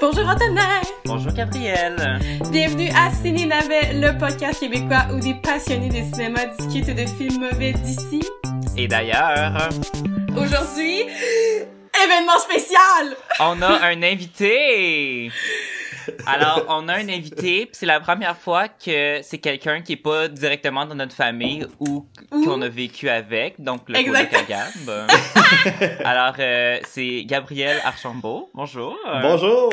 Bonjour Antonin! Bonjour Gabriel! Bienvenue à Ciné Navet, le podcast québécois où des passionnés de cinéma discutent de films mauvais d'ici. Et d'ailleurs... Aujourd'hui, événement spécial! On a un invité! Alors, on a un invité, puis c'est la première fois que c'est quelqu'un qui est pas directement dans notre famille ou qu'on a vécu avec, donc le. Gab. Alors, euh, c'est Gabriel Archambault. Bonjour. Bonjour.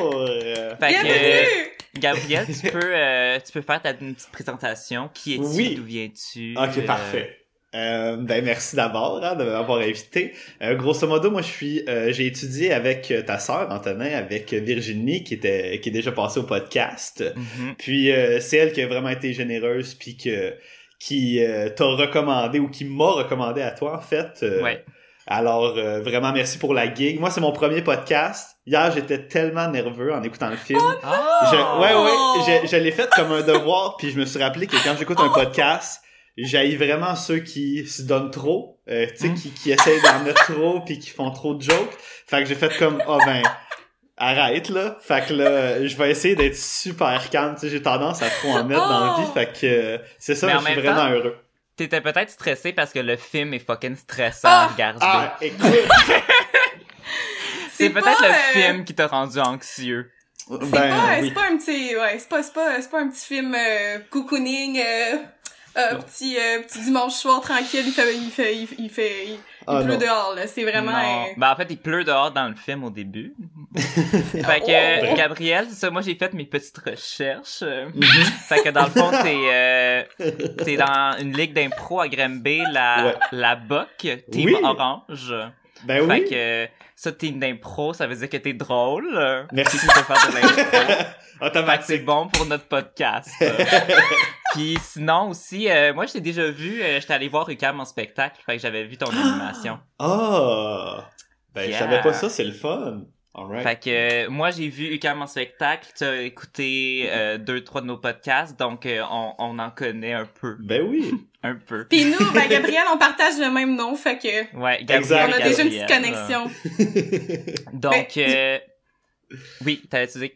Fait que, Bienvenue! Gabriel, tu peux, euh, tu peux faire ta une petite présentation. Qui es-tu? Oui. D'où viens-tu? Ok, Euh, parfait. Euh, ben merci d'abord hein, de m'avoir invité. Euh, grosso modo, moi je suis, euh, j'ai étudié avec euh, ta sœur Antonin, avec Virginie qui était, qui est déjà passée au podcast. mhm. Puis euh, c'est elle qui a vraiment été généreuse, puis que qui euh, t'a recommandé ou qui m'a recommandé à toi en fait. Euh, Ouais. Alors euh, vraiment merci pour la gig. Moi c'est mon premier podcast. Hier j'étais tellement nerveux en écoutant le film. Ah! Je, ouais, ouais, je, je l'ai fait comme un devoir, puis je me suis rappelé que quand j'écoute un podcast, j'haïs vraiment ceux qui se donnent trop, euh, tu sais, Mm. qui, qui essayent d'en mettre trop, puis qui font trop de jokes. Fait que j'ai fait comme, oh ben, arrête là. Fait que là, je vais essayer d'être super calme, tu sais, j'ai tendance à trop en mettre dans la vie, Oh! fait que euh, c'est ça, Mais je suis vraiment temps, heureux. T'étais peut-être stressé parce que le film est fucking stressant Ah! à regarder. Ah, écoute, c'est peut-être le euh, film qui t'a rendu anxieux. C'est ben pas, oui. c'est pas un petit, ouais, c'est pas, c'est pas, c'est pas un petit film euh, cocooning, euh, euh, petit, euh, petit dimanche soir tranquille, il fait, il fait, il, il fait, il, il Ah, pleut non. dehors, là. C'est vraiment, Non. euh, Ben, en fait, il pleut dehors dans le film au début. fait Oh. que, Gabriel, ça, moi, j'ai fait mes petites recherches. Euh, Mhm. fait que, dans le fond, t'es, euh, t'es dans une ligue d'impro à Granby, la, Ouais. la BOC, Team Oui. Orange. Ben Fait oui. que, ça, team d'impro, ça veut dire que t'es drôle. Merci. Tu peux faire de l'impro. Fait que Automatique. c'est bon pour notre podcast. Puis sinon aussi, euh, moi, je t'ai déjà vu, euh, j'étais allé voir UCAM en spectacle, fait que j'avais vu ton animation. Ah! Ben, Yeah. je savais pas ça, c'est le fun. Alright. Fait que euh, moi, j'ai vu UCAM en spectacle, t'as écouté euh, deux, trois de nos podcasts, donc euh, on, on en connaît un peu. Ben oui. Un peu. Pis nous, ben, Gabriel, on partage le même nom, fait que, Ouais, Exact. on a déjà une petite Gabriel. connexion. Donc, euh, oui, t'allais-tu dire...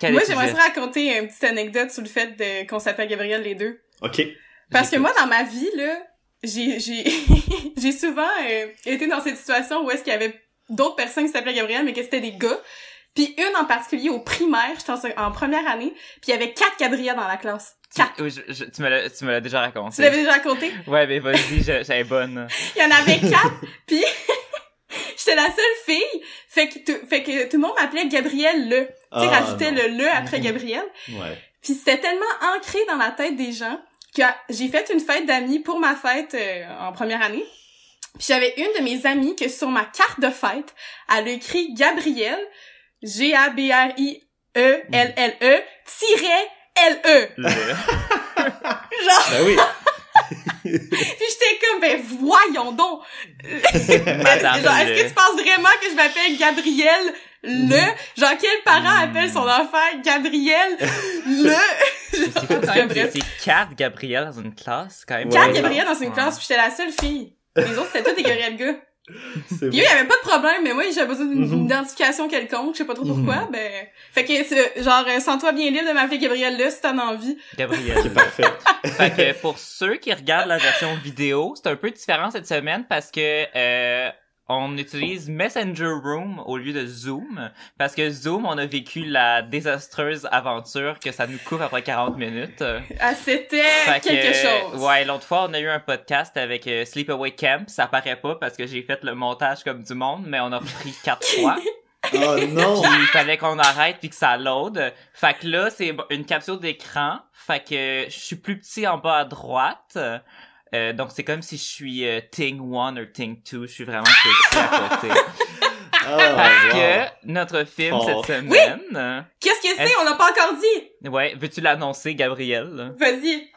Ben, Moi, j'aimerais raconter une petite anecdote sur le fait de, qu'on s'appelle Gabriel les deux. ok. Parce que moi, dans ma vie, là, j'ai, j'ai, j'ai souvent euh, été dans cette situation où est-ce qu'il y avait d'autres personnes qui s'appelaient Gabriel, mais que c'était des gars. Puis une en particulier au primaire, j'étais en, en première année, puis il y avait quatre Gabriel dans la classe. Quatre. Oui, je- je- tu me l'as tu me l'as déjà raconté. Tu l'avais déjà raconté? Ouais, mais vas-y, j'avais bonne. Il y en avait quatre, puis j'étais la seule fille. Fait que, tout, fait que tout le monde m'appelait Gabriel le. Tu sais, Ah, rajoutait non. le le après. Gabriel. Ouais. Puis c'était tellement ancré dans la tête des gens que j'ai fait une fête d'amis pour ma fête euh, en première année. Puis j'avais une de mes amies que sur ma carte de fête, elle a écrit Gabriel, G-A-B-R-I-E-L-L-E, tiret L-E. Le... Genre, Ben oui. puis j'étais comme, ben voyons donc. Madame Genre, est-ce que tu penses vraiment que je m'appelle Gabriel le? Genre, quel parent Mm. appelle son enfant Gabriel le? C'est fou quand même, c'est- quatre Gabriel dans une classe, quand même? Ouais. Quatre Gabriel dans une Ouais. classe, puis j'étais la seule fille. Les autres, c'était tous des Gabriel gars. C'est Puis eux, il y avait pas de problème, mais moi, j'avais besoin d'une Mhm. identification quelconque, je sais pas trop pourquoi, Mhm. ben... Fait que, c'est- genre, euh, sens-toi bien libre de m'appeler Gabriel là, si t'en as envie. Gabriel. C'est parfait. fait que pour ceux qui regardent la version vidéo, c'est un peu différent cette semaine parce que euh, on utilise Messenger Room au lieu de Zoom parce que Zoom, on a vécu la désastreuse aventure que ça nous couvre après 40 minutes. Ah, c'était que, quelque chose. Ouais, l'autre fois, on a eu un podcast avec euh, Sleepaway Camp. Ça paraît pas parce que j'ai fait le montage comme du monde, mais on a repris quatre fois. Oh non. Puis il fallait qu'on arrête puis que ça load. Fait que là, c'est une capture d'écran. Fait que je suis plus petit en bas à droite. Euh, donc c'est comme si je suis euh, Ting 1 ou Ting 2. Je suis vraiment petit à côté. Oh, Parce wow. que notre film Oh. cette semaine... Qu'est-ce que c'est? On l'a pas encore dit! Ouais, veux-tu l'annoncer, Gabriel? Vas-y.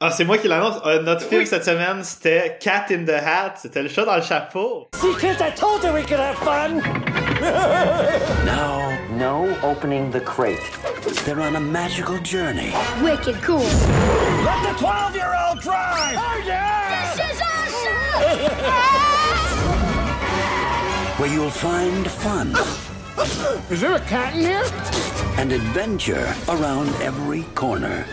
Ah, c'est moi qui l'annonce. Euh, notre film Oui. cette semaine, c'était Cat in the Hat. C'était le chat dans le chapeau. See, kids, I told you we could have fun. No, no opening the crate. They're on a magical journey. Wicked cool. Let the 12-year-old drive. Oh, yeah. This is awesome! Where you'll find fun Is there a cat in here? and adventure around every corner.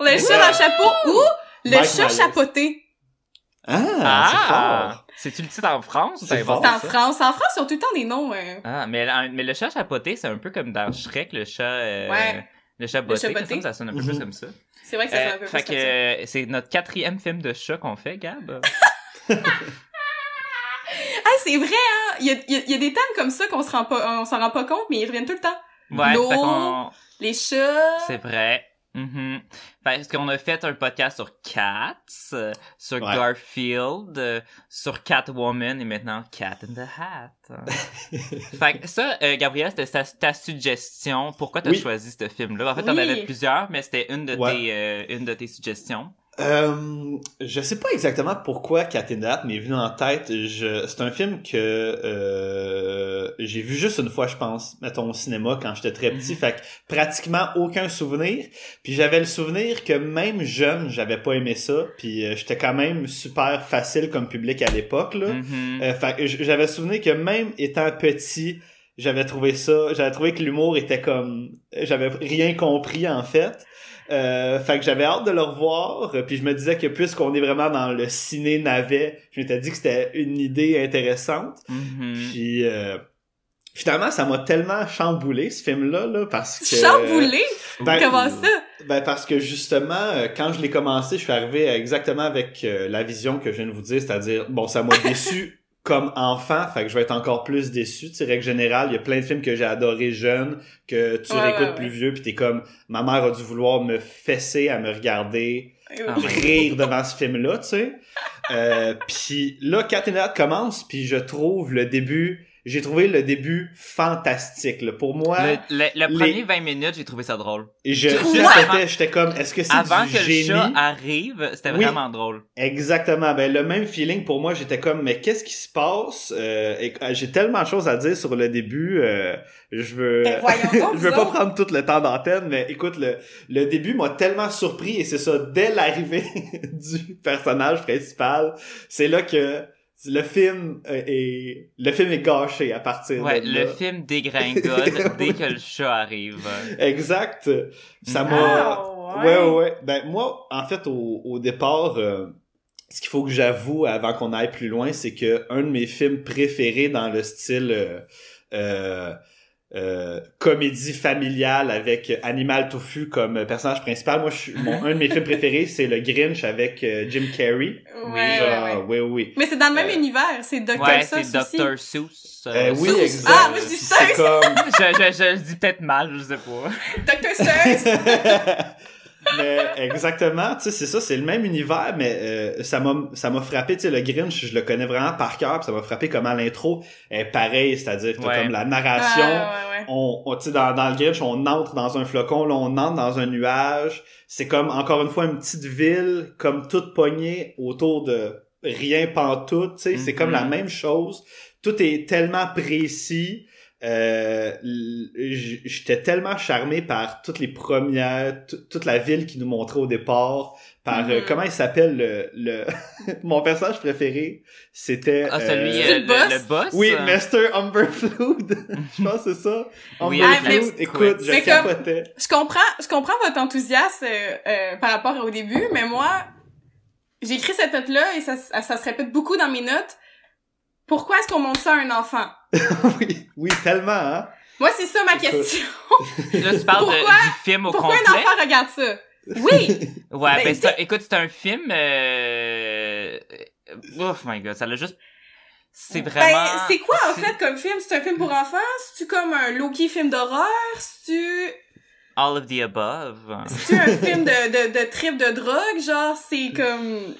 Le chat dans le chapeau ou le Mike chat Myers. chapeauté. Ah, c'est Ah! fort. C'est-tu le titre en France ou C'est en ça? France. En France, ils ont tout le temps des noms. euh, Ah, mais, mais le chat chapeauté, c'est un peu comme dans Shrek, le chat... euh, Ouais. Le chat Le botté, ça sonne un peu Mhm. plus comme ça. C'est vrai que ça sonne un Euh, peu plus comme ça. euh, c'est notre quatrième film de chat qu'on fait, Gab. Ah, c'est vrai, hein! Il y a, il y a- il y a des thèmes comme ça qu'on se rend pas, on s'en rend pas compte, mais ils reviennent tout le temps. Ouais, L'eau. Les chats. C'est vrai. Mhm. Parce qu'on a fait un podcast sur Cats, euh, sur Ouais. Garfield, euh, sur Catwoman et maintenant Cat in the Hat. fait que ça, euh, Gabriel, c'était ta, suggestion. Pourquoi t'as Oui. choisi ce film-là? En fait, t'en Oui. avais plusieurs, mais c'était une de Ouais. tes euh, une de tes suggestions. Euh, je sais pas exactement pourquoi Cat in the Hat m'est venu en tête. Je, c'est un film que euh, j'ai vu juste une fois, je pense, mettons au cinéma quand j'étais très petit. Mhm. Fait que pratiquement aucun souvenir. Puis j'avais le souvenir que même jeune, j'avais pas aimé ça. Puis euh, j'étais quand même super facile comme public à l'époque là. Mhm. Euh, fait j'avais souvenir que même étant petit, j'avais trouvé ça, j'avais trouvé que l'humour était comme, j'avais rien compris en fait. Euh, fait que j'avais hâte de le revoir, puis je me disais que puisqu'on est vraiment dans le ciné navet, je m'étais dit que c'était une idée intéressante. Mhm. Puis euh, finalement, ça m'a tellement chamboulé ce film-là, là, parce que Chamboulé? Ben, Comment ça? ben parce que justement, euh, quand je l'ai commencé, je suis arrivé exactement avec euh, la vision que je viens de vous dire, c'est-à-dire, bon, ça m'a déçu comme enfant, fait que je vais être encore plus déçu. Tu sais, règle générale, il y a plein de films que j'ai adoré jeune, que tu Ouais, réécoutes ouais, plus ouais. vieux, puis t'es comme, ma mère a dû vouloir me fesser à me regarder ouais. rire devant ce film-là, tu sais. Euh, puis là, Cat Hat commence, puis je trouve le début, j'ai trouvé le début fantastique. Là. Pour moi, Le, le, le les- premier 20 minutes, j'ai trouvé ça drôle. et je, j'étais, j'étais comme, est-ce que c'est Avant du que génie? le chat arrive, c'était Oui. vraiment drôle. Exactement. Ben, le même feeling pour moi, j'étais comme, mais qu'est-ce qui se passe? Euh, et- euh, j'ai tellement de choses à dire sur le début. euh, je veux, Ben, je veux pas autres. prendre tout le temps d'antenne, mais écoute, le, le début m'a tellement surpris et c'est ça, dès l'arrivée du personnage principal, c'est là que le film euh, est, le film est gâché à partir Ouais, de le là. film dégringole dès que le chat arrive. Exact. Ça m'a, Ah, Ouais, ouais, ouais. Ben, moi, en fait, au, au départ, euh, ce qu'il faut que j'avoue avant qu'on aille plus loin, c'est que un de mes films préférés dans le style euh, euh, euh, comédie familiale avec Animal Tofu comme personnage principal, moi, je suis, mon, un de mes films préférés, c'est le Grinch avec euh, Jim Carrey. Genre, ouais. oui, oui. Mais c'est dans le même Euh, univers, c'est Dr. Ouais, Seuss c'est. Dr. Seuss. Euh, oui, Seuss. exact. Ah, moi, je dis Seuss. comme... je, je, dis peut-être mal, je sais pas. Dr. Seuss! mais exactement, tu sais, c'est ça, c'est le même univers, mais euh, ça m'a ça m'a frappé, tu sais, le Grinch, je le connais vraiment par cœur, ça m'a frappé comment l'intro est pareil, c'est-à-dire que t'as Ouais. comme la narration, ouais, ouais, ouais. on, on tu sais, dans, dans le Grinch, on entre dans un flocon, là, on entre dans un nuage, c'est comme, encore une fois, une petite ville, comme toute poignée autour de rien pantoute, tu sais, c'est Mhm. comme la même chose, tout est tellement précis, euh, j'étais tellement charmé par toutes les premières, toute la ville qui nous montrait au départ, par euh, Mhm. comment il s'appelle le, le mon personnage préféré, c'était Ah, celui, euh, C'est euh, le boss? le, le boss? oui, euh, Mr. Umberflood. Je pense que c'est ça. Oui, Umberflood. Écoute, je comme-. Je comprends, je comprends votre enthousiasme euh, euh, par rapport au début, mais moi, j'ai écrit cette note-là et ça, ça, ça se répète beaucoup dans mes notes. Pourquoi est-ce qu'on montre ça à un enfant? oui, oui, tellement, hein. Moi, c'est ça ma question. Là, tu parles de- Pourquoi- du film au Pourquoi un complet? enfant regarde ça? Oui! Ouais, Ben, ben, c'est un- écoute, c'est un film. Euh... Oh my god, ça l'a juste. C'est vraiment. Ben, c'est quoi, en fait, comme film? C'est un film pour enfants? C'est-tu comme un low-key film d'horreur? C'est-tu... All of the above. C'est-tu un film de, de, de trip de drogue? Genre, c'est comme...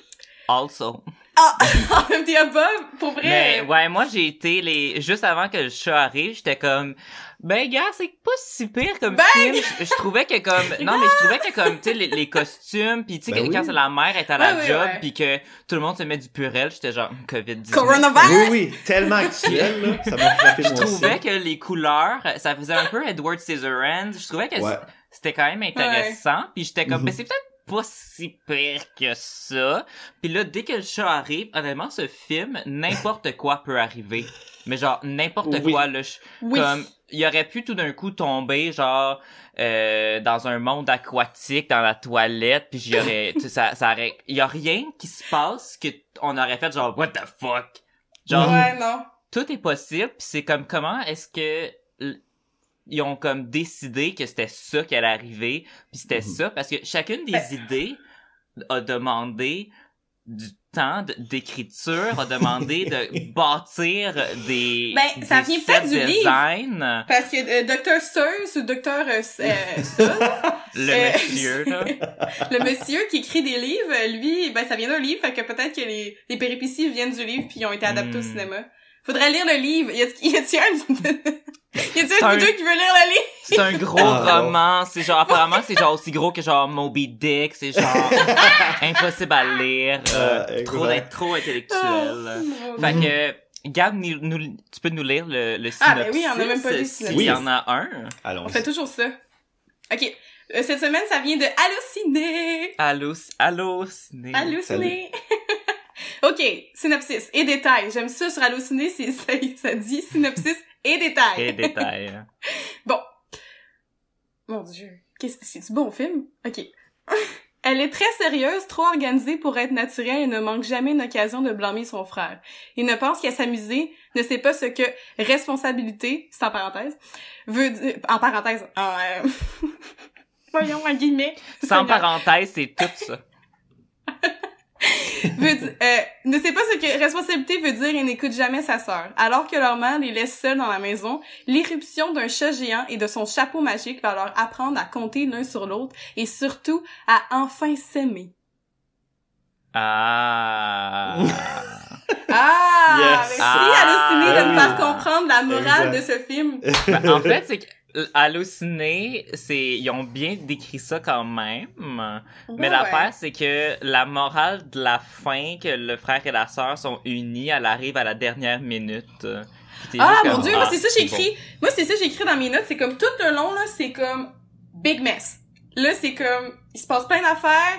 Also. Ah! Above? Pour vrai? Mais ouais, moi j'ai été les juste avant que le chat arrive, j'étais comme ben gars, c'est pas si pire comme Ben, film. Je, je trouvais que comme non mais je trouvais que comme tu sais les, les costumes puis tu sais Ben que oui. quand c'est la mère est à la job ouais. puis que tout le monde se met du purel, j'étais genre Covid 19. Coronavirus? Oui, oui, tellement actuel, là. Ça m'a frappé Je moi aussi. trouvais que les couleurs, ça faisait un peu Edward Scissorhands. Je trouvais que Ouais. c'était quand même intéressant. Puis j'étais comme, Mhm. ben c'est peut-être pas si pire que ça. Puis là, dès que le chat arrive, honnêtement, ce film, n'importe quoi peut arriver. Mais genre, n'importe Oui. quoi, là. je- Oui. Comme, il aurait pu tout d'un coup tomber, genre, euh, dans un monde aquatique, dans la toilette, puis j'y aurais, tu sais, ça, ça aurait, il y a rien qui se passe que on aurait fait genre, what the fuck? Genre, Ouais, non. tout est possible, puis c'est comme, comment est-ce que ils ont comme décidé que c'était ça qui allait arriver, puis c'était Mhm. ça, parce que chacune des Ben- idées a demandé du temps d'écriture, a demandé de bâtir des, Ben, ça vient peut-être set du livre. design. Parce que euh, Dr. Sears ou Dr. Euh, euh, Le Euh, monsieur, là. le monsieur qui écrit des livres, lui, ben ça vient d'un livre, fait que peut-être que les, les péripéties viennent du livre puis ils ont été adaptés au Hmm. cinéma. Faudrait lire le livre. Y a-t-il un, y a-t-il un qui veut lire le livre? C'est un gros Ah, roman, c'est genre, apparemment, c'est genre aussi gros que genre Moby Dick, c'est genre impossible à lire, euh, Euh, trop, trop intellectuel. Ah, Fait que, Gab, nous, nous- tu peux nous lire le, le synopsis? Ah, ben oui, on a même pas lu le synopsis. y en a un. Allons. On fait toujours ça. Ok. Euh, Cette semaine, ça vient de Halluciné. Allô, allô, ciné. Ok, synopsis et détails. J'aime ça sur Halluciné, c'est ça, ça dit synopsis et détails. Et détails. Bon. Mon dieu. Qu'est-ce que c'est du bon film? Ok. Elle est très sérieuse, trop organisée pour être naturelle et ne manque jamais une occasion de blâmer son frère. Il ne pense qu'à s'amuser, ne sait pas ce que responsabilité, c'est en parenthèse, veut dire, en parenthèse, en, euh, voyons, en guillemets. Sans Seigneur. parenthèse, c'est tout ça. veut euh, ne sait pas ce que responsabilité veut dire et n'écoute jamais sa sœur. Alors que leur mère les laisse seuls dans la maison, l'irruption d'un chat géant et de son chapeau magique va leur apprendre à compter l'un sur l'autre et surtout à enfin s'aimer. Ah. Ah! Yes. Merci Ah. Halluciné de me faire Ah. comprendre la morale Exact. de ce film. Ben, en fait, c'est que halluciné, c'est ils ont bien décrit ça quand même. Mais Ouais, l'affaire, c'est que la morale de la fin, que le frère et la sœur sont unis, elle arrive à la dernière minute. Ah mon dieu, ah, moi c'est ça j'ai bon. écrit. Moi c'est ça j'ai écrit dans mes notes, c'est comme tout le long là, c'est comme big mess. Là c'est comme il se passe plein d'affaires.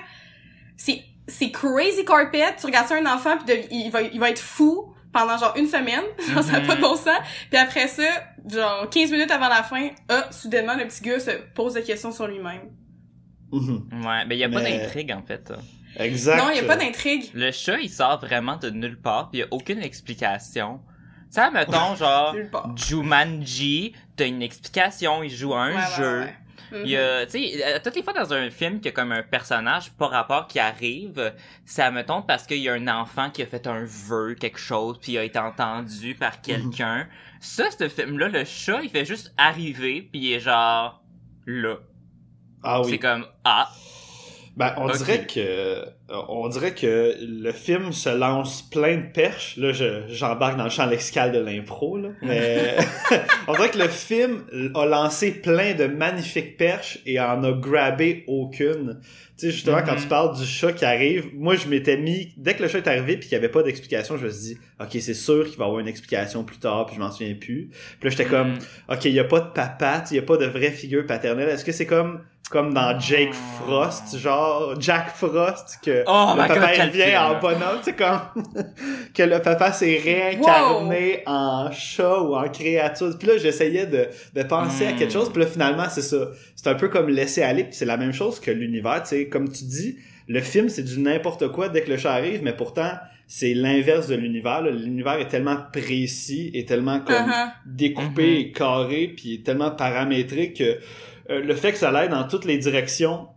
C'est c'est crazy carpet, tu regardes ça un enfant puis de- il va il va être fou pendant genre une semaine, genre ça a pas de bon sens. Puis après ça, genre 15 minutes avant la fin, ah soudainement le petit gars se pose des questions sur lui-même. Mhm. Ouais, mais il y a pas Mais- d'intrigue en fait. Exact. Non, il y a pas d'intrigue. Le chat, il sort vraiment de nulle part, puis il y a aucune explication. Tu sais, mettons, genre, Nulle part. Jumanji, t'as une explication, il joue à un Ouais, ouais, jeu. Mhm. Il y a, tu sais, toutes les fois dans un film qu'il y a comme un personnage pas rapport qui arrive, ça mettons parce qu'il y a un enfant qui a fait un vœu, quelque chose, puis il a été entendu par quelqu'un. Ça, ce film-là, le chat, il fait juste arriver, puis il est genre là. Ah C'est oui. comme ah. Ben, on dirait que euh, on dirait que le film se lance plein de perches. Là, je- j'embarque dans le champ lexical de l'impro, là. Mais on dirait que le film a lancé plein de magnifiques perches et en a grabé aucune. Tu sais, justement, quand Mhm. tu parles du chat qui arrive, moi, je m'étais mis, dès que le chat est arrivé puis qu'il y avait pas d'explication, je me suis dit, OK, c'est sûr qu'il va y avoir une explication plus tard puis je m'en souviens plus. Puis là, j'étais comme, Mm. OK, il y a pas de papa, il y a pas de vraie figure paternelle. Est-ce que c'est comme comme dans Jake Frost, genre Jack Frost que Oh le papa God, il vient en bonhomme, c'est comme que le papa s'est réincarné en chat ou en créature. Puis là, j'essayais de, de penser à quelque chose, puis là finalement, c'est ça. C'est un peu comme laisser aller, puis c'est la même chose que l'univers, tu sais, comme tu dis, le film c'est du n'importe quoi dès que le chat arrive, mais pourtant c'est l'inverse de l'univers. L'univers est tellement précis et tellement comme Uh-huh. découpé Mhm. et carré puis tellement paramétrique que euh, le fait que ça l'aide dans toutes les directions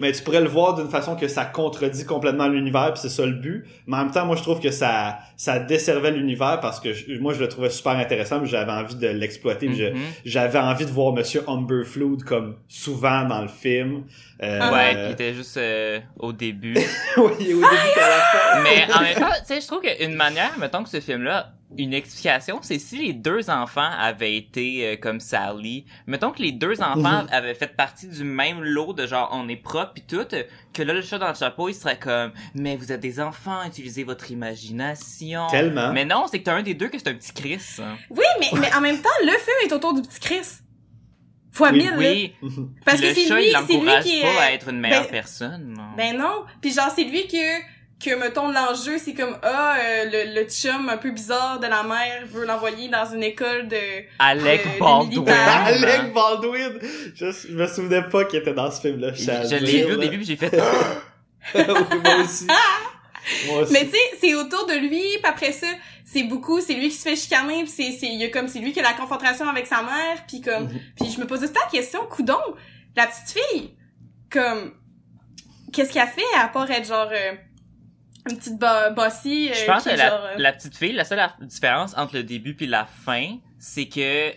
mais tu pourrais le voir d'une façon que ça contredit complètement l'univers puis c'est ça le but mais en même temps moi je trouve que ça ça desservait l'univers parce que je- moi je le trouvais super intéressant puis j'avais envie de l'exploiter Mhm. j'avais envie de voir monsieur Humberflood comme souvent dans le film Euh, Ouais, il était juste euh, au début. oui, au début et à la fin. Mais en même temps, tu sais, je trouve qu'une manière, mettons que ce film-là, une explication, c'est si les deux enfants avaient été euh, comme Sally. Mettons que les deux enfants Mhm. avaient fait partie du même lot de genre on est propre pis tout, que là le chat dans le chapeau il serait comme mais vous êtes des enfants, utilisez votre imagination. Tellement. Mais non, c'est que t'as un des deux que c'est un petit Chris. hein. Oui, mais, mais en même temps, le film est autour du petit Chris. Fois Oui, mille, là. Oui. Parce Puis que c'est lui, c'est lui l'encourage qui pas est... à être une meilleure ben- personne. non. Ben non. Puis genre, c'est lui que, que mettons, l'enjeu, c'est comme, ah, euh, le, le chum un peu bizarre de la mère veut l'envoyer dans une école de... Alec euh, Baldwin. militaires. Alec Baldwin! Je, je me souvenais pas qu'il était dans ce film-là. Je l'ai vu au début, j'ai fait. oui, moi aussi. Moi aussi. Mais tu sais, c'est autour de lui, puis après ça, c'est beaucoup, c'est lui qui se fait chicaner, puis c'est, c'est, il y a comme, c'est lui qui a la confrontation avec sa mère, puis comme, Mhm. puis je me le temps la question, coudon, la petite fille, comme, qu'est-ce qu'elle fait à part être genre, euh, une petite bo- bossy, euh, Je pense que est la, genre, euh, la petite fille, la seule différence entre le début puis la fin, c'est que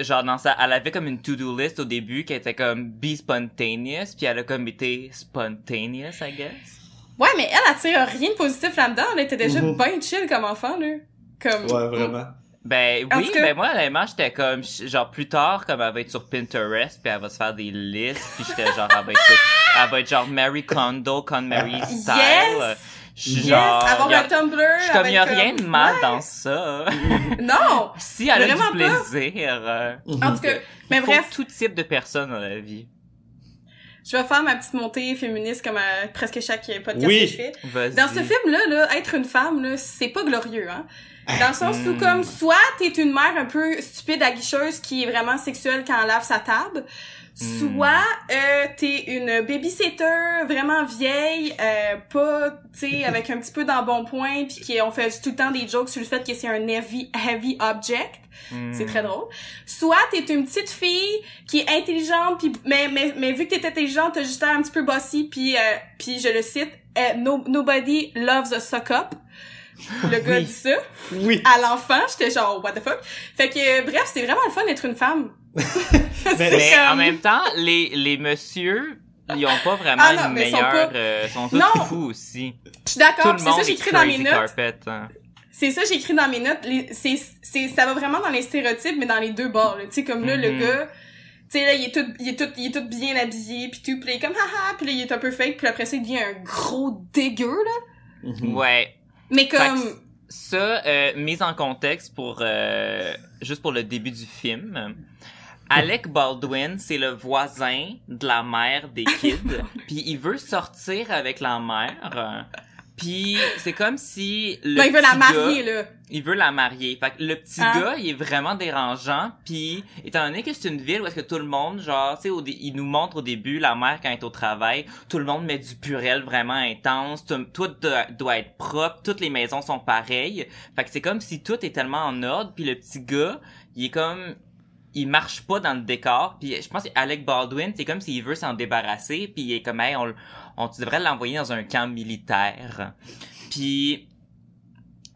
genre dans sa, elle avait comme une to-do list au début qui était comme be spontaneous, puis elle a comme été spontaneous, I guess. Ouais, mais elle, elle tire rien de positif là-dedans, elle était déjà Mhm. bien chill comme enfant, là. Comme... Ouais, vraiment. Ben En oui, cas- ben moi honnêtement j'étais comme genre plus tard comme elle va être sur Pinterest puis elle va se faire des listes puis j'étais genre elle va être elle va être genre Mary Kondo con Mary style. Yes! Je suis Yes! genre avoir a- un Tumblr je suis comme avec y a comme- rien de mal Ouais. dans ça. Non! si elle a Vraiment du pas. plaisir. euh, En tout cas, mais bref, tout type de personnes dans la vie. je vais faire ma petite montée féministe comme à presque chaque podcast Oui. que je fais. Vas-y. Dans ce film-là, là, être une femme, là, c'est pas glorieux, hein. Dans le sens où, Hmm. comme, soit t'es une mère un peu stupide, aguicheuse, qui est vraiment sexuelle quand elle lave sa table, soit euh, t'es une babysitter vraiment vieille, euh, pas, tu sais, avec un petit peu d'embonpoint, puis qui on fait tout le temps des jokes sur le fait que c'est un heavy, heavy object. Hmm. C'est très drôle. Soit t'es une petite fille qui est intelligente, puis mais, mais, mais vu que t'es intelligente, t'as juste un petit peu bossy, puis euh, puis je le cite, euh, no- nobody loves a suck up. Le gars Oui. dit ça Oui. à l'enfant, j'étais genre what the fuck? Fait que bref, c'est vraiment le fun d'être une femme. Mais- Mais comme- en même temps, les, les messieurs, ils ont pas vraiment Ah non, une ils sont meilleure... pas- euh, sont tous Non. fous aussi. Je suis d'accord, le c'est ça écrit dans mes notes. carpet. hein. C'est ça j'ai écrit dans mes notes, les, c'est c'est ça va vraiment dans les stéréotypes mais dans les deux bords, là. tu sais comme là le Mhm. gars tu sais là il est tout il est tout il est tout bien habillé puis tout puis là, il est comme haha puis là il est un peu fake puis après ça il devient un gros dégueu là. Mhm. Ouais. Mais comme Ça, euh, mise en contexte pour euh, juste pour le début du film. Alec Baldwin, c'est le voisin de la mère des kids, puis il veut sortir avec la mère. Puis c'est comme si le non, il veut la marier gars- là. il veut la marier. Fait que le petit Ah. gars, il est vraiment dérangeant. Puis, étant donné que c'est une ville où est-ce que tout le monde, genre, tu sais, il nous montre au début la mère quand elle est au travail, tout le monde met du purel vraiment intense, tout, tout doit, doit être propre, toutes les maisons sont pareilles. Fait que c'est comme si tout est tellement en ordre. Puis le petit gars, il est comme, il marche pas dans le décor. Puis je pense que Alec Baldwin, c'est comme s'il veut s'en débarrasser. Puis il est comme, hey, on, on tu devrais l'envoyer dans un camp militaire. Puis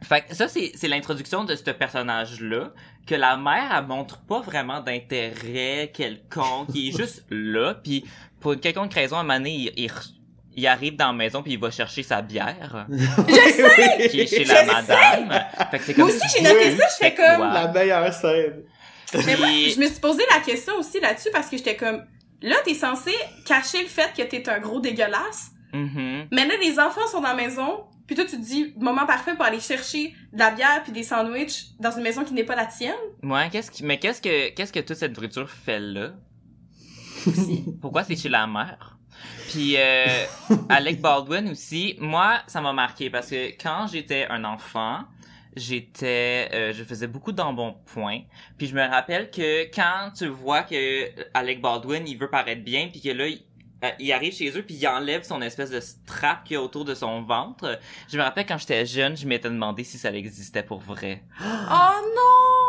fait que ça, c'est, c'est l'introduction de ce personnage-là, que la mère, elle montre pas vraiment d'intérêt quelconque, il est juste là, puis pour une quelconque raison, à un moment donné, il, il, il arrive dans la maison, puis il va chercher sa bière, qui est chez la madame. Fait que c'est comme Moi aussi, si- j'ai noté ça, j'étais comme- quoi? La meilleure scène. Mais moi, je me suis posé la question aussi là-dessus parce que j'étais comme là t'es censé cacher le fait que t'es un gros dégueulasse. Mhm. Mais là les enfants sont dans la maison, puis toi tu te dis moment parfait pour aller chercher de la bière puis des sandwichs dans une maison qui n'est pas la tienne. Ouais, qu'est-ce qui, mais qu'est-ce que, qu'est-ce que toute cette nourriture fait là? Pourquoi c'est chez la mère? Puis euh, Alec Baldwin aussi, moi ça m'a marqué parce que quand j'étais un enfant, j'étais, euh, je faisais beaucoup d'embonpoint. Puis je me rappelle que quand tu vois que Alec Baldwin il veut paraître bien, puis que là il, euh, il arrive chez eux puis il enlève son espèce de strap qu'il y a autour de son ventre. Je me rappelle quand j'étais jeune, je m'étais demandé si ça existait pour vrai. Oh non!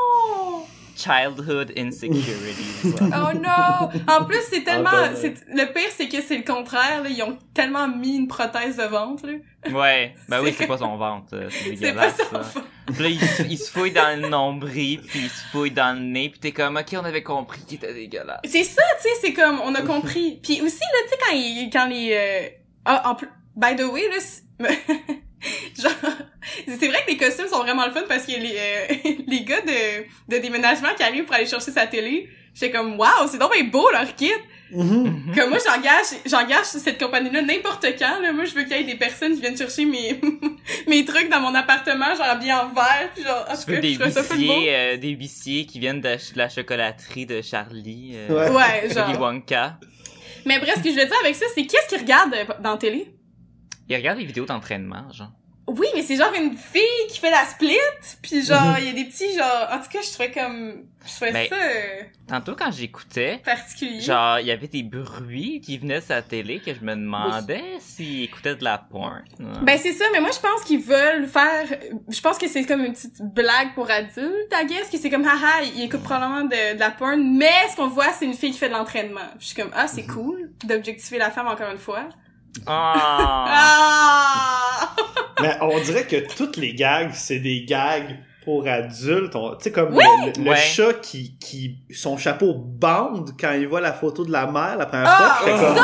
Childhood insecurities. Oh non! En plus, c'est tellement... Antoine, c'est Le pire, c'est que c'est le contraire. Là. Ils ont tellement mis une prothèse de ventre. Là. Ouais, ben oui, C'est- pas son ventre, c'est pas dégueulasse. ça. ça. Puis là, il, se- il se fouille dans le nombril, puis il se fouille dans le nez, puis t'es comme, ok, on avait compris qu'il était dégueulasse. C'est ça, tu sais, c'est comme... On a compris. Puis aussi, là, tu sais, quand, ils- quand les... euh, Ah, en plus... By the way, là... Genre... C'est vrai que les costumes sont vraiment le fun parce que les, euh, les gars de, de déménagement qui arrivent pour aller chercher sa télé, j'étais comme, waouh, c'est donc bien beau leur kit! Comme moi, j'engage, j'engage cette compagnie-là n'importe quand, là. Moi, je veux qu'il y ait des personnes qui viennent chercher mes, mes trucs dans mon appartement, genre bien en verre, puis genre, en Tu veux des huissiers, euh, des huissiers qui viennent de, de la chocolaterie de Charlie, euh, Ouais. Ouais, genre. Wonka. Mais bref, ce que je veux dire avec ça, c'est qu'est-ce qu'ils regardent euh, dans la télé? Ils regardent des vidéos d'entraînement, genre. Oui, mais c'est genre une fille qui fait la split, puis genre, il y a des petits, genre, en tout cas, je trouvais comme, je trouvais Ben, ça euh, Tantôt, quand j'écoutais, particulier. genre, il y avait des bruits qui venaient de sa télé que je me demandais s'ils écoutaient de la porn. Ben c'est ça, mais moi je pense qu'ils veulent faire, je pense que c'est comme une petite blague pour adultes, I guess, que c'est comme haha, ils écoutent probablement de, de la porn, mais ce qu'on voit c'est une fille qui fait de l'entraînement. Je suis comme ah c'est cool d'objectifier la femme encore une fois. Ah! Ah! Mais on dirait que toutes les gags, c'est des gags pour adultes. On- Tu sais, comme Oui! le, le- le Ouais. chat qui, qui, son chapeau bande quand il voit la photo de la mère la première Ah, fois. ça, comme-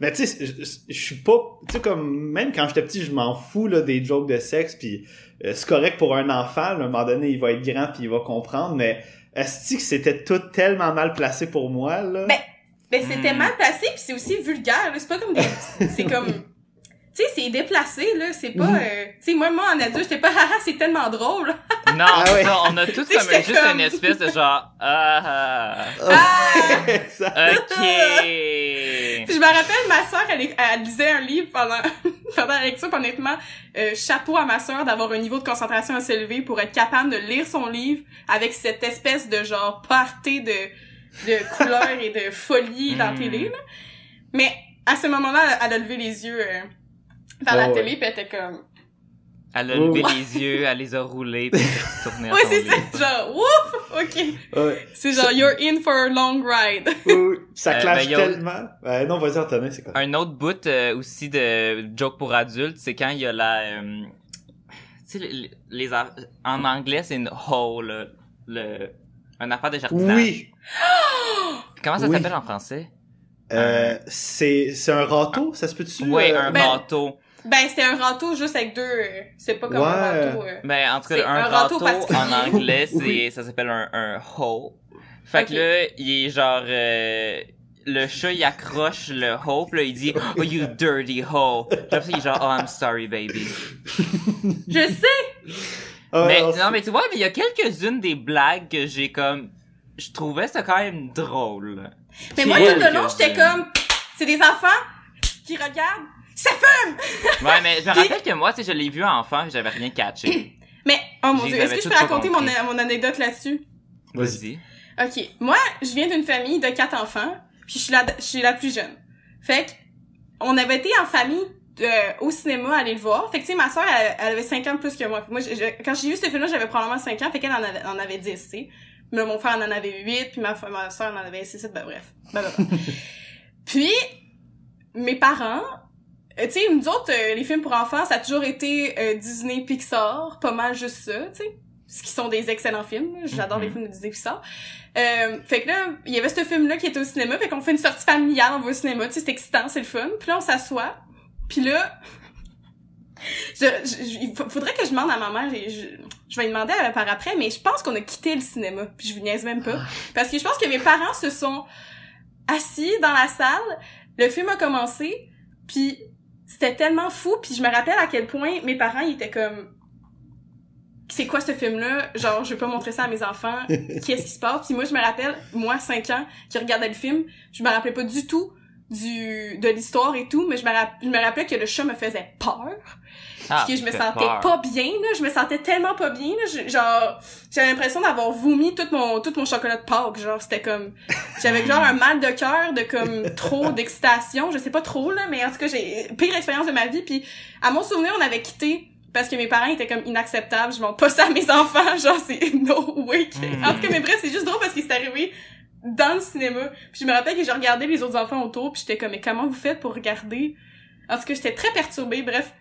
Mais tu sais, je, suis pas, tu sais, comme, même quand j'étais petit, je m'en fous, là, des jokes de sexe, puis euh, c'est correct pour un enfant, là, à un moment donné, il va être grand puis il va comprendre, mais est-ce que c'était tout tellement mal placé pour moi, là? Ben, Ben c'était Hmm. mal placé puis c'est aussi vulgaire, là. c'est pas comme des c'est comme tu sais, c'est déplacé, là, c'est pas... Mhm. euh, Tu sais, moi, moi, en adulte, j'étais pas, haha, c'est tellement drôle. Non, Ah ouais. ça, on a tous comme juste comme- une espèce de genre ah ah, Ah! Ça- ok. Puis je me rappelle, ma sœur, elle, elle lisait un livre pendant, pendant la lecture, honnêtement, euh, chapeau à ma sœur d'avoir un niveau de concentration assez élevé pour être capable de lire son livre avec cette espèce de genre party de, de couleurs et de folie dans la Mm. télé, là. Mais à ce moment-là, elle, elle a levé les yeux euh, vers Ouais, la ouais. télé, puis elle était comme... Elle a levé les yeux, elle les a roulés, puis tourné son c'est ça, genre, ouf, ok. Ouais. C'est genre, you're in for a long ride. Oui, oui. Ça Euh, clash ben, y a- tellement. Euh, non, vas-y, Antonin, c'est quoi? Un autre bout euh, aussi de joke pour adultes, c'est quand il y a la... euh, tu sais, les, en anglais, c'est une hole, le, le, une affaire de jardinage. Oui. Comment ça Oui. s'appelle en français? Euh, c'est, c'est un râteau, ça se peut-tu? Euh, un ben- râteau. Ben, c'était un râteau juste avec deux... euh, C'est pas comme Ouais. un râteau... euh. Mais en tout C'est cas, un, un râteau en anglais, c'est Oui. ça s'appelle un, un hole. Fait que là, il est genre... euh, le chat, il accroche le hole, pis là, il dit « Oh, you dirty hole ». Puis après, il est genre « Oh, I'm sorry, baby Je sais! ah, Mais non, non, mais tu vois, mais il y a quelques-unes des blagues que j'ai comme... Je trouvais ça quand même drôle. Mais moi, tout le long, j'étais comme, c'est des enfants qui regardent, ça fait! Ouais, mais je me rappelle que moi, tu sais, je l'ai vu enfant, j'avais rien catché. Mais, oh mon dieu, est-ce que je peux raconter mon, compris. mon anecdote là-dessus? Vas-y. Ok. Moi, je viens d'une famille de quatre enfants, puis je suis la, je suis la plus jeune. Fait que, on avait été en famille euh, au cinéma aller le voir. Fait que, tu sais, ma soeur, elle, elle avait 5 ans de plus que moi. Moi, je- je- quand j'ai vu ce film-là, j'avais probablement 5 ans, fait qu'elle en avait, en avait 10, tu sais. Mais mon frère en avait 8, puis ma, ma soeur en avait 6, ben bref. Blablabla. puis, mes parents, euh, tu sais, nous autres, euh, les films pour enfants, ça a toujours été euh, Disney, Pixar, pas mal juste ça, tu sais. Ce qui sont des excellents films. J'adore les films de Disney Pixar. Euh, fait que là, il y avait ce film-là qui était au cinéma, fait qu'on fait une sortie familiale, on va au cinéma, tu sais, c'est excitant, c'est le fun. Puis là, on s'assoit, puis là, je, je- je- il fa- faudrait que je demande à ma mère, et je, je vais lui demander euh, par après, mais je pense qu'on a quitté le cinéma, puis je vous niaise même pas. Parce que je pense que mes parents se sont assis dans la salle, le film a commencé, puis c'était tellement fou, puis je me rappelle à quel point mes parents, ils étaient comme c'est quoi ce film-là? Genre, je vais pas montrer ça à mes enfants. Qu'est-ce qui se passe? Puis moi, je me rappelle, moi, 5 ans, qui regardais le film, je me rappelais pas du tout du de l'histoire et tout, mais je me, rapp- je me rappelais que le chat me faisait peur. Ah, puis que je me sentais peur. pas bien, là. Je me sentais tellement pas bien, là. Je- genre, j'avais l'impression d'avoir vomi tout mon, tout mon chocolat de Pâques. Genre, c'était comme, j'avais genre un mal de cœur de comme trop d'excitation. Je sais pas trop, là, mais en tout cas, j'ai pire expérience de ma vie. Puis, à mon souvenir, on avait quitté parce que mes parents étaient comme inacceptables. Je montre pas ça à mes enfants. Genre, c'est no way. Mm. En tout cas, mais bref, c'est juste drôle parce que c'est arrivé dans le cinéma. Puis je me rappelle que j'ai regardé les autres enfants autour, puis j'étais comme, mais comment vous faites pour regarder? En tout cas, j'étais très perturbée, bref.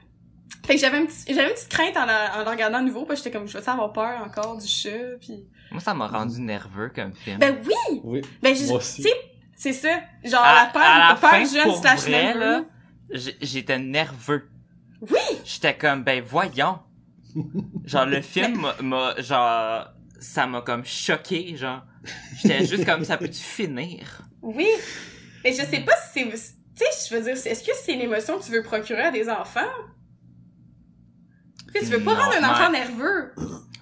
Fait que j'avais un petit, j'avais une petite crainte en, en le regardant à nouveau, parce que j'étais comme, je vais avoir peur encore du chat, puis... Moi, ça m'a rendu nerveux comme film. Ben oui! Oui. Ben, je- Moi aussi. tu sais, c'est ça. Genre, à, la peur, à la peur fin, jeune pour slash vrai, nerveux. là, j'étais nerveux. Oui! J'étais comme, ben voyons. Genre, le film m'a- m'a, genre, ça m'a comme choqué, genre. J'étais juste comme, ça peut-tu finir? Oui! Mais je sais pas si c'est... Tu sais, je veux dire, est-ce que c'est une émotion que tu veux procurer à des enfants? Tu veux pas Non, rendre un enfant nerveux.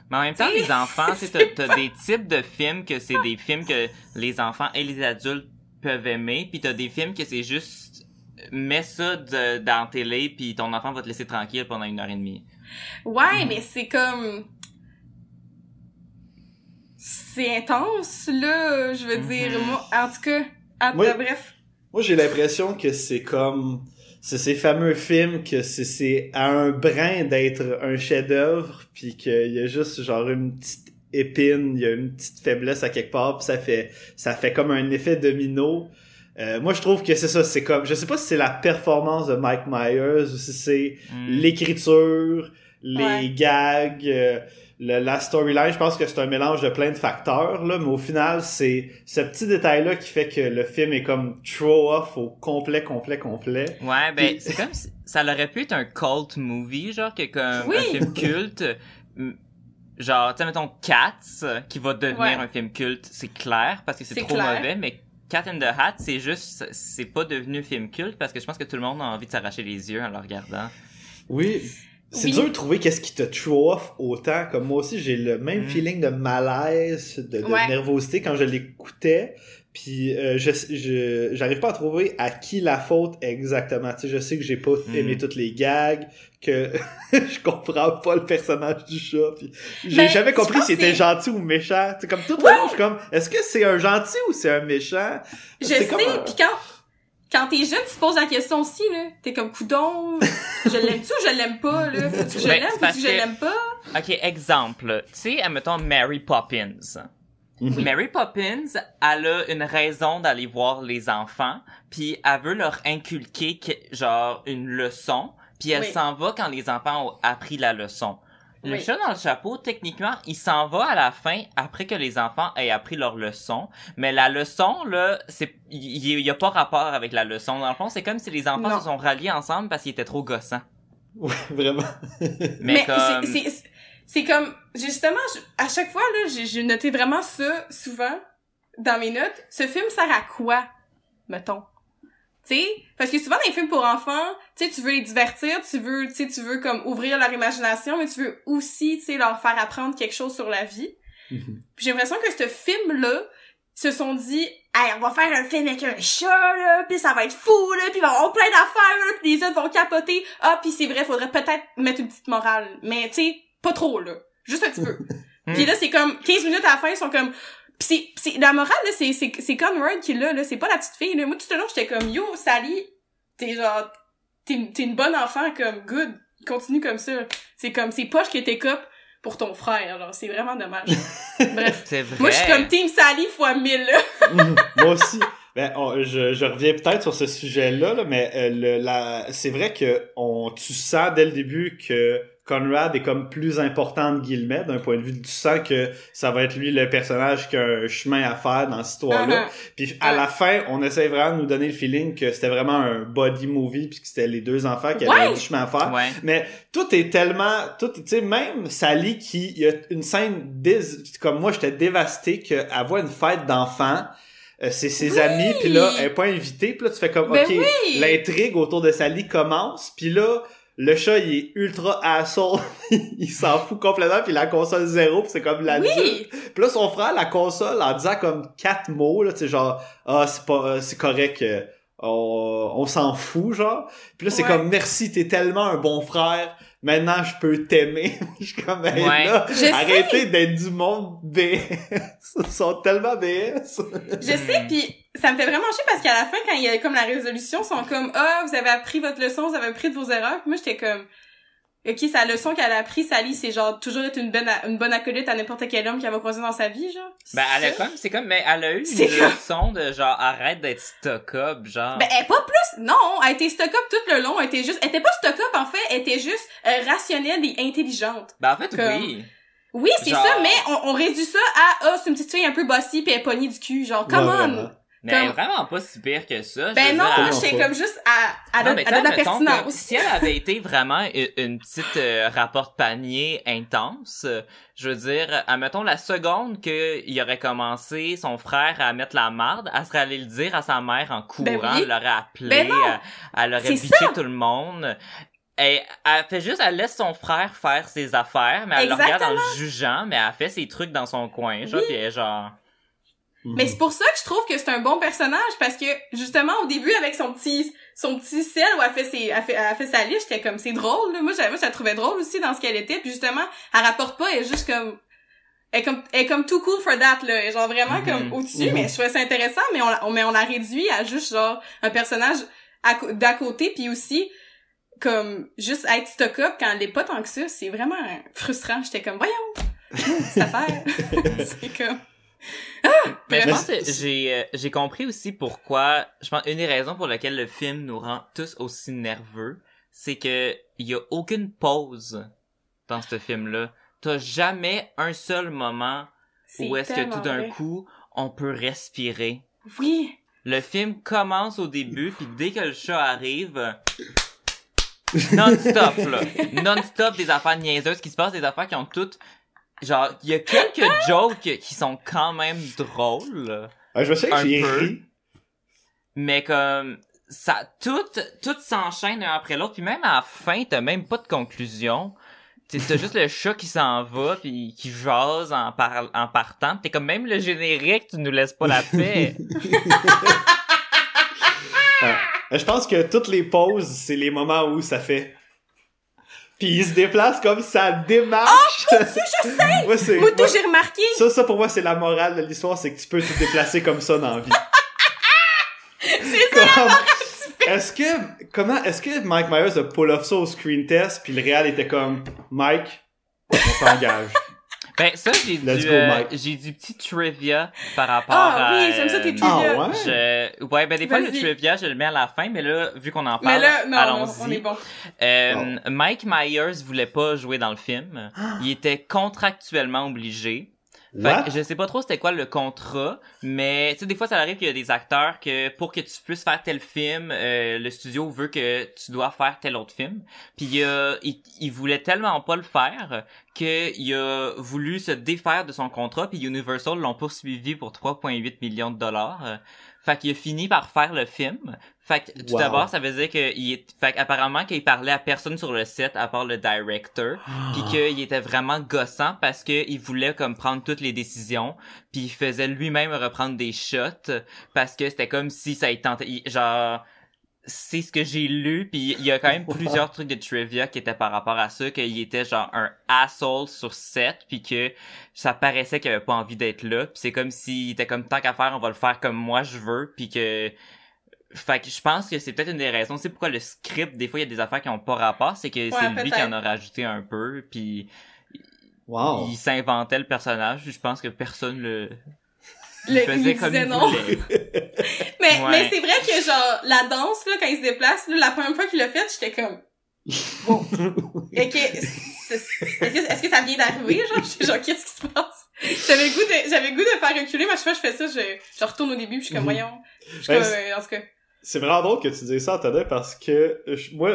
Mais en même temps, les enfants, t'as des types de films que c'est des films que les enfants et les adultes peuvent aimer, puis t'as des films que c'est juste mets ça de, dans la télé, puis ton enfant va te laisser tranquille pendant une heure et demie. Ouais, mais c'est comme... C'est intense, là, je veux dire. Mhm. Moi, en tout cas, en- Moi- bref. Moi, j'ai l'impression que c'est comme... C'est ces fameux films que c'est- c'est à un brin d'être un chef-d'œuvre, puis qu'il y a juste genre une petite épine, il y a une petite faiblesse à quelque part, puis ça fait ça fait comme un effet domino. Euh, moi, je trouve que c'est ça, c'est comme... Je sais pas si c'est la performance de Mike Myers ou si c'est Hmm. l'écriture, les Ouais. gags, euh, le- la storyline, je pense que c'est un mélange de plein de facteurs, là, mais au final, c'est ce petit détail-là qui fait que le film est comme throw-off au complet, complet, complet. Ouais, ben, Puis- c'est comme si ça aurait pu être un cult movie, genre, que comme Oui. un film culte. Genre, tu sais, mettons Cats, qui va devenir Ouais. un film culte, c'est clair, parce que c'est C'est trop clair. mauvais, mais Cat in the Hat, c'est juste, c'est pas devenu film culte, parce que je pense que tout le monde a envie de s'arracher les yeux en le regardant. Oui. C'est Oui. dur de trouver qu'est-ce qui te throw-off autant. Comme moi aussi, j'ai le même Mm. feeling de malaise, de, de Ouais. nervosité quand je l'écoutais. Puis euh, je je j'arrive pas à trouver à qui la faute exactement. Tu sais, je sais que j'ai pas Mm. aimé toutes les gags, que je comprends pas le personnage du chat. Puis j'ai Ben, jamais compris s'il était gentil ou méchant. C'est comme tout le Ouais. long, je suis comme est-ce que c'est un gentil ou c'est un méchant? Je C'est sais, comme un- pis quand, quand t'es jeune, tu te poses la question aussi, là. T'es comme, coudon, je l'aime-tu ou je l'aime pas, là? Faut-tu que je Ben, l'aime, faut-tu que je l'aime pas? Ok, exemple. Tu sais, admettons Mary Poppins. Mhm. Mary Poppins, elle a une raison d'aller voir les enfants, puis elle veut leur inculquer que- genre une leçon, puis elle Oui. s'en va quand les enfants ont appris la leçon. Le Oui. chat dans le chapeau, techniquement, il s'en va à la fin après que les enfants aient appris leur leçon. Mais la leçon, là, c'est, il il y, a pas rapport avec la leçon. Dans le fond, c'est comme si les enfants Non. se sont ralliés ensemble parce qu'ils étaient trop gossants. Ouais, vraiment. Mais, c'est- comme, c'est, c'est, c'est comme, justement, je- à chaque fois, là, j'ai, j'ai noté vraiment ça, souvent, dans mes notes. Ce film sert à quoi, mettons? Tu sais, parce que souvent dans les films pour enfants, tu sais, tu veux les divertir, tu veux, tu tu veux comme ouvrir leur imagination, mais tu veux aussi, tu sais, leur faire apprendre quelque chose sur la vie. Puis j'ai l'impression que ce film-là se sont dit, hey, on va faire un film avec un chat, là, puis ça va être fou, là, puis il va avoir plein d'affaires, là, puis les autres vont capoter. Ah, puis c'est vrai, faudrait peut-être mettre une petite morale, mais tu sais, pas trop, là. Juste un petit peu. puis là, c'est comme 15 minutes à la fin, ils sont comme... Pis c'est, pis c'est, la morale, là, c'est, c'est, c'est Conrad qui l'a, là, c'est pas la petite fille, là. Moi, tout le long, j'étais comme, yo, Sally, t'es genre, t'es, t'es une bonne enfant, comme, good, continue comme ça. C'est comme, c'est poche que t'es cop pour ton frère, alors c'est vraiment dommage. Bref. c'est vrai. Moi, je suis comme Team Sally fois 1000, là. Moi aussi. Ben, on- je, je reviens peut-être sur ce sujet-là, là, mais euh, le, la, c'est vrai que on, tu sens dès le début que Conrad est comme plus important de guillemets d'un point de vue tu sens que ça va être lui le personnage qui a un chemin à faire dans cette histoire-là. Uh-huh. Puis à Ouais. la fin, on essaie vraiment de nous donner le feeling que c'était vraiment un body movie puis que c'était les deux enfants qui Ouais. avaient du chemin à faire. Ouais. Mais tout est tellement, tout, tu sais, même Sally qui, il y a une scène dés- comme moi, j'étais dévasté qu'elle voit une fête d'enfants, euh, c'est ses Oui! amis, puis là, elle est pas invitée, puis là, tu fais comme, Ben ok, oui! l'intrigue autour de Sally commence, puis là, le chat, il est ultra asshole, il s'en fout complètement, puis la console zéro, puis c'est comme l'adulte. Oui! Puis là, son frère, la console, en disant comme quatre mots, là, tu sais, genre, ah, c'est pas, euh, c'est correct, euh, on, on s'en fout, genre. Puis là, c'est Ouais. comme, merci, t'es tellement un bon frère, maintenant, je peux t'aimer. je suis comme, hey, Ouais. là, Je sais. arrêtez d'être du monde BS. Ils sont tellement BS. Je sais, puis ça me fait vraiment chier parce qu'à la fin, quand il y a comme la résolution, ils sont comme « Ah, vous avez appris votre leçon, vous avez appris de vos erreurs. » Puis moi, j'étais comme « Ok, sa leçon qu'elle a appris, Sally, c'est genre toujours être une bonne, une bonne acolyte à n'importe quel homme qu'elle va croiser dans sa vie, genre. » Ben, elle a comme, c'est comme, mais elle a eu une comme- leçon de genre, arrête d'être stock-up, genre. Ben, elle est pas plus, non, elle était stock-up tout le long, elle était juste, elle était pas stock-up, en fait, elle était juste euh, rationnelle et intelligente. Ben, en fait, Comme- oui. Oui, c'est Genre- ça, mais on, on réduit ça à, ah, c'est une petite fille un peu bossy pis elle est pognée du cul, genre, come Ouais, on! vraiment. Mais elle est Comme- vraiment pas si pire que ça. je Ben veux non, j'étais comme juste à, à, Non, de, mais à de la pertinence. Si elle avait été vraiment une, une petite euh, rapport panier intense, je veux dire, admettons la seconde qu'il aurait commencé son frère à mettre la marde, elle serait allée le dire à sa mère en courant, Ben oui. elle l'aurait appelé, Ben elle, elle aurait bitché tout le monde. Et elle fait juste, elle laisse son frère faire ses affaires, mais elle le regarde en le jugeant, mais elle fait ses trucs dans son coin, genre, Oui. pis elle est genre... Mais c'est pour ça que je trouve que c'est un bon personnage parce que justement au début avec son petit son petit sel où elle fait ses elle fait, elle fait sa liste, j'étais comme c'est drôle là. Moi j'avais je la trouvais drôle aussi dans ce qu'elle était puis justement elle rapporte pas elle est juste comme elle est comme elle est comme too cool for that là, elle est genre vraiment Mhm. comme au-dessus Mhm. mais je trouvais ça intéressant mais on mais on l'a réduit à juste genre un personnage d'à côté puis aussi comme juste être stock up quand elle est pas tant que ça, c'est vraiment frustrant. J'étais comme voyons, cette affaire. c'est comme Mais je pense que j'ai euh, j'ai compris aussi pourquoi. Je pense une des raisons pour lesquelles le film nous rend tous aussi nerveux, c'est que il y a aucune pause dans ce film-là. T'as jamais un seul moment où est-ce que tout d'un coup on peut respirer. Oui. Le film commence au début, puis dès que le chat arrive, non-stop, là. Non-stop des affaires niaiseuses qui se passent, des affaires qui ont toutes... Genre, il y a quelques jokes qui sont quand même drôles, Ah, je me souviens que un j'ai peu. ri. mais comme... Ça, tout, tout s'enchaîne un après l'autre, puis même à la fin, t'as même pas de conclusion. T'sais, T'as juste le chat qui s'en va, puis qui jase en, par- en partant. T'es comme même le générique, tu nous laisses pas la paix. Euh, Je pense que toutes les pauses, c'est les moments où ça fait. Puis il se déplace comme ça démarche. Oh, Si, je sais! Moi, c'est- Moi, tout, j'ai remarqué. ça, ça pour moi, c'est la morale de l'histoire, c'est que tu peux te déplacer comme ça dans la vie. C'est ça. Comme- Est-ce que comment est-ce que Mike Myers a pull off ça au screen test puis le réal était comme Mike on t'engage. Ben ça j'ai Let's du go, euh, Mike. j'ai du petit trivia par rapport Ah à oui, j'aime ça, tes euh, trivia. Ah ouais? Je... Ouais, ben des fois le trivia, je le mets à la fin, mais là, vu qu'on en Mais parle, là, non, non, allons-y. on est bon. Euh, Mike Myers voulait pas jouer dans le film. Ah. Il était contractuellement obligé. Fait que je sais pas trop c'était quoi le contrat, mais tu sais des fois ça arrive qu'il y a des acteurs que pour que tu puisses faire tel film, euh, le studio veut que tu dois faire tel autre film. Puis il, a- il, il voulait tellement pas le faire qu'il a voulu se défaire de son contrat, puis Universal l'ont poursuivi pour 3,8 millions de dollars. Fait qu'il a fini par faire le film. Fait que tout Wow. d'abord, ça veut dire qu'il est, fait qu'apparemment qu'il parlait à personne sur le set à part le director, puis qu'il était vraiment gossant parce que il voulait comme prendre toutes les décisions, puis il faisait lui-même reprendre des shots parce que c'était comme si ça y tentait, il- genre c'est ce que j'ai lu puis il y a quand même plusieurs trucs de trivia qui étaient par rapport à ça qu'il était genre un asshole sur set puis que ça paraissait qu'il avait pas envie d'être là puis c'est comme s'il était comme tant qu'à faire on va le faire comme moi je veux puis que fait que je pense que c'est peut-être une des raisons c'est pourquoi le script des fois il y a des affaires qui ont pas rapport c'est que c'est lui qui en a rajouté un peu puis Wow. il s'inventait le personnage je pense que personne le il Le- faisait il comme disait il non. Mais, Ouais. mais c'est vrai que genre, la danse, là, quand il se déplace, là, la première fois qu'il l'a fait, j'étais comme, bon. Est-ce que, est-ce que ça vient d'arriver, genre? J'étais genre, qu'est-ce qui se passe? J'avais goût de, j'avais goût de faire reculer, mais à chaque fois que je fais ça, je, je retourne au début, puis je suis comme, Mhm. voyons. Je suis Ben, comme, euh, en tout cas. C'est vraiment drôle que tu dises ça, Antonin, parce que je- moi,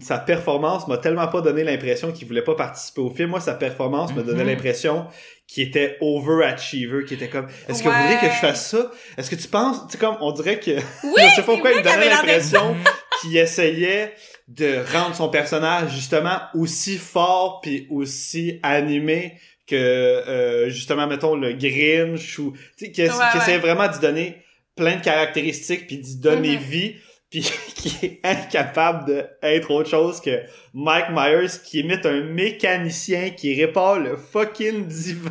sa performance m'a tellement pas donné l'impression qu'il voulait pas participer au film. Moi, sa performance me donnait Mhm. l'impression qu'il était overachiever, qu'il était comme, est-ce que vous voulez que je fasse ça? Est-ce que tu penses, tu sais, comme, on dirait que, Oui, je sais pas pourquoi il me qu'il donnait l'impression qu'il essayait de rendre son personnage, justement, aussi fort puis aussi animé que, euh, justement, mettons, le Grinch ou, tu sais, qu'il Ouais, qu'il ouais. essayait vraiment d'y donner plein de caractéristiques puis d'y donner Mhm. vie puis qui est incapable d'être autre chose que Mike Myers qui imite un mécanicien qui répare le fucking divan.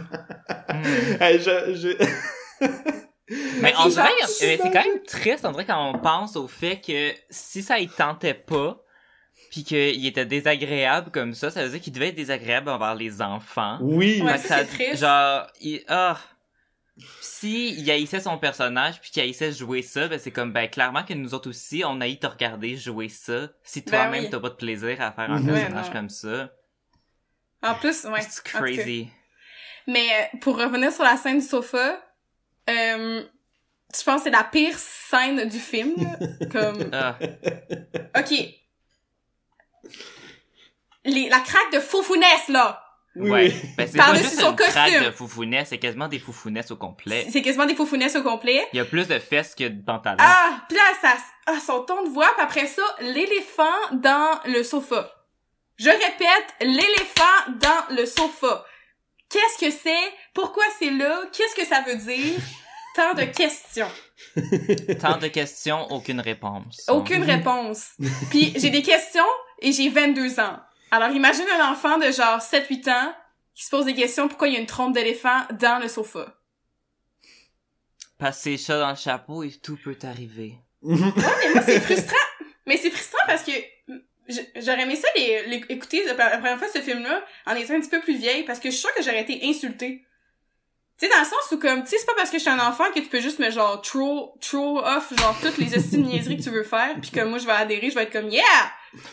Hmm. Hey, je, je... Mais on C'est dirait, euh, c'est quand même triste, on dirait quand on pense au fait que si ça y tentait pas, puis qu'il était désagréable comme ça, ça veut dire qu'il devait être désagréable envers les enfants. Oui. Ouais, ça, c'est triste. Genre, il, ah. Si il haïssait son personnage puis qu'il haïssait jouer ça, ben c'est comme ben clairement que nous autres aussi, on haït te regarder jouer ça. Si Ben toi-même oui. t'as pas de plaisir à faire un Mhm. personnage Ouais, comme ça, En plus, ouais. c'est crazy? Mais euh, pour revenir sur la scène du sofa, euh, je pense que c'est la pire scène du film, là? Comme, Ah, ok. Les, la craque de Foufounès, là. Oui, ouais. Ben, c'est pas juste son une costume. de foufounet, c'est quasiment des foufounesses au complet. C'est quasiment des Foufounès au complet. Il y a plus de fesses que de pantalons. Ah, pis là, ça, ah, son ton de voix, pis après ça, l'éléphant dans le sofa. Je répète, l'éléphant dans le sofa. Qu'est-ce que c'est? Pourquoi c'est là? Qu'est-ce que ça veut dire? Tant de questions. Tant de questions, aucune réponse. Aucune réponse. Puis j'ai des questions et j'ai 22 ans. Alors imagine un enfant de genre 7-8 ans qui se pose des questions pourquoi il y a une trompe d'éléphant dans le sofa? Passer ça dans le chapeau et tout peut arriver. Mais moi, c'est frustrant. Mais c'est frustrant parce que j'aurais aimé ça les, les- écouter la la première fois ce film-là en étant un petit peu plus vieille parce que je suis sûre que j'aurais été insultée. Tu sais, dans le sens où comme, tu sais, c'est pas parce que je suis un enfant que tu peux juste me genre throw, throw off genre toutes les estimes niaiseries que tu veux faire puis que moi je vais adhérer, je vais être comme yeah!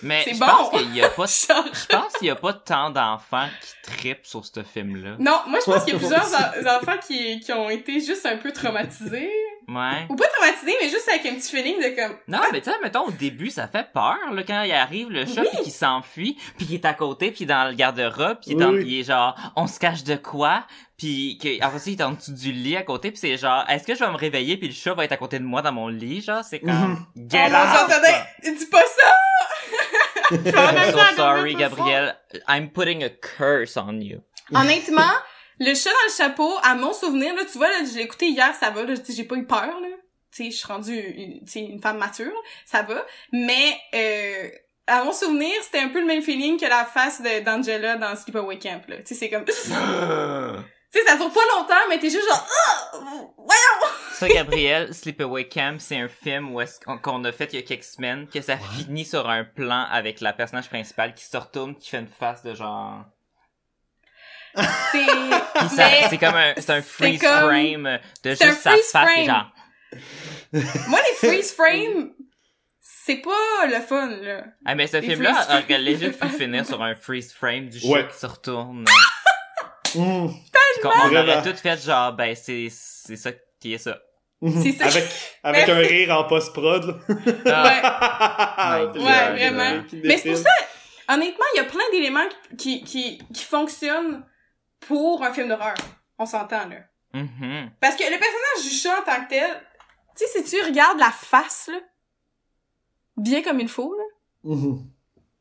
Mais C'est je bon. pense qu'il y a pas je pense qu'il y a pas tant d'enfants qui tripent sur ce film-là. Non, moi je pense qu'il y a plusieurs en- enfants qui, qui ont été juste un peu traumatisés. Ouais. Ou pas traumatisés, mais juste avec un petit feeling de comme, Non, mais tu sais, mettons, au début, ça fait peur, là, quand il arrive, le chat, Oui. puis qu'il s'enfuit, puis qu'il est à côté, puis dans le garde-robe, puis il est, dans- Oui. il est genre, on se cache de quoi, puis que, après ça, il est en dessous du lit à côté, puis c'est genre, est-ce que je vais me réveiller, puis le chat va être à côté de moi dans mon lit, genre, c'est comme, get oh mon dieu, out! attendez, dis pas ça! I'm so sorry, ça Gabrielle. I'm putting a curse on you. Honnêtement, le chat dans le chapeau, à mon souvenir, là, tu vois, là, je l'ai écouté hier, ça va, là, tu sais, j'ai pas eu peur, là. Tu sais, je suis rendue, une- tu sais, une femme mature, ça va. Mais, euh, à mon souvenir, c'était un peu le même feeling que la face de- d'Angela dans Sleepaway Camp, là. Tu sais, c'est comme... tu sais, ça dure pas longtemps, mais t'es juste genre... Ah! Voyons! Ça, Gabrielle, Sleepaway Camp, c'est un film où est-ce qu'on qu'on a fait il y a quelques semaines, que ça finit sur un plan avec la personnage principale qui se retourne, qui fait une face de genre... C'est... Comme un, c'est un freeze comme- frame de juste sa face, genre... Moi, les freeze frames, c'est pas le fun, là. Ah, mais ce Les film-là freeze aurait léger pu finir sur un freeze frame du chat Ouais. qui se retourne. Mm. Qu'on- on aurait tout fait genre, ben, c'est, c'est ça qui est ça. C'est ça. Avec, avec un rire en post-prod, là. Ah, Ouais, Ouais, ouais, vraiment. Mais c'est pour ça, honnêtement, il y a plein d'éléments qui, qui, qui fonctionnent pour un film d'horreur. On s'entend, là. Mhm. Parce que le personnage du chat en tant que tel, tu sais, si tu regardes la face, là, bien comme il faut, là, Mhm.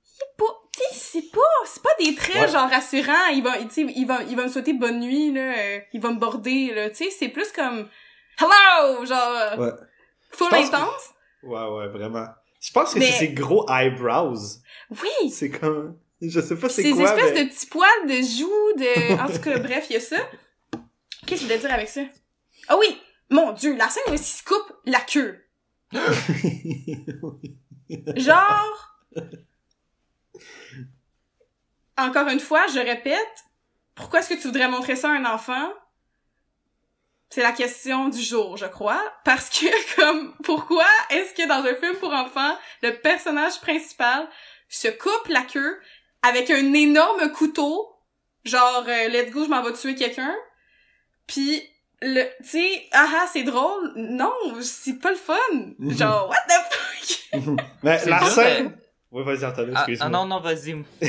c'est pas, tu sais, c'est pas, c'est pas des traits, Ouais. genre, rassurants. Il va, tu sais, il va, il va me souhaiter bonne nuit, là, euh, il va me border, là, tu sais, c'est plus comme, hello, genre, Ouais. full que- intense. Ouais, ouais, vraiment. Je pense que Mais- c'est ses gros eyebrows. Oui! C'est comme... Je sais pas c'est Ces quoi, espèces mais... de petits poils de joues, de... En tout cas, bref, il y a ça. Qu'est-ce que je voulais dire avec ça? Ah oui! Mon dieu, la scène où il se coupe la queue. Genre... Encore une fois, je répète, pourquoi est-ce que tu voudrais montrer ça à un enfant? C'est la question du jour, je crois. Parce que, comme, pourquoi est-ce que dans un film pour enfants, le personnage principal se coupe la queue avec un énorme couteau, genre, euh, let's go, je m'en vais tuer quelqu'un, puis le, tu sais, ah ah, c'est drôle. Non, c'est pas le fun. Mhm. Genre, what the fuck? mais C'est la dur, scène... Oui, vas-y, Anthony, Ah, excuse-moi. ah non, non, vas-y.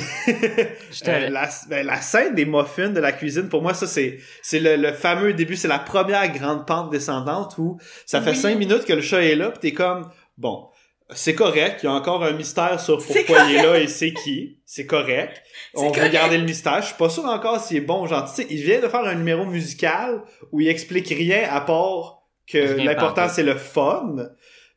Euh, la, ben, la scène des muffins de la cuisine, pour moi, ça, c'est, c'est le, le fameux début, c'est la première grande pente descendante où ça fait Oui. cinq minutes que le chat est là, pis t'es comme, bon, c'est correct, il y a encore un mystère sur pourquoi il est là et c'est qui, c'est correct. On correct. garder le mystère, je suis pas sûr encore s'il est bon ou gentil. Tu sais, il vient de faire un numéro musical où il explique rien à part que l'important c'est le fun.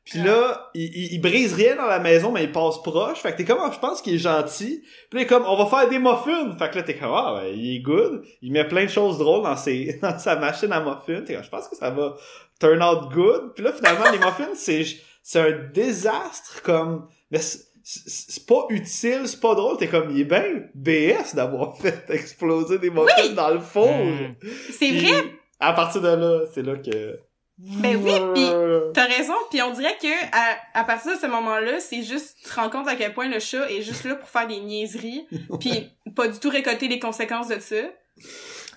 Puis là, il, il, il brise rien dans la maison, mais il passe proche. Fait que t'es comme, ah, je pense qu'il est gentil. Puis là, il est comme, on va faire des muffins. Fait que là, t'es comme, ah, ben, il est good. Il met plein de choses drôles dans ses, dans sa machine à muffins. T'es comme, je pense que ça va turn out good. Puis là, finalement, les muffins, c'est, c'est un désastre, comme, mais c'est, pas utile, c'est pas drôle. T'es comme, il est bien BS d'avoir fait exploser des muffins dans le four. Mm. C'est vrai, À partir de là, c'est là que... Ben oui, puis t'as raison, puis on dirait que à, à partir de ce moment-là, c'est juste, tu te rends compte à quel point le chat est juste là pour faire des niaiseries, puis pas du tout récolter les conséquences de ça.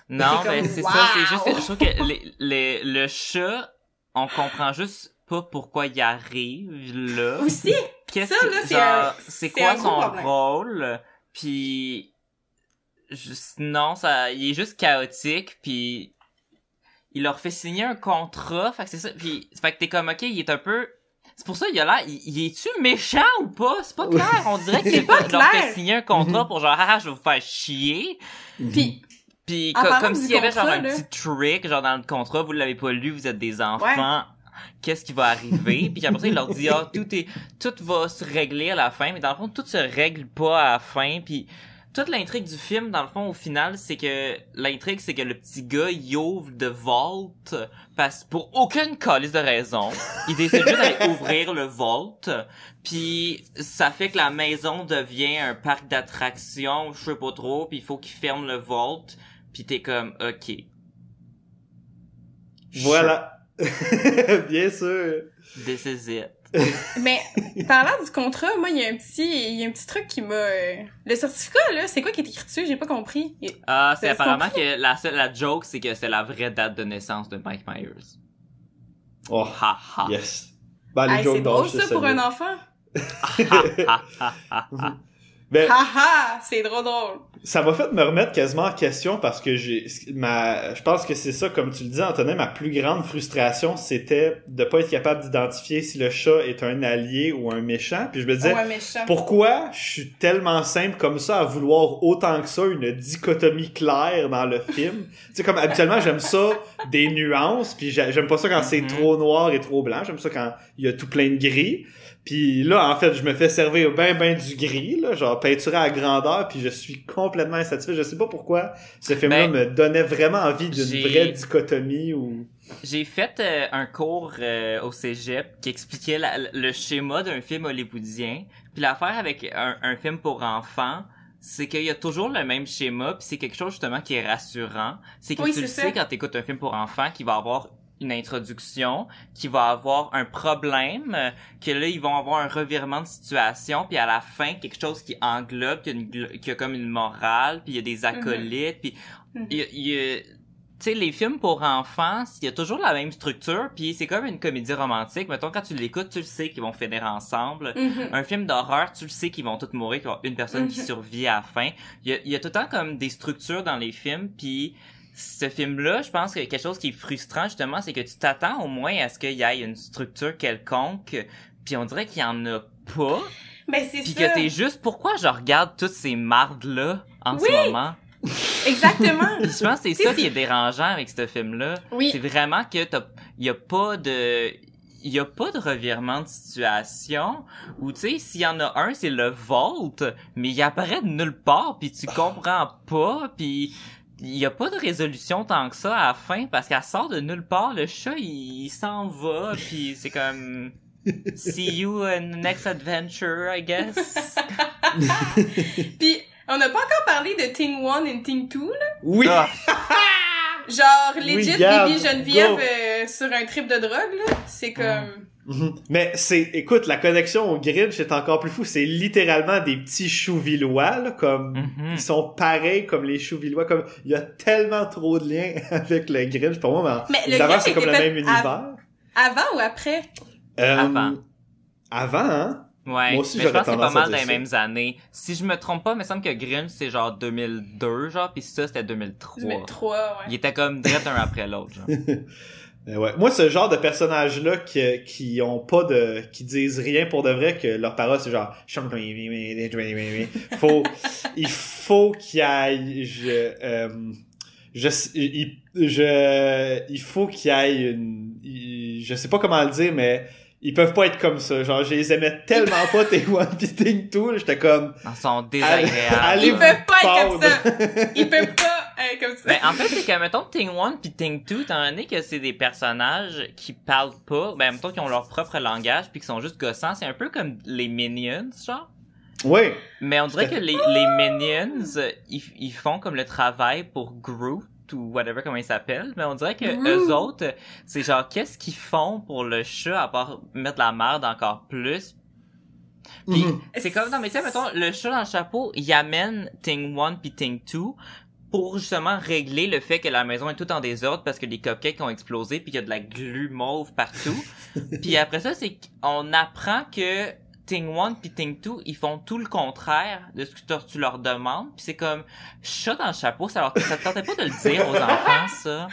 Non, C'est mais c'est wow. ça, c'est juste, je trouve que les, les, le chat on comprend juste pas pourquoi il arrive là. Aussi, Qu'est-ce ça, que- là, c'est c'est quoi un son problème. rôle? Puis juste non ça il est juste chaotique puis il leur fait signer un contrat fait que c'est ça puis fait que t'es comme ok il est un peu c'est pour ça il a l'air il, il est-tu méchant ou pas? C'est pas clair on dirait que c'est pas il leur clair. fait signer un contrat pour genre ah je vais vous faire chier Puis, puis co- parlant comme s'il y avait genre un petit trick genre dans le contrat, vous l'avez pas lu, vous êtes des enfants. Qu'est-ce qui va arriver Puis après ça il leur dit ah tout est tout va se régler à la fin, mais dans le fond tout se règle pas à la fin puis toute l'intrigue du film, dans le fond, au final, c'est que l'intrigue, c'est que le petit gars, il ouvre de vault parce pour aucune calice de raison. Il décide juste d'aller ouvrir le vault, puis ça fait que la maison devient un parc d'attractions, je sais pas trop, puis il faut qu'il ferme le vault, puis t'es comme, ok. Voilà. Bien sûr. This is it. mais, parlant du contrat, moi, il y a un petit, il y a un petit truc qui m'a, euh, le certificat, là, c'est quoi qui est écrit dessus? J'ai pas compris. Ah, c'est C'est apparemment que la la joke, c'est que c'est la vraie date de naissance de Mike Myers. Oh, Ha ha. yes. Ben, les Hey, jokes c'est drôle, ça, pour un enfant. Ha ha ha ha. Ben, Haha, c'est trop drôle. Ça m'a fait me remettre quasiment en question parce que j'ai ma je pense que c'est ça comme tu le dis Antonin ma plus grande frustration c'était de pas être capable d'identifier si le chat est un allié ou un méchant. Puis je me disais pourquoi je suis tellement simple comme ça à vouloir autant que ça une dichotomie claire dans le film? Tu sais comme habituellement j'aime ça des nuances puis j'ai- j'aime pas ça quand c'est Mhm. trop noir et trop blanc. J'aime ça quand il y a tout plein de gris. Puis là, en fait, je me fais servir ben ben du gris, là, genre peinturé à grandeur, puis je suis complètement insatisfait. Je sais pas pourquoi ce film-là Ben, me donnait vraiment envie d'une j'ai- vraie dichotomie ou... J'ai fait euh, un cours euh, au cégep qui expliquait la- le schéma d'un film hollywoodien. Puis l'affaire avec un, un film pour enfants, c'est qu'il y a toujours le même schéma, puis c'est quelque chose justement qui est rassurant. C'est que Oui, tu le c'est sais ça. quand tu écoutes un film pour enfants qu'il va avoir une introduction, qui va avoir un problème, euh, que là ils vont avoir un revirement de situation, puis à la fin quelque chose qui englobe, qui a, une glo- qui a comme une morale, puis il y a des acolytes, puis Mhm. il y a- il y a- tu sais, les films pour enfants, il y a toujours la même structure, puis c'est comme une comédie romantique. Mettons, quand tu l'écoutes, tu le sais qu'ils vont finir ensemble. Mhm. Un film d'horreur, tu le sais qu'ils vont tous mourir, qu'il y avoir une personne qui Mhm. survit à la fin. Il y a, il y a tout le temps comme des structures dans les films, puis ce film-là, je pense que quelque chose qui est frustrant, justement, c'est que tu t'attends au moins à ce qu'il y ait une structure quelconque, puis on dirait qu'il y en a pas, Ben, c'est puis que t'es juste, pourquoi je regarde toutes ces mardes-là en Oui! ce moment? Exactement. Puis je pense que c'est ça qui est dérangeant avec ce film-là. Oui. C'est vraiment que t'as, y a pas de, y a pas de revirement de situation où tu sais s'il y en a un c'est le Volt, mais il apparaît de nulle part puis tu comprends pas puis il y a pas de résolution tant que ça à la fin parce qu'elle sort de nulle part le chat il, il s'en va puis c'est comme see you in the next adventure I guess. Puis, on n'a pas encore parlé de Thing 1 et Thing 2, là? Oui! Ah, Genre, legit, Bibi Geneviève euh, sur un trip de drogue, là. C'est comme... Mhm. Mais c'est, écoute, la connexion au Grinch est encore plus fou. C'est littéralement des petits choux villois, là, comme... mhm. Ils sont pareils comme les choux villois, comme... Il y a tellement trop de liens avec le Grinch. Pour moi, mais, Mais le évidemment, Grinch c'est comme le même univers. Avant ou après? Euh, Avant. Avant, hein? Ouais, Moi aussi, mais je pense que c'est pas mal dans les mêmes années. Si je me trompe pas, il me semble que Grinch c'est genre 2002, genre, puis ça c'était 2003. 2003, ouais. Il était comme direct un après l'autre, genre. Euh, ouais. Moi, ce genre de personnages-là qui, qui ont pas de, qui disent rien pour de vrai, que leur parole c'est genre, faut, il faut qu'il y aille, je, euh, je, il, je, il faut qu'il y ait une, il- je sais pas comment le dire, mais ils peuvent pas être comme ça. Genre, je les aimais tellement pas, tes One Two, là, j'étais comme, Ils sont désagréables. Allez, Ils peuvent pas être comme ça. Ils peuvent pas être comme ça. Ben, en fait, c'est que, mettons, Thing 1 pis Thing 2, étant donné que c'est des personnages qui parlent pas, ben, mettons, qui ont leur propre langage puis qui sont juste gossants, c'est un peu comme les Minions, genre. ouais. Mais on dirait que les, les Minions, ils, ils font comme le travail pour Groot ou whatever comment il s'appelle, mais on dirait que Groot. eux autres, c'est genre qu'est-ce qu'ils font pour le chat à part mettre la merde encore plus? Puis Mhm. c'est comme non mais tu sais mettons le chat dans le chapeau, il amène Thing 1 puis Thing 2 pour justement régler le fait que la maison est toute en désordre parce que les cupcakes ont explosé puis qu'il y a de la glu mauve partout. puis après ça, c'est qu'on apprend que Ting 1 puis Ting 2, ils font tout le contraire de ce que tu- leur demandes. Puis c'est comme chat dans le chapeau, ça, leur, ça te tentait pas de le dire aux enfants, ça?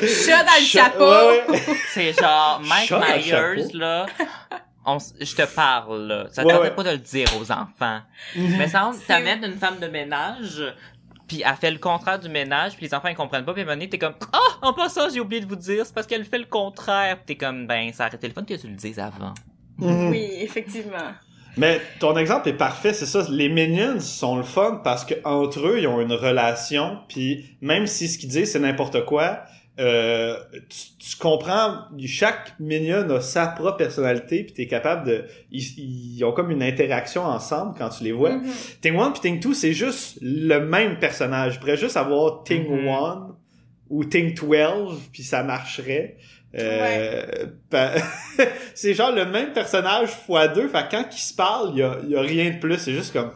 Chat dans le chapeau! ouais. C'est genre Mike Chat Myers, là. On, je te parle, là. Ça te Ouais, tentait ouais. pas de le dire aux enfants. Mhm. Mais ça, C'est- t'amènes une femme de ménage, puis elle fait le contraire du ménage, puis les enfants ils comprennent pas, puis à un moment donné, t'es comme « Ah, en passant, j'ai oublié de vous dire, c'est parce qu'elle fait le contraire. » Puis t'es comme « Ben, ça aurait été le fun que tu le dises avant. Mhm. Oui, effectivement. Mais ton exemple est parfait, c'est ça. Les Minions sont le fun parce que entre eux, ils ont une relation, puis même si ce qu'ils disent c'est n'importe quoi, euh, tu, tu comprends. Chaque Minion a sa propre personnalité, puis t'es capable de. Ils, ils ont comme une interaction ensemble quand tu les vois. Mhm. Ting 1 puis Ting 2, c'est juste le même personnage. Je pourrais juste avoir Ting. 1 ou Ting 12, puis ça marcherait. Euh, pa- c'est genre le même personnage fois deux. Fait quand ils se parlent, il y a, y a rien de plus. C'est juste comme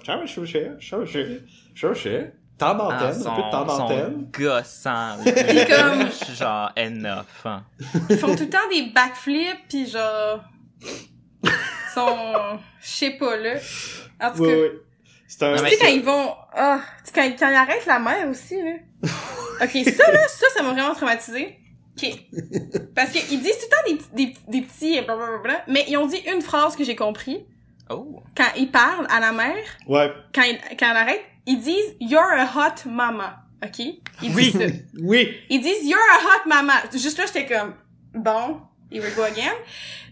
Temps d'antenne, Ah, un peu de temps d'antenne. gossant. Puis comme- genre enough. hein. Ils font tout le temps des backflips, pis genre... sont... Je sais pas, là. En tout Oui, cas... oui. C'est un. Mais Tu sais, quand ils vont... Ah, tu sais, quand, quand ils arrêtent la mer aussi, là. OK, ça, là, ça, ça m'a vraiment traumatisé. OK. Parce qu'ils disent tout le temps des, des, des petits... blablabla, mais ils ont dit une phrase que j'ai compris. Oh. Quand ils parlent à la mère, Ouais. quand ils, quand elle arrête, ils disent « You're a hot mama ». OK? Ils Oui. disent ça. Oui. Ils disent You're a hot mama. Juste là, j'étais comme bon, here we go again.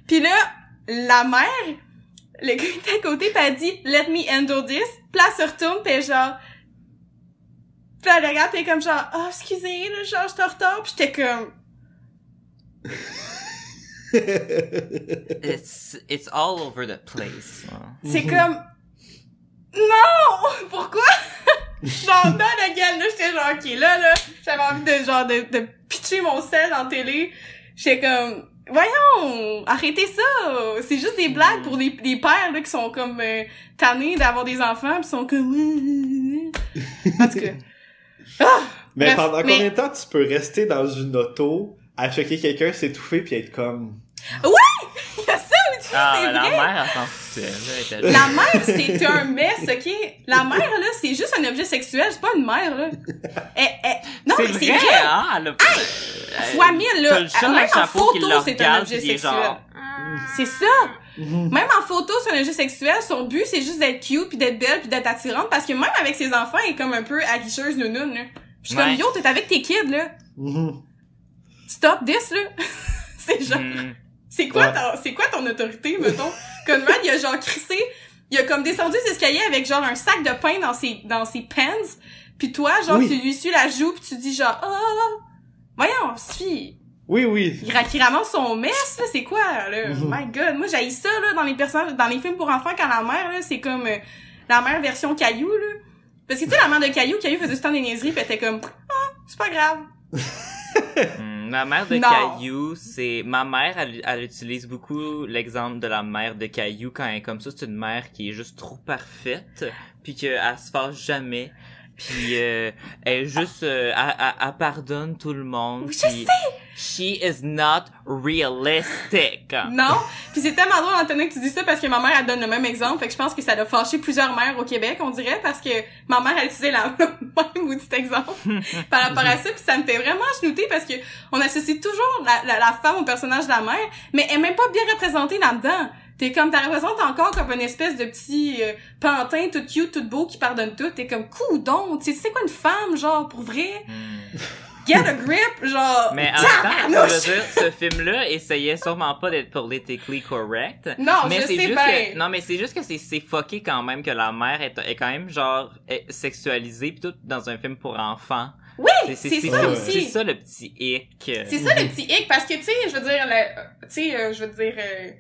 Puis là, la mère, le gars était à côté, pis elle dit Let me handle this. Elle se retourne, pis elle genre. Puis elle regarde, pis elle est comme genre Oh, excusez, là, genre, je te retard. Pis j'étais comme It's, it's all over the place. C'est comme Non! Pourquoi? genre, non, la gueule, là, j'étais genre, ok, là, là, j'avais envie de, genre, de, de pitcher mon sel en télé. J'étais comme, voyons, arrêtez ça! C'est juste des blagues pour des, des pères, là, qui sont comme, euh, tannés d'avoir des enfants, pis sont comme, en tout cas. Ah! Mais Bref, pendant mais- combien de temps tu peux rester dans une auto à checker quelqu'un s'étouffer puis être comme. Il Ah, c'est la vrai! mère, elle s'en foutait. La mère, c'est un mess, ok? La mère, là, c'est juste un objet sexuel, c'est pas une mère, là. Elle, elle- Non, mais c'est vrai! hein? Elle a... Fois mille, T'as là. le Même le en le photo, c'est un objet sexuel. genre... C'est ça! Même en photo, c'est un objet sexuel. Son but, c'est juste d'être cute, puis d'être belle, puis d'être attirante. Parce que même avec ses enfants, elle est comme un peu aguicheuse, nounoun, là. Je suis Ouais. comme, yo, t'es avec tes kids, là. Mhm. Stop this, là. c'est genre... Hmm. C'est quoi, Ouais. ton, c'est quoi ton autorité, mettons? Conrad, il a genre crissé, il a comme descendu ses escaliers avec genre un sac de pain dans ses, dans ses pants, puis toi, genre, Oui. tu lui suis la joue, puis tu dis genre, oh, voyons, fille, Oui, oui. il, il ramasse son mess, là, c'est quoi, là? Mhm. My god, moi, j'ai ça, là, dans les personnages, dans les films pour enfants, quand la mère, là, c'est comme euh, la mère version Caillou, là. Parce que, tu sais, la mère de Caillou, Caillou faisait tout le temps des niaiseries, pis elle était comme, ah, c'est pas grave. Ma mère de Non. Caillou, c'est... Ma mère, elle, elle utilise beaucoup l'exemple de la mère de Caillou quand elle est comme ça. C'est une mère qui est juste trop parfaite, puis qu'elle se fâche jamais. Puis euh, elle juste... euh, elle, elle- pardonne tout le monde. Oui, je puis She is not realistic. Non? Puis c'est tellement drôle, Antonin, que tu dis ça parce que ma mère, elle donne le même exemple. Fait que je pense que ça a fâché plusieurs mères au Québec, on dirait, parce que ma mère, elle utilisait la même maudit exemple par rapport à ça. Puis ça me fait vraiment chenouter parce que on associe toujours la, la, la femme au personnage de la mère, mais elle est même pas bien représentée là-dedans. T'es comme, t'as représentes encore comme une espèce de petit euh, pantin tout cute, tout beau qui pardonne tout. T'es comme, coudon, tu sais, c'est quoi une femme, genre, pour vrai? Hmm. Get a grip, genre. Mais en même temps, je veux dire, ce film-là essayait sûrement pas d'être politically correct. Non, mais c'est juste que, non, mais c'est juste que c'est, c'est fucké quand même que la mère est, est quand même genre sexualisée pis tout dans un film pour enfants. Oui, C'est, ça aussi. C'est ça le petit hic. C'est ça le petit hic, parce que, tu sais, je veux dire, tu sais, euh, je veux dire, euh,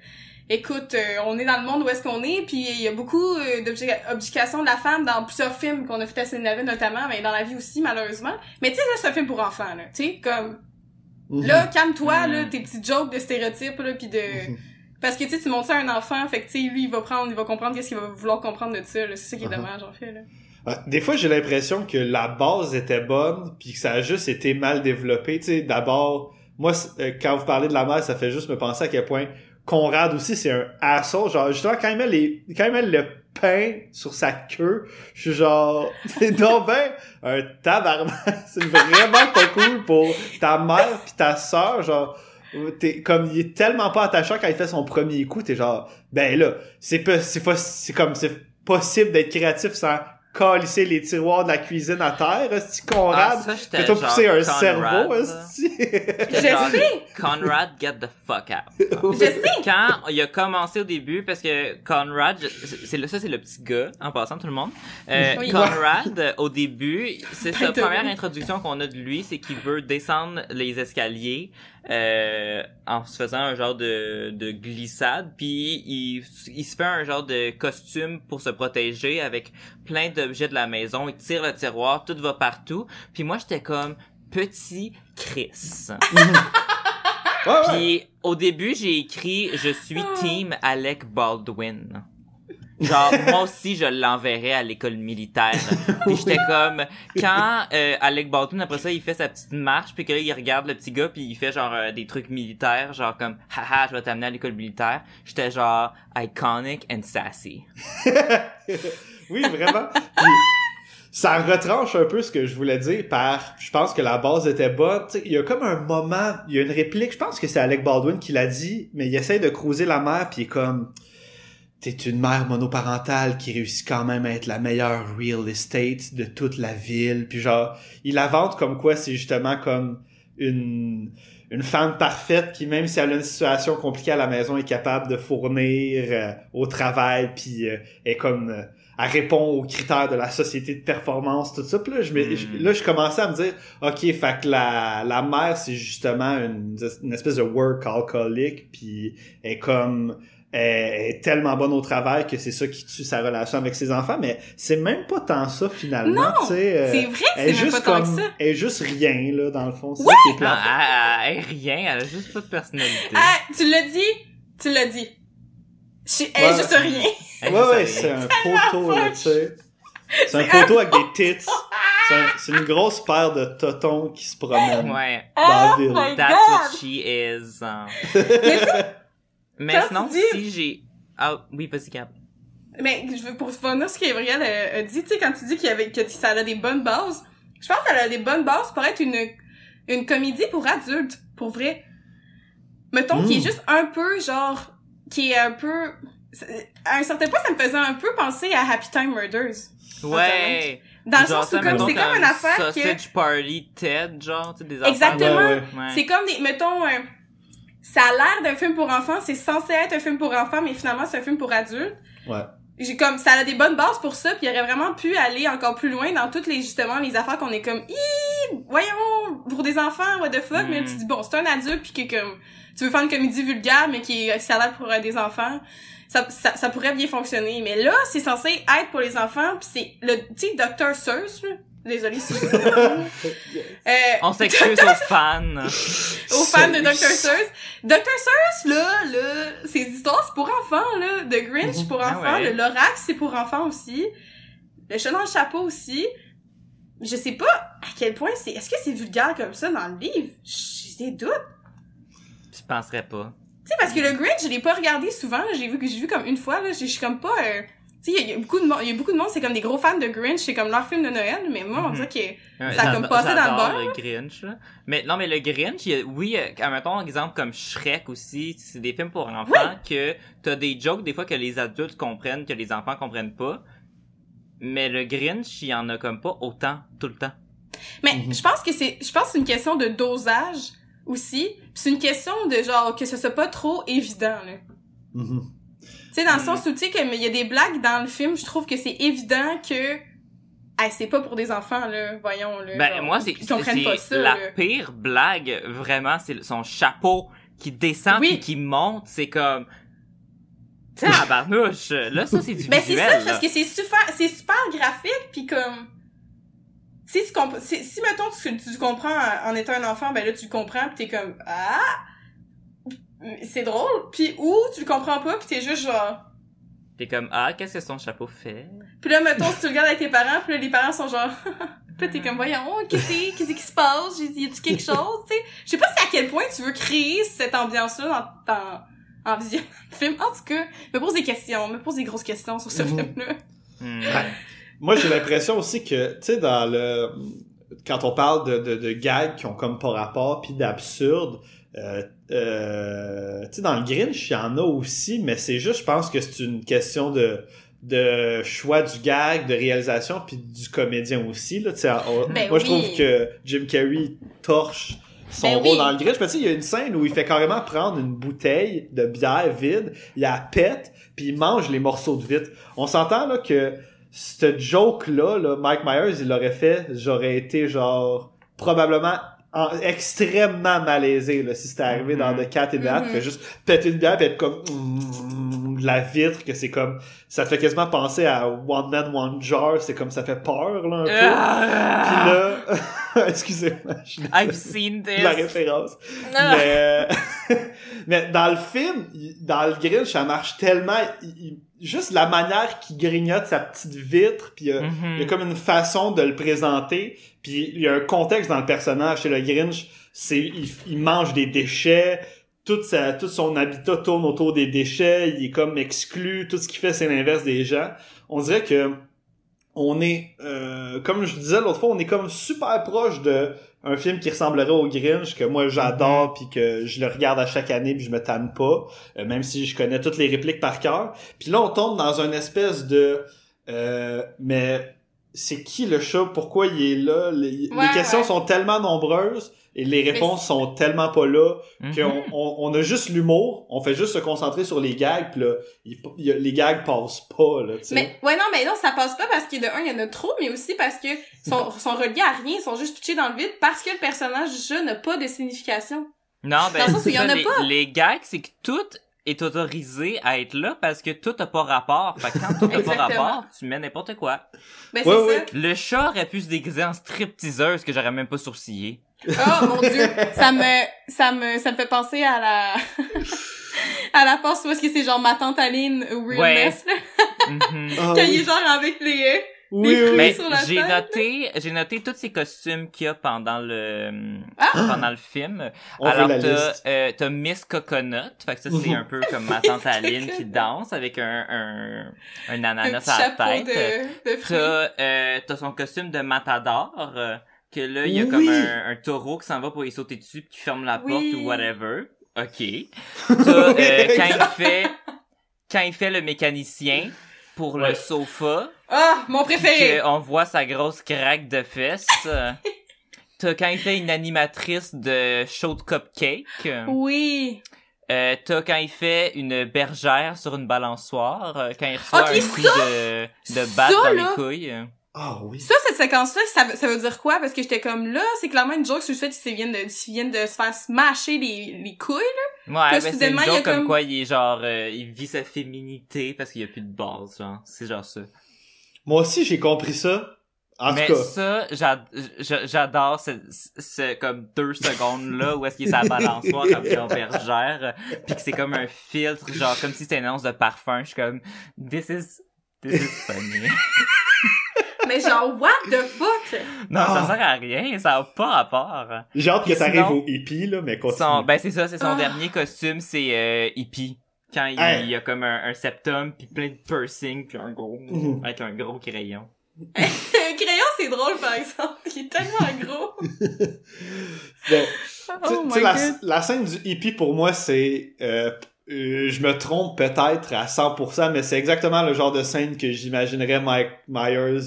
écoute, euh, on est dans le monde où est-ce qu'on est, puis il y a beaucoup euh, de la femme dans plusieurs films qu'on a fait à Cinénave notamment, mais dans la vie aussi, malheureusement. Mais tu sais, c'est un film pour enfants, là, tu sais, comme, Mhm. là, calme-toi, Mhm. là, tes petits jokes de stéréotypes, là, puis de... Parce que, tu sais, tu montres ça à un enfant, fait que, tu sais, lui, il va prendre, il va comprendre qu'est-ce qu'il va vouloir comprendre de ça, là. C'est ça qui est Uh-huh. dommage, en fait, là. Ah, Des fois, j'ai l'impression que la base était bonne, puis que ça a juste été mal développé. Tu sais, d'abord, moi, euh, quand vous parlez de la mère, ça fait juste me penser à quel point Conrad aussi, c'est un asshole. Genre, justement, quand il met, les, quand il met le pain sur sa queue, je suis genre, c'est donc ben un tabarnak. C'est vraiment pas cool pour ta mère puis ta sœur, genre, t'es comme il est tellement pas attachant quand il fait son premier coup t'es genre ben là c'est pas c'est pas c'est comme c'est possible d'être créatif sans calisser les tiroirs de la cuisine à terre esti Conrad Ah, ça, un Conrad, cerveau J'étais Je genre, sais. Conrad, get the fuck out. Je sais. Quand il a commencé au début, parce que Conrad, c'est le, ça c'est le petit gars, en passant tout le monde. Euh, Oui. Conrad, au début, c'est sa première introduction qu'on a de lui, c'est qu'il veut descendre les escaliers euh, en se faisant un genre de, de glissade, puis il, il se fait un genre de costume pour se protéger avec plein d'objets de la maison, il tire le tiroir, tout va partout, puis moi j'étais comme petit Chris. Puis au début, j'ai écrit je suis team Alec Baldwin. Genre moi aussi je l'enverrais à l'école militaire. Puis j'étais comme quand euh, Alec Baldwin après ça il fait sa petite marche puis que là il regarde le petit gars puis il fait genre euh, des trucs militaires genre comme haha je vais t'amener à l'école militaire. J'étais genre iconic and sassy. oui, vraiment. Puis, ça retranche un peu ce que je voulais dire par je pense que la base était bonne. Il y a comme un moment, il y a une réplique, je pense que c'est Alec Baldwin qui l'a dit, mais il essaie de cruiser la mère puis il est comme T'es une mère monoparentale qui réussit quand même à être la meilleure real estate de toute la ville. Puis genre, il la vante comme quoi c'est justement comme une, une femme parfaite qui, même si elle a une situation compliquée à la maison, est capable de fournir euh, au travail, puis euh, est comme... euh, elle répond aux critères de la société de performance, tout ça. Puis là, je, me- Mm. je- là, je commençais à me dire, OK, fait que la, la mère, c'est justement une, une espèce de work alcoolique, puis elle est comme... Elle est tellement bonne au travail que c'est ça qui tue sa relation avec ses enfants, mais c'est même pas tant ça finalement. Non, tu sais, euh, C'est vrai elle c'est même pas juste tant comme, que ça. elle est juste rien là dans le fond. C'est Ouais! ça qui est. Ah, elle, elle- elle est rien, elle a juste pas de personnalité. Ah, tu l'as dit, tu l'as dit. Je- Elle est Ouais. juste rien. Elle Ouais, ouais, c'est un poteau, là, tu sais. C'est un poteau avec des tits. C'est un- C'est une grosse paire de totons qui se promènent Ouais. dans la Oh ville. That's what she is. Mais Quand sinon, dis- si j'ai... Ah, oui, vas-y, Cap. Mais je veux pour revenir ce que Gabriel a, a dit, tu sais, quand tu dis qu'il avait, que ça a des bonnes bases, je pense qu'elle a des bonnes bases pour être une, une comédie pour adultes, pour vrai. Mettons, qui est Mm. juste un peu, genre, qui est un peu, à un certain point, ça me faisait un peu penser à Happy Time Murders. Ouais. Dans le Genre, sens où, comme, c'est comme une affaire que... Sausage Party Ted, genre, tu sais, des affaires. Exactement. Ouais, ouais. Ouais. C'est comme des, mettons, euh, ça a l'air d'un film pour enfants, c'est censé être un film pour enfants, mais finalement c'est un film pour adultes. Ouais. J'ai comme, ça a des bonnes bases pour ça, puis il aurait vraiment pu aller encore plus loin dans toutes les, justement, les affaires qu'on est comme, voyons, pour des enfants, what the fuck, Mm. mais tu dis, bon, c'est un adulte, puis que comme, tu veux faire une comédie vulgaire, mais qui est, ça a l'air pour euh, des enfants. Ça, ça, ça pourrait bien fonctionner, mais là, c'est censé être pour les enfants, puis c'est le, tu sais, Dr. Seuss, là. Désolée si je euh, On s'excuse aux fans. aux fans de Dr. Seuss. Dr. Seuss, là, là, ses histoires, c'est pour enfants, là. The Grinch, c'est pour Ah enfants. ouais. Le Lorax, c'est pour enfants aussi. Le chat dans le chapeau aussi. Je sais pas à quel point c'est... Est-ce que c'est vulgaire comme ça dans le livre? J'ai des doutes. Je penserais pas. Tu sais, parce que le Grinch, je l'ai pas regardé souvent. J'ai vu que j'ai vu comme une fois, là. Je suis comme pas... euh, Tu sais, il y, a- il y a beaucoup de monde, il y a beaucoup de monde, c'est comme des gros fans de Grinch, c'est comme leur film de Noël, mais moi, on Mhm. dirait que... Ouais, Ça a comme passé dans le beurre, le Grinch, là. Mais non, mais le Grinch, il y a- oui, mettons un exemple comme Shrek aussi, c'est des films pour enfants que t'as des jokes des fois que les adultes comprennent, que les enfants comprennent pas. Mais le Grinch, il y en a comme pas autant tout le temps. Mais Mhm. je pense que c'est je pense que c'est une question de dosage aussi. Puis c'est une question de genre que ce soit pas trop évident là. Tu sais dans le Mhm. sens où tu sais qu'il y a des blagues dans le film, je trouve que c'est évident que hey, c'est pas pour des enfants là, voyons là. Ben, genre, moi, c'est c'est ça. la là. pire blague, vraiment, c'est son chapeau qui descend Oui. puis qui monte, c'est comme... Tiens, barnouche, là, ça, c'est du Ben c'est visuel, ça là. parce que c'est super c'est super graphique puis comme si tu comp- si, si mettons tu, tu comprends en, étant un enfant, ben là tu comprends puis t'es comme ah c'est drôle puis ou tu le comprends pas puis t'es juste genre T'es comme, ah, qu'est-ce que son chapeau fait? Puis là, mettons, si tu regardes avec tes parents, puis là, les parents sont genre... puis là, t'es comme, voyons, qu'est-ce que- qu'est-ce qui se passe? J'ai dit, y a-tu quelque chose, tu sais? Je sais pas si à quel point tu veux créer cette ambiance-là dans, dans, en vision film. En tout cas, me pose des questions, me pose des grosses questions sur ce Mhm. film-là. Hmm. Moi, j'ai l'impression aussi que, tu sais, dans le... Quand on parle de, de, de gags qui ont comme pas rapport, puis d'absurde, euh, euh, tu sais, dans le Grinch, il y en a aussi, mais c'est juste, je pense que c'est une question de de choix du gag, de réalisation, puis du comédien aussi. Là, tu sais, on- Ben moi, je trouve que Jim Carrey torche son Ben rôle oui. dans le Grinch. Mais tu sais, il y a une scène où il fait carrément prendre une bouteille de bière vide, il la pète, puis il mange les morceaux de vitre. On s'entend là que ce joke-là, là, Mike Myers, il l'aurait fait, j'aurais été genre probablement en- extrêmement malaisé là, si c'était arrivé dans Mhm. The Cat in the Hat, Mhm. fait juste péter une bière et être comme mm, la vitre, que c'est comme ça fait quasiment penser à One Man One Jar, c'est comme ça fait peur là un peu. Ah! Puis là, excusez-moi, I've seen this. la référence. Ah! Mais, mais dans le film, il- dans le Grinch, ça marche tellement. il- il- juste la manière qu'il grignote sa petite vitre, puis euh, il y a comme une façon de le présenter, puis il y a un contexte dans le personnage. Chez le Grinch, c'est il, il mange des déchets. Toute sa, tout son habitat tourne autour des déchets, il est comme exclu, tout ce qu'il fait c'est l'inverse des gens. On dirait que on est, euh, comme je disais l'autre fois, on est comme super proche de un film qui ressemblerait au Grinch que moi j'adore puis que je le regarde à chaque année puis je me tanne pas euh, même si je connais toutes les répliques par cœur. Puis là on tombe dans une espèce de euh, mais c'est qui le chat? Pourquoi il est là? Les, Ouais, les questions ouais. sont tellement nombreuses et les réponses sont tellement pas là Mhm. qu'on on, on a juste l'humour on fait juste se concentrer sur les gags puis là il- il les gags passent pas là tu sais Mais, ouais, non, mais non, ça passe pas parce que de un, il y en a trop, mais aussi parce que sont, sont reliés à rien, ils sont juste pitchés dans le vide parce que le personnage du chat n'a pas de signification. Non, ben, Dans le sens où c'est il y en ça, a les, pas. les gags, c'est que tout est autorisé à être là parce que tout a pas rapport. Fait que quand tout a pas rapport, tu mets n'importe quoi. Ben, Ouais, c'est ouais. Le chat aurait pu se déguiser en stripteaseuse que j'aurais même pas sourcillé. Ça. Oh, mon dieu. Ça me, ça me, ça me fait penser à la, à la passe où est-ce que c'est genre ma tante Aline. Mhm. Ah Quand oui. il est genre avec les, Oui, des oui, Mais sur la j'ai noté, j'ai noté tous ces costumes qu'il y a pendant le, Ah! pendant le film. on Alors t'as, euh, t'as Miss Coconut, fait que ça c'est Mhm. un peu comme ma tante Aline qui danse avec un, un, un ananas à la tête. de, de. T'as, euh, t'as son costume de matador, euh, que là, il y a Oui. comme un, un taureau qui s'en va pour y sauter dessus puis qui ferme la porte ou whatever. Ok. T'as, euh, quand il fait, quand il fait le mécanicien pour le sofa, Ah, mon préféré. qu'on voit sa grosse craque de fesses. euh, T'as quand il fait une animatrice de show de cupcake. Oui. Euh, t'as quand il fait une bergère sur une balançoire. euh, quand il reçoit un ça- de, de batte dans là. les couilles. Ah oui Ça, cette séquence-là, ça, veut- ça veut dire quoi? Parce que j'étais comme là, c'est clairement une joke sur le fait qu'ils viennent de, viennent de se faire smasher les, les couilles. Ouais, Puis ben c'est une soudainement, il y a joke comme comme- quoi il est genre, euh, il vit sa féminité parce qu'il y a plus de base, genre. C'est genre ça. moi aussi j'ai compris ça en Mais tout cas ça, j'a- j'a- j'adore ce, ce, comme deux secondes là où est-ce qu'il est sa balançoire avec une bergère, puis que c'est comme un filtre, genre comme si c'était une annonce de parfum. Je suis comme, this is, this is funny. Mais genre, what the fuck? non, ça sert à rien, ça a pas rapport. J'ai hâte que t'arrives sinon- au hippie, là, mais continue. Son, ben c'est ça, c'est son Ah. dernier costume, c'est euh, hippie. Quand il, Hey. il y a comme un, un septum, puis plein de piercing, puis un gros, Mhm. avec un gros crayon. Un crayon, c'est drôle, par exemple. Il est tellement gros. Ben, Oh my god. la scène du hippie, pour moi, c'est... euh, euh, je me trompe peut-être à 100%, mais c'est exactement le genre de scène que j'imaginerais Mike Myers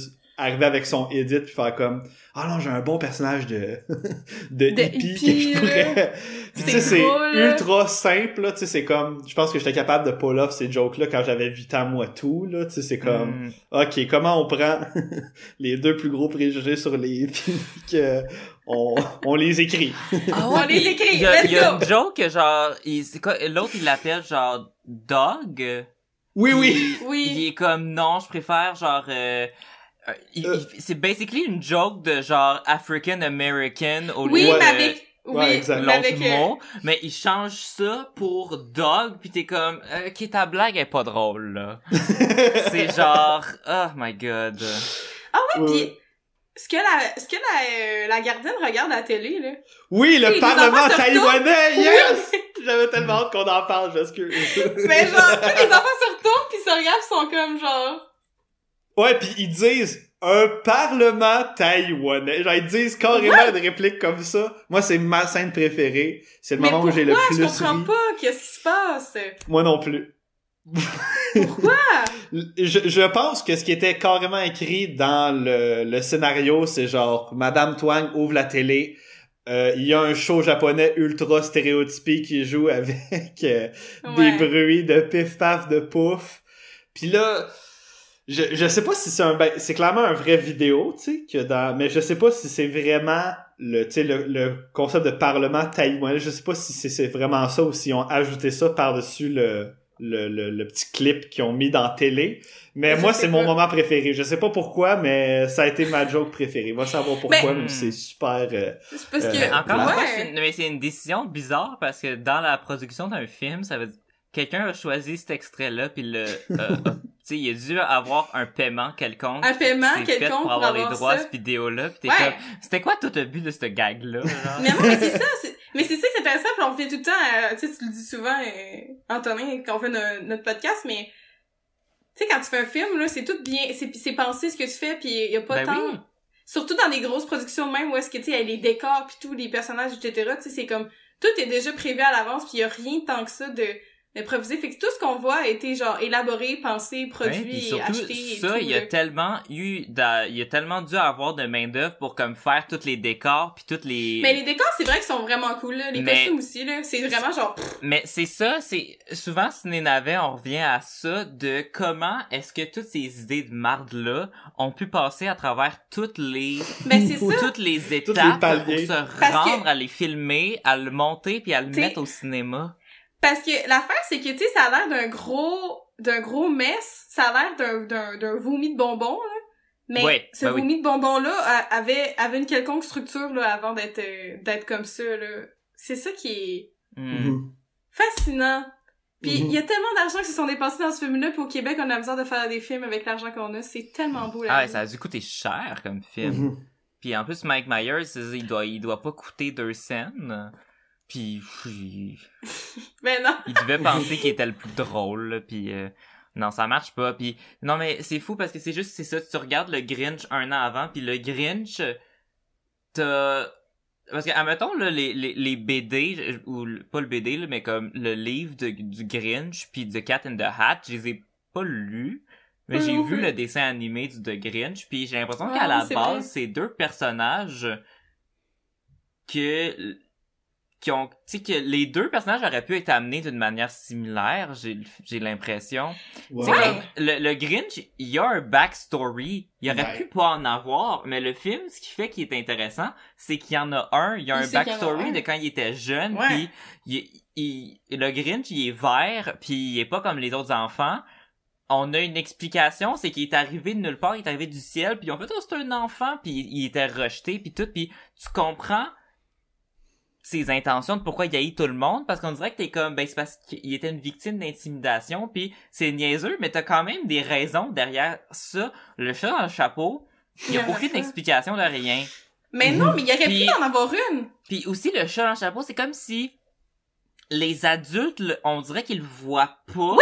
arriver avec son edit puis faire comme ah non j'ai un bon personnage de de, De hippie, hippie, que je pourrais tu sais C'est ultra simple là. Tu sais c'est comme je pense que j'étais capable de pull off ces jokes là quand j'avais 8 ans moi tout là. Tu sais c'est comme Mm. ok comment on prend les deux plus gros préjugés sur les hippies que on, on les écrit? Ah On les écrit, Il y a, il y a une joke que genre, il- c'est quoi, l'autre il l'appelle genre dog. oui oui. Puis Oui. Il est comme non, je préfère genre. euh, euh, Euh. c'est basically une joke de genre African American au Oui, lieu Ouais. mais de avec, Oui, Ouais, exact. mais l'autre avec, euh, mot, mais il change ça pour dog, puis t'es comme, euh, ok, ta blague est pas drôle, là. c'est genre, oh my god. Ah ouais, Ouais. pis ce que la, ce que la, euh, la gardienne regarde à la télé, là. Oui, le Parlement taïwanais, yes! J'avais tellement hâte qu'on en parle, j'excuse. Mais genre, tous les enfants se retournent pis se regardent pis sont comme genre... Ouais, puis ils disent un parlement taïwanais. Genre, ils disent carrément une réplique comme ça. Moi, c'est ma scène préférée. C'est le Mais moment où j'ai le plus Je comprends ri. pas, qu'est-ce qui se passe? Moi non plus. Pourquoi? Je, je pense que ce qui était carrément écrit dans le, le scénario, c'est genre Madame Twang ouvre la télé. euh, il y a un show japonais ultra stéréotypé qui joue avec euh, des bruits de pif paf de pouf. Puis là, je, je sais pas si c'est un ben, c'est clairement un vrai vidéo, tu sais, que dans mais je sais pas si c'est vraiment le tu sais le, le concept de parlement taïwanais, je sais pas si c'est c'est vraiment ça ou s'ils ont ajouté ça par-dessus le le, le, le petit clip qu'ils ont mis dans la télé. Mais Je moi, c'est mon moment préféré. Je sais pas pourquoi, mais ça a été ma joke préférée. Va savoir pourquoi, Mais- si c'est super... euh, C'est parce Euh, que... mais Encore une Ouais. fois, c'est une, mais c'est une décision bizarre parce que dans la production d'un film, ça veut dire quelqu'un a choisi cet extrait-là puis le, euh, tu sais, il a dû avoir un paiement quelconque. Un paiement fait quelconque pour pour avoir les avoir droits à cette vidéo-là. Puis t'es Ouais. comme, c'était quoi tout le but de ce gag-là? Mais non, mais c'est ça, c'est- mais c'est ça qui est intéressant, puis on fait tout le temps, euh, tu sais, tu le dis souvent, euh, Antonin, quand on fait no- notre podcast, mais tu sais, quand tu fais un film, là, c'est tout bien, c'est pensé ce que tu fais, puis il y a pas Ben tant... oui. Surtout dans des grosses productions même, où est-ce que, tu sais, il y a les décors, puis tout, les personnages, etc., tu sais, c'est comme, tout est déjà prévu à l'avance, puis il y a rien tant que ça de d'improviser, fait que tout ce qu'on voit a été, genre, élaboré, pensé, Ouais, produit, et surtout, acheté, et ça, tout, il y a tellement eu, d'a- il y a tellement dû avoir de main d'œuvre pour comme faire tous les décors puis toutes les. Mais les décors, c'est vrai qu'ils sont vraiment cool, là. Les Mais- costumes aussi, là. C'est vraiment genre, Mais c'est ça, c'est souvent Ciné Navet, on revient à ça de comment est-ce que toutes ces idées de marde là ont pu passer à travers toutes les ben c'est ou ça. toutes les les étapes pour se Parce rendre que- à les filmer, à le monter puis à le T'sais- mettre au cinéma. Parce que l'affaire, c'est que, tu sais, ça a l'air d'un gros, d'un gros mess. Ça a l'air d'un, d'un, d'un vomi de bonbons, là. Mais Ouais, ce ben oui. vomi de bonbons-là avait, avait une quelconque structure, là, avant d'être, euh, d'être comme ça, là. C'est ça qui est Hmm. mhm. fascinant. Puis il Mhm. y a tellement d'argent qui se sont dépensés dans ce film-là, puis au Québec, on a besoin de faire des films avec l'argent qu'on a. C'est tellement beau, là. Ah ouais, ça a dû coûter cher comme film. Mhm. Puis en plus Mike Myers, il doit il doit pas coûter deux scènes. Puis Mais non. il devait penser qu'il était le plus drôle là, puis euh, non, ça marche pas. Puis non mais c'est fou parce que c'est juste c'est ça, tu regardes le Grinch un an avant puis le Grinch t'as parce que admettons là les les, les BD ou pas le BD là, mais comme le livre de, du Grinch puis de Cat in the Hat, je les ai pas lus. Mais j'ai vu le dessin animé du The Grinch, puis j'ai l'impression Ah, qu'à la base, c'est deux personnages que qui ont tu sais que les deux personnages auraient pu être amenés d'une manière similaire, j'ai j'ai l'impression. Le, le Grinch, il y a un backstory, il aurait Ouais. pu pas en avoir, mais le film ce qui fait qu'il est intéressant, c'est qu'il y en a un, il y a Il un a backstory un. de quand il était jeune, puis il, il- le Grinch, il est vert, puis il est pas comme les autres enfants. On a une explication, c'est qu'il est arrivé de nulle part, il est arrivé du ciel, puis on fait oh, c'est un enfant, puis il était rejeté, puis tout, puis tu comprends ses intentions de pourquoi il haït tout le monde parce qu'on dirait que t'es comme ben c'est parce qu'il était une victime d'intimidation puis c'est niaiseux mais t'as quand même des raisons derrière ça. Le chat dans le chapeau il y a aucune explication de rien. Mais non, mais il aurait Puis- pu en avoir une. puis aussi le chat dans le chapeau c'est comme si les adultes on dirait qu'ils le voient pas.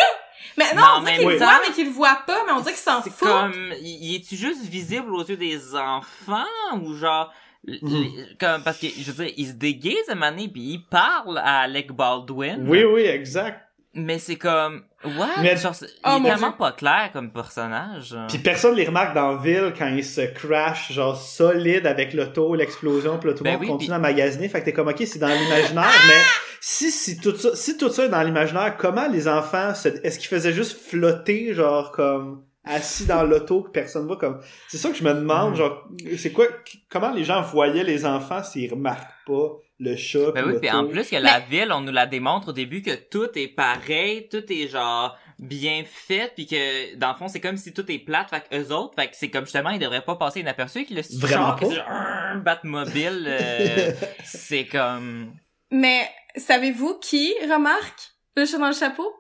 Mais Mais non, on dirait même qu'il le voit, mais qu'il le voit pas, mais on dirait qu'il s'en c'est fout. comme il il est-tu juste visible aux yeux des enfants ou genre Mhm. l- comme parce que je veux dire il se déguise à mané puis il parle à Alec Baldwin Oui, oui, exact. Mais c'est comme, what? Mais- Genre, c'est- Oh, il est tellement Dieu. pas clair comme personnage. Puis personne les remarque dans la ville quand ils se crash genre solide avec l'auto, l'explosion, puis là, tout le Ben monde oui, continue à magasiner. Fait que t'es comme ok, c'est dans l'imaginaire, mais si si tout ça, si tout ça est dans l'imaginaire, comment les enfants, se- est-ce qu'ils faisaient juste flotter genre comme assis dans l'auto que personne voit comme c'est ça que je me demande Mm. genre c'est quoi comment les gens voyaient les enfants s'ils remarquent pas le chat Ben puis oui, puis en plus que la ville, on nous la démontre au début que tout est pareil, tout est genre bien fait, puis que dans le fond c'est comme si tout est plate, fait que eux autres, fait que c'est comme justement ils devraient pas passer inaperçus, que le Vraiment genre, brrr, Batmobile, euh, c'est comme... Mais savez-vous qui remarque le chat dans le chapeau?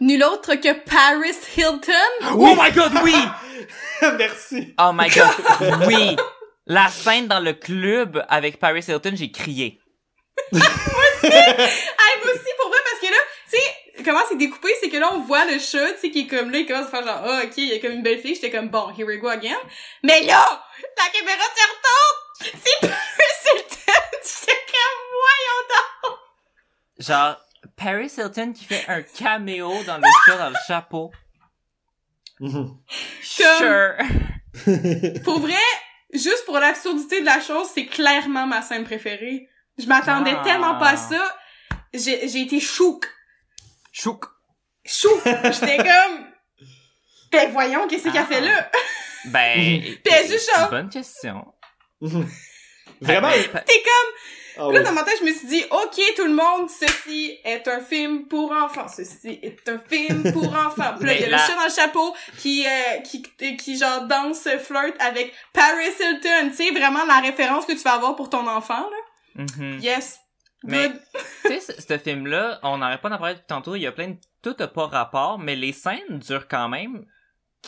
Nul autre que Paris Hilton? Oh my god, oui! Merci. Oh my god, oui! La scène dans le club avec Paris Hilton, j'ai crié. Moi aussi, pour vrai, parce que là, tu sais, comment c'est découpé, c'est que là, on voit le chat, tu sais, qui est comme là, il commence à faire genre, ah, ok, il y a comme une belle fille, j'étais comme, bon, here we go again. Mais là, la caméra se retourne! C'est Paris Hilton! J'étais comme, voyons donc! Genre, Paris Hilton qui fait un caméo dans le chat dans le chapeau. Sure. Pour vrai, juste pour l'absurdité de la chose, c'est clairement ma scène préférée. Je m'attendais Ah. tellement pas à ça. J'ai j'ai été chouk. Chouk. Chouk! J'étais comme, ben voyons, qu'est-ce qu'elle Ah. fait là? Ben, dit ça. bonne question. Vraiment? Ben, T'es comme, Ah Là, oui. dans ma tête, je me suis dit, OK, tout le monde, ceci est un film pour enfants. Ceci est un film pour enfants. Puis là, il y a le chat dans le chapeau qui, euh, qui, qui, genre, danse, flirte avec Paris Hilton. Tu sais, vraiment la référence que tu vas avoir pour ton enfant, là. mhm. Yes. Mais-. Tu sais, ce, film-là, on n'arrête pas d'en parler depuis tantôt, il y a plein de... Tout a pas rapport, mais les scènes durent quand même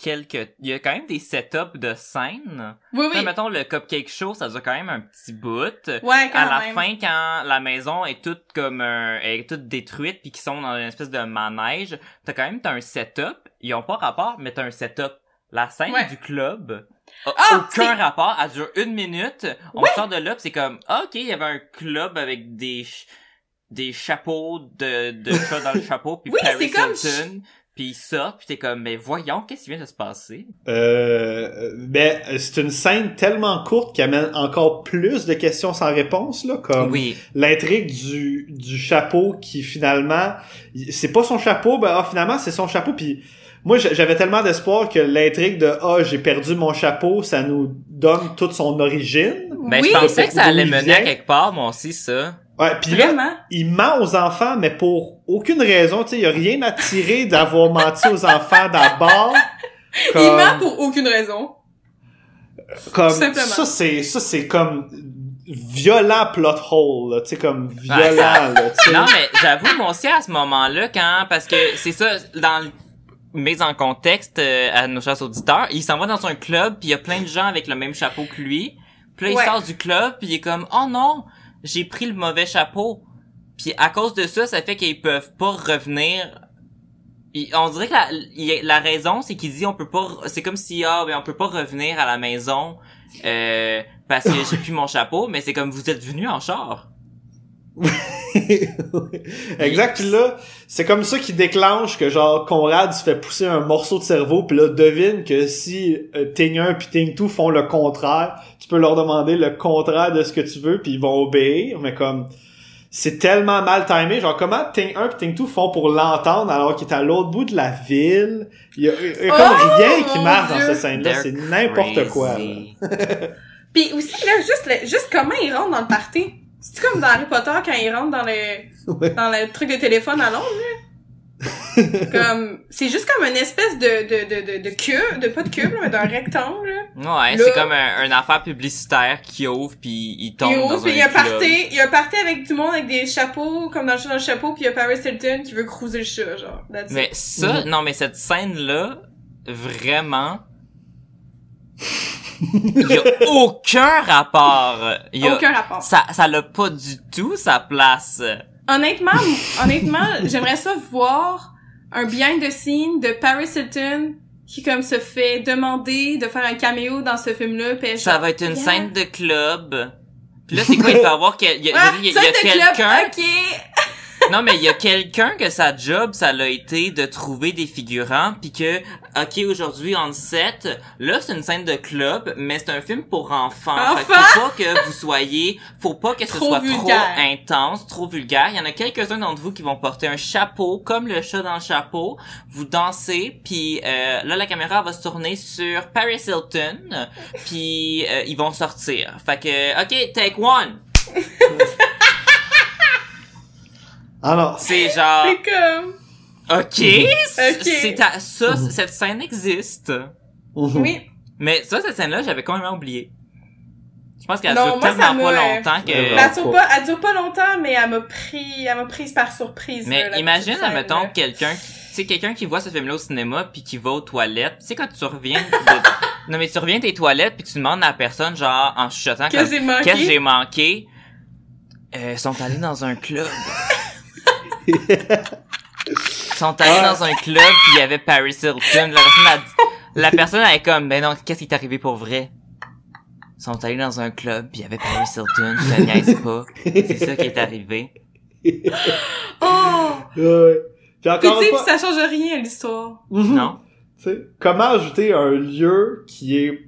quelques... Il y a quand même des setups de scènes. Oui, oui. mettons, le Cupcake Show, ça dure quand même un petit bout. Ouais, quand à la fin, quand la maison est toute comme un, est toute détruite puis qu'ils sont dans une espèce de manège, t'as quand même t'as un setup. Ils ont pas rapport, mais t'as un setup. La scène Ouais. du club a Ah, aucun rapport. Elle dure une minute. On sort de là pis c'est comme, ah, ok, il y avait un club avec des des chapeaux de, de chats dans le chapeau puis Oui, Paris c'est comme- Hilton. Puis ils sortent, puis t'es comme, mais voyons, qu'est-ce qui vient de se passer? Euh, ben, c'est une scène tellement courte qui amène encore plus de questions sans réponse, là, comme oui. l'intrigue du, du chapeau qui finalement, c'est pas son chapeau, ben ah, finalement c'est son chapeau, puis moi j'avais tellement d'espoir que l'intrigue de ah j'ai perdu mon chapeau, ça nous donne toute son origine. Ben, oui, je pensais que ça allait mener à quelque part, moi aussi, ça. Ouais, puis là, il ment aux enfants, mais pour aucune raison, tu sais, il y a rien à tirer d'avoir menti aux enfants d'abord. Il Comme- ment pour aucune raison. comme simplement. ça c'est ça c'est comme violent plot hole là, tu sais comme violent Ouais, ça- là, tu sais. Non, mais j'avoue, moi aussi, à ce moment-là, quand, parce que c'est ça, dans le mise en contexte euh, à nos chers auditeurs, il s'en va dans un club, puis il y a plein de gens avec le même chapeau que lui. Puis là, Ouais. il sort du club, puis il est comme, oh non, j'ai pris le mauvais chapeau. Puis à cause de ça, ça fait qu'ils peuvent pas revenir. On dirait que la, raison, c'est qu'il dit on peut pas, c'est comme si ah ben on peut pas revenir à la maison euh, parce que j'ai plus mon chapeau, mais c'est comme vous êtes venu en char. exact puis là c'est comme ça qui déclenche que genre Conrad se fait pousser un morceau de cerveau puis là devine que si euh, Ting 1 puis Ting 2 font le contraire tu peux leur demander le contraire de ce que tu veux puis ils vont obéir mais comme c'est tellement mal timé. Genre comment Ting 1 puis Ting 2 font pour l'entendre alors qu'il est à l'autre bout de la ville? Il y a, il y a comme Oh, rien qui marche dans cette scène là They're c'est n'importe quoi là. Puis aussi, là, juste, le- juste comment il rentre dans le party. C'est comme dans Harry Potter quand il rentre dans le, Ouais. dans le truc de téléphone à Londres, là. comme, c'est juste comme une espèce de, de, de, de, de cube, de pas de cube, là, mais d'un rectangle, là. Ouais, Là- c'est comme un, une affaire publicitaire qui ouvre puis il tombe Il dans ouvre, puis un il y a un party, il y a un party avec du monde avec des chapeaux, comme dans le chat dans le chapeau, puis il y a Paris Hilton qui veut cruiser le chat, genre. That's Mais it. ça, non, mais cette scène-là, vraiment, il y a aucun rapport. Il y a, Aucun rapport. Ça, ça l'a pas du tout sa place. Honnêtement, honnêtement, j'aimerais ça voir un behind the scene de Paris Hilton qui comme se fait demander de faire un caméo dans ce film-là, Ça genre, va être une Yeah. scène de club. Puis là, c'est quoi, il peut avoir que, il y a, Ah, quelqu'un, ok. Non, mais il y a quelqu'un que sa job, ça l'a été de trouver des figurants, puis que, ok, aujourd'hui, en 7, là, c'est une scène de club, mais c'est un film pour enfants. Fait que faut pas que vous soyez, faut pas que ce soit vulgaire. trop intense, trop vulgaire. Il y en a quelques-uns d'entre vous qui vont porter un chapeau, comme le chat dans le chapeau. Vous dansez, puis euh, là, la caméra va se tourner sur Paris Hilton, puis euh, ils vont sortir. Fait que, ok, take one. alors C'est genre... C'est comme, Ok, c- Ok. c'est à- ça, c- cette scène existe. Mhm. oui. Mais ça, cette scène-là, j'avais complètement oublié. Je pense qu'elle dure moi, tellement pas longtemps que... Ben, elle dure pas, elle dure pas longtemps, mais elle m'a pris, elle m'a prise par surprise. là, Mais la imagine, admettons, là. quelqu'un qui, tu sais, quelqu'un qui voit ce film-là au cinéma puis qui va aux toilettes. Tu sais, quand tu reviens de... non, mais tu reviens de tes toilettes puis tu demandes à la personne, genre, en chuchotant, Que comme, j'ai manqué? qu'est-ce que j'ai manqué? Euh, sont allés dans un club. sont allés Ah. dans un club puis il y avait Paris Hilton. La personne, a dit- la personne elle est comme, ben non, qu'est-ce qui est arrivé pour vrai? sont allés dans un club puis il y avait Paris Hilton. Je niaise pas. C'est ça qui est arrivé. Oh! Ouais. Puis encore tu une sais, fois, ça change rien à l'histoire? Mhm. Non? Tu sais, comment ajouter un lieu qui est,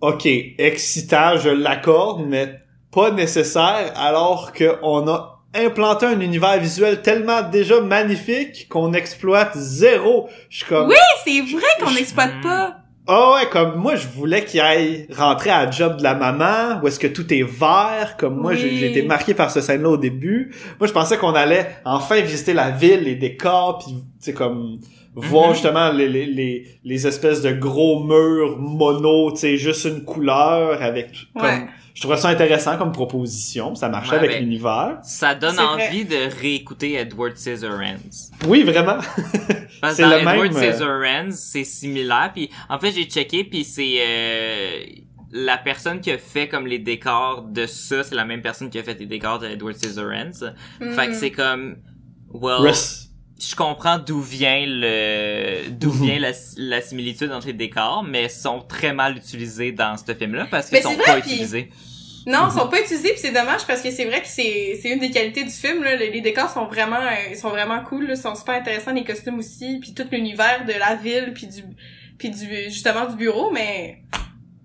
ok, excitant, je l'accorde, mais pas nécessaire, alors qu'on a implanté un univers visuel tellement déjà magnifique qu'on exploite zéro. Je suis comme, Oui, c'est vrai qu'on Je- n'exploite pas. ah ouais, comme moi, je voulais qu'il aille rentrer à la job de la maman, où est-ce que tout est vert, comme moi, j'ai Oui. j'ai été marqué par ce scène-là au début. Moi, je pensais qu'on allait enfin visiter la ville, les décors, puis, tu sais, comme, voir Mhm. justement les, les, les, les espèces de gros murs mono, tu sais, juste une couleur avec, comme, Ouais. Je trouvais ça intéressant comme proposition, ça marchait Ouais, avec ben- l'univers. Ça donne vrai. envie de réécouter Edward Scissorhands. Oui, vraiment. Parce C'est que dans le Edward même, euh, Scissorhands, c'est similaire. Puis en fait, j'ai checké, puis c'est euh, la personne qui a fait comme les décors de ça, c'est la même personne qui a fait les décors de Edward Scissorhands. Fait que Mhm. c'est comme, well, Russ. Je comprends d'où vient le, d'où Mhm. vient la, la similitude entre les décors, mais sont très mal utilisés dans ce film-là parce qu'ils sont pas utilisés. Non, ils sont pas utilisés puis c'est dommage parce que c'est vrai que c'est c'est une des qualités du film là. Les, les décors sont vraiment euh, ils sont vraiment cool, là. ils sont super intéressants les costumes aussi, puis tout l'univers de la ville puis du puis du justement du bureau, mais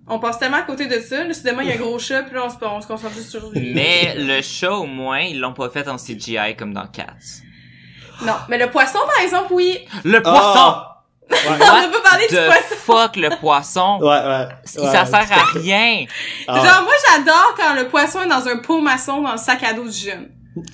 on passe tellement à côté de ça. Là, soudainement il y a un gros chat puis là on se on se concentre juste sur lui. Mais le chat, au moins, ils l'ont pas fait en CGI comme dans Cats. Non, mais le poisson par exemple oui. Le poisson! Ah! Ouais. On a pas parlé du The poisson. fuck le poisson! Ouais, ouais. ça sert à rien! Ah. Genre moi j'adore quand le poisson est dans un pot maçon dans le sac à dos du jeune. tu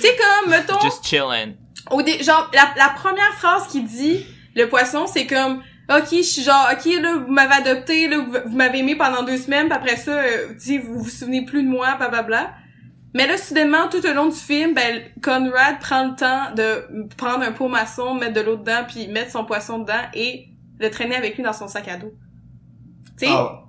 sais comme mettons Just chillin'. au dé- genre la, la première phrase qu'il dit le poisson c'est comme ok je suis genre ok là vous m'avez adopté là vous, vous m'avez aimé pendant deux semaines puis après ça euh, tu sais vous vous souvenez plus de moi blablabla mais là soudainement tout au long du film ben Conrad prend le temps de prendre un pot maçon mettre de l'eau dedans puis mettre son poisson dedans et le traîner avec lui dans son sac à dos tu sais? Ah.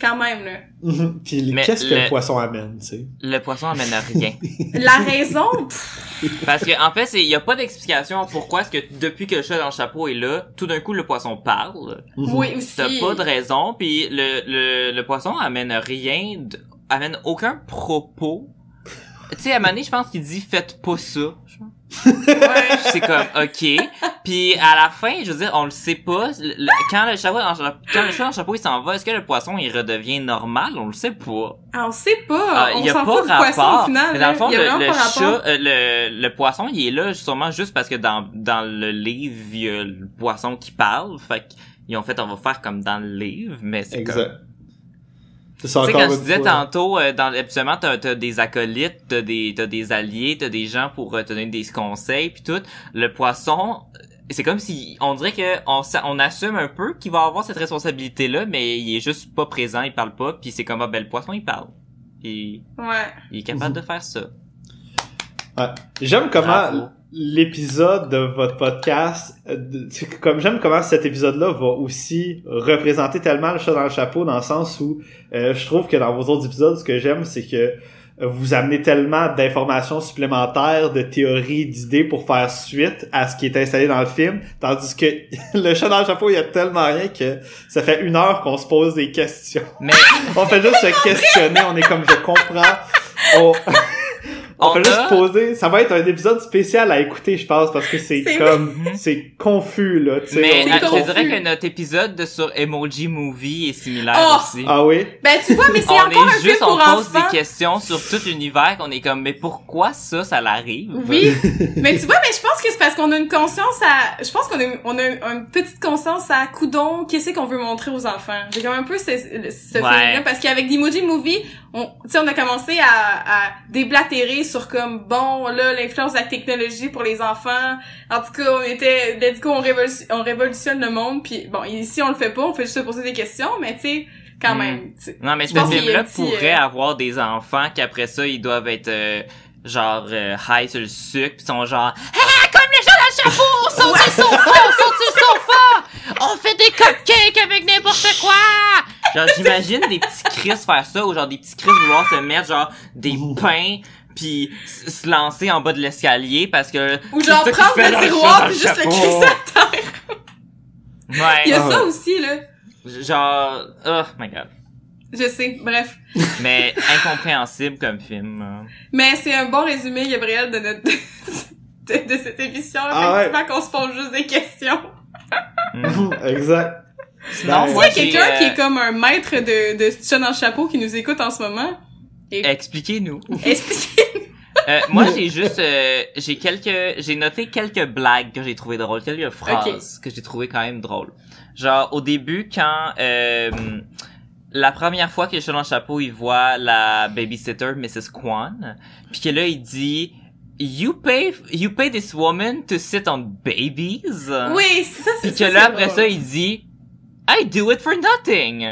quand même là Mhm. Puis qu'est-ce que le- poisson amène, tu sais? Le poisson amène à rien. la raison? Pff, Parce que, en fait, il y a pas d'explication pourquoi est-ce que depuis que le chat dans le chapeau est là, tout d'un coup le poisson parle. Mhm. oui aussi T'as pas de raison, puis le, le, le poisson amène rien, amène aucun propos. Tu sais, à un moment donné, je pense qu'il dit faites pas ça. ouais. C'est comme ok. Puis à la fin, je veux dire, on le sait pas. Le- le- quand le chapeau, dans, quand le chat le chapeau il s'en va, est-ce que le poisson il redevient normal? On le sait pas. Ah, on sait pas Ah, on il y a s'en pas fout du poisson rapport. au final mais dans le fond, y a le, rapport. chat, euh, le, le poisson, il est là sûrement juste parce que dans, dans le livre, il y a le poisson qui parle. Fait qu'ils ont fait, on va faire comme dans le livre, mais c'est comme... Tu sais, encore quand je disais fois- tantôt, euh, dans, habituellement, t'as, t'as des acolytes, t'as des, t'as des alliés, t'as des gens pour euh, te donner des conseils, puis tout. Le poisson, c'est comme si, on dirait que on, on assume un peu qu'il va avoir cette responsabilité-là, mais il est juste pas présent, il parle pas, puis c'est comme, ah, ben, le poisson, il parle. Puis, Ouais. il est capable de faire ça. Ouais. J'aime comment Bravo. L'épisode de votre podcast, euh, comme j'aime comment cet épisode-là va aussi représenter tellement le chat dans le chapeau dans le sens où euh, je trouve que dans vos autres épisodes, ce que j'aime, c'est que euh, vous amenez tellement d'informations supplémentaires, de théories, d'idées pour faire suite à ce qui est installé dans le film, tandis que le chat dans le chapeau, il y a tellement rien que ça fait une heure qu'on se pose des questions. Mais, On fait juste se questionner, on est comme je comprends. On, on On fait juste poser. Ça va être un épisode spécial à écouter, je pense, parce que c'est comme vrai. c'est confus là. tu sais, mais on je dirais que notre épisode de sur Emoji Movie est similaire Oh! aussi. Ah oui? Ben, tu vois, mais c'est encore un est film juste, on pour pose des questions sur tout l'univers qu'on est comme, mais pourquoi ça, ça l'arrive? Oui, mais tu vois, mais je pense que c'est parce qu'on a une conscience à, je pense qu'on a, une- on a une petite conscience à coudon, qu'est-ce qu'on veut montrer aux enfants? J'ai comme un peu ce, ce Ouais. feeling-là, parce qu'avec l'Emoji Movie, on, tu sais, on a commencé à, à déblatérer sur comme, bon, là, l'influence de la technologie pour les enfants. En tout cas, on était, let's go, on, révolution- on révolutionne le monde, puis bon, ici, on le fait pas, on fait juste se poser des questions, mais tu sais, quand Mm. même. tu sais. Non, mais Je ce film-là pourrait euh, avoir des enfants qu'après ça, ils doivent être euh, genre euh, high sur le sucre, pis sont genre Ah, comme les gens dans le chapeau, on saute sur le sofa, on saute sur le sofa, on fait des cupcakes avec n'importe quoi. Genre, j'imagine des petits Chris faire ça, ou genre des petits Chris vouloir se mettre genre des pains puis se lancer en bas de l'escalier parce que Ou genre prendre le tiroir puis juste le crisser à terre. ouais Il y a Ah ça ouais. aussi, là. genre oh my god Je sais, bref. mais incompréhensible comme film hein. Mais c'est un bon résumé, Gabriel, de notre... de, de cette émission. Ah ouais. Effectivement, qu'on se pose juste des questions. exact. Sinon, Ben, moi, S'il y a quelqu'un euh, qui est comme un maître de, de le chapeau qui nous écoute en ce moment, Expliquez-nous. expliquez. Euh, moi, j'ai juste, euh, j'ai quelques, j'ai noté quelques blagues que j'ai trouvé drôles, quelques phrases que j'ai trouvé quand même drôles. Genre au début, quand euh, la première fois que chat dans le chapeau, il voit la babysitter Mrs. Kwan, puis que là il dit. You pay, you pay this woman to sit on babies? Oui, ça, c'est Puis que là, après drôle. ça, il dit, I do it for nothing.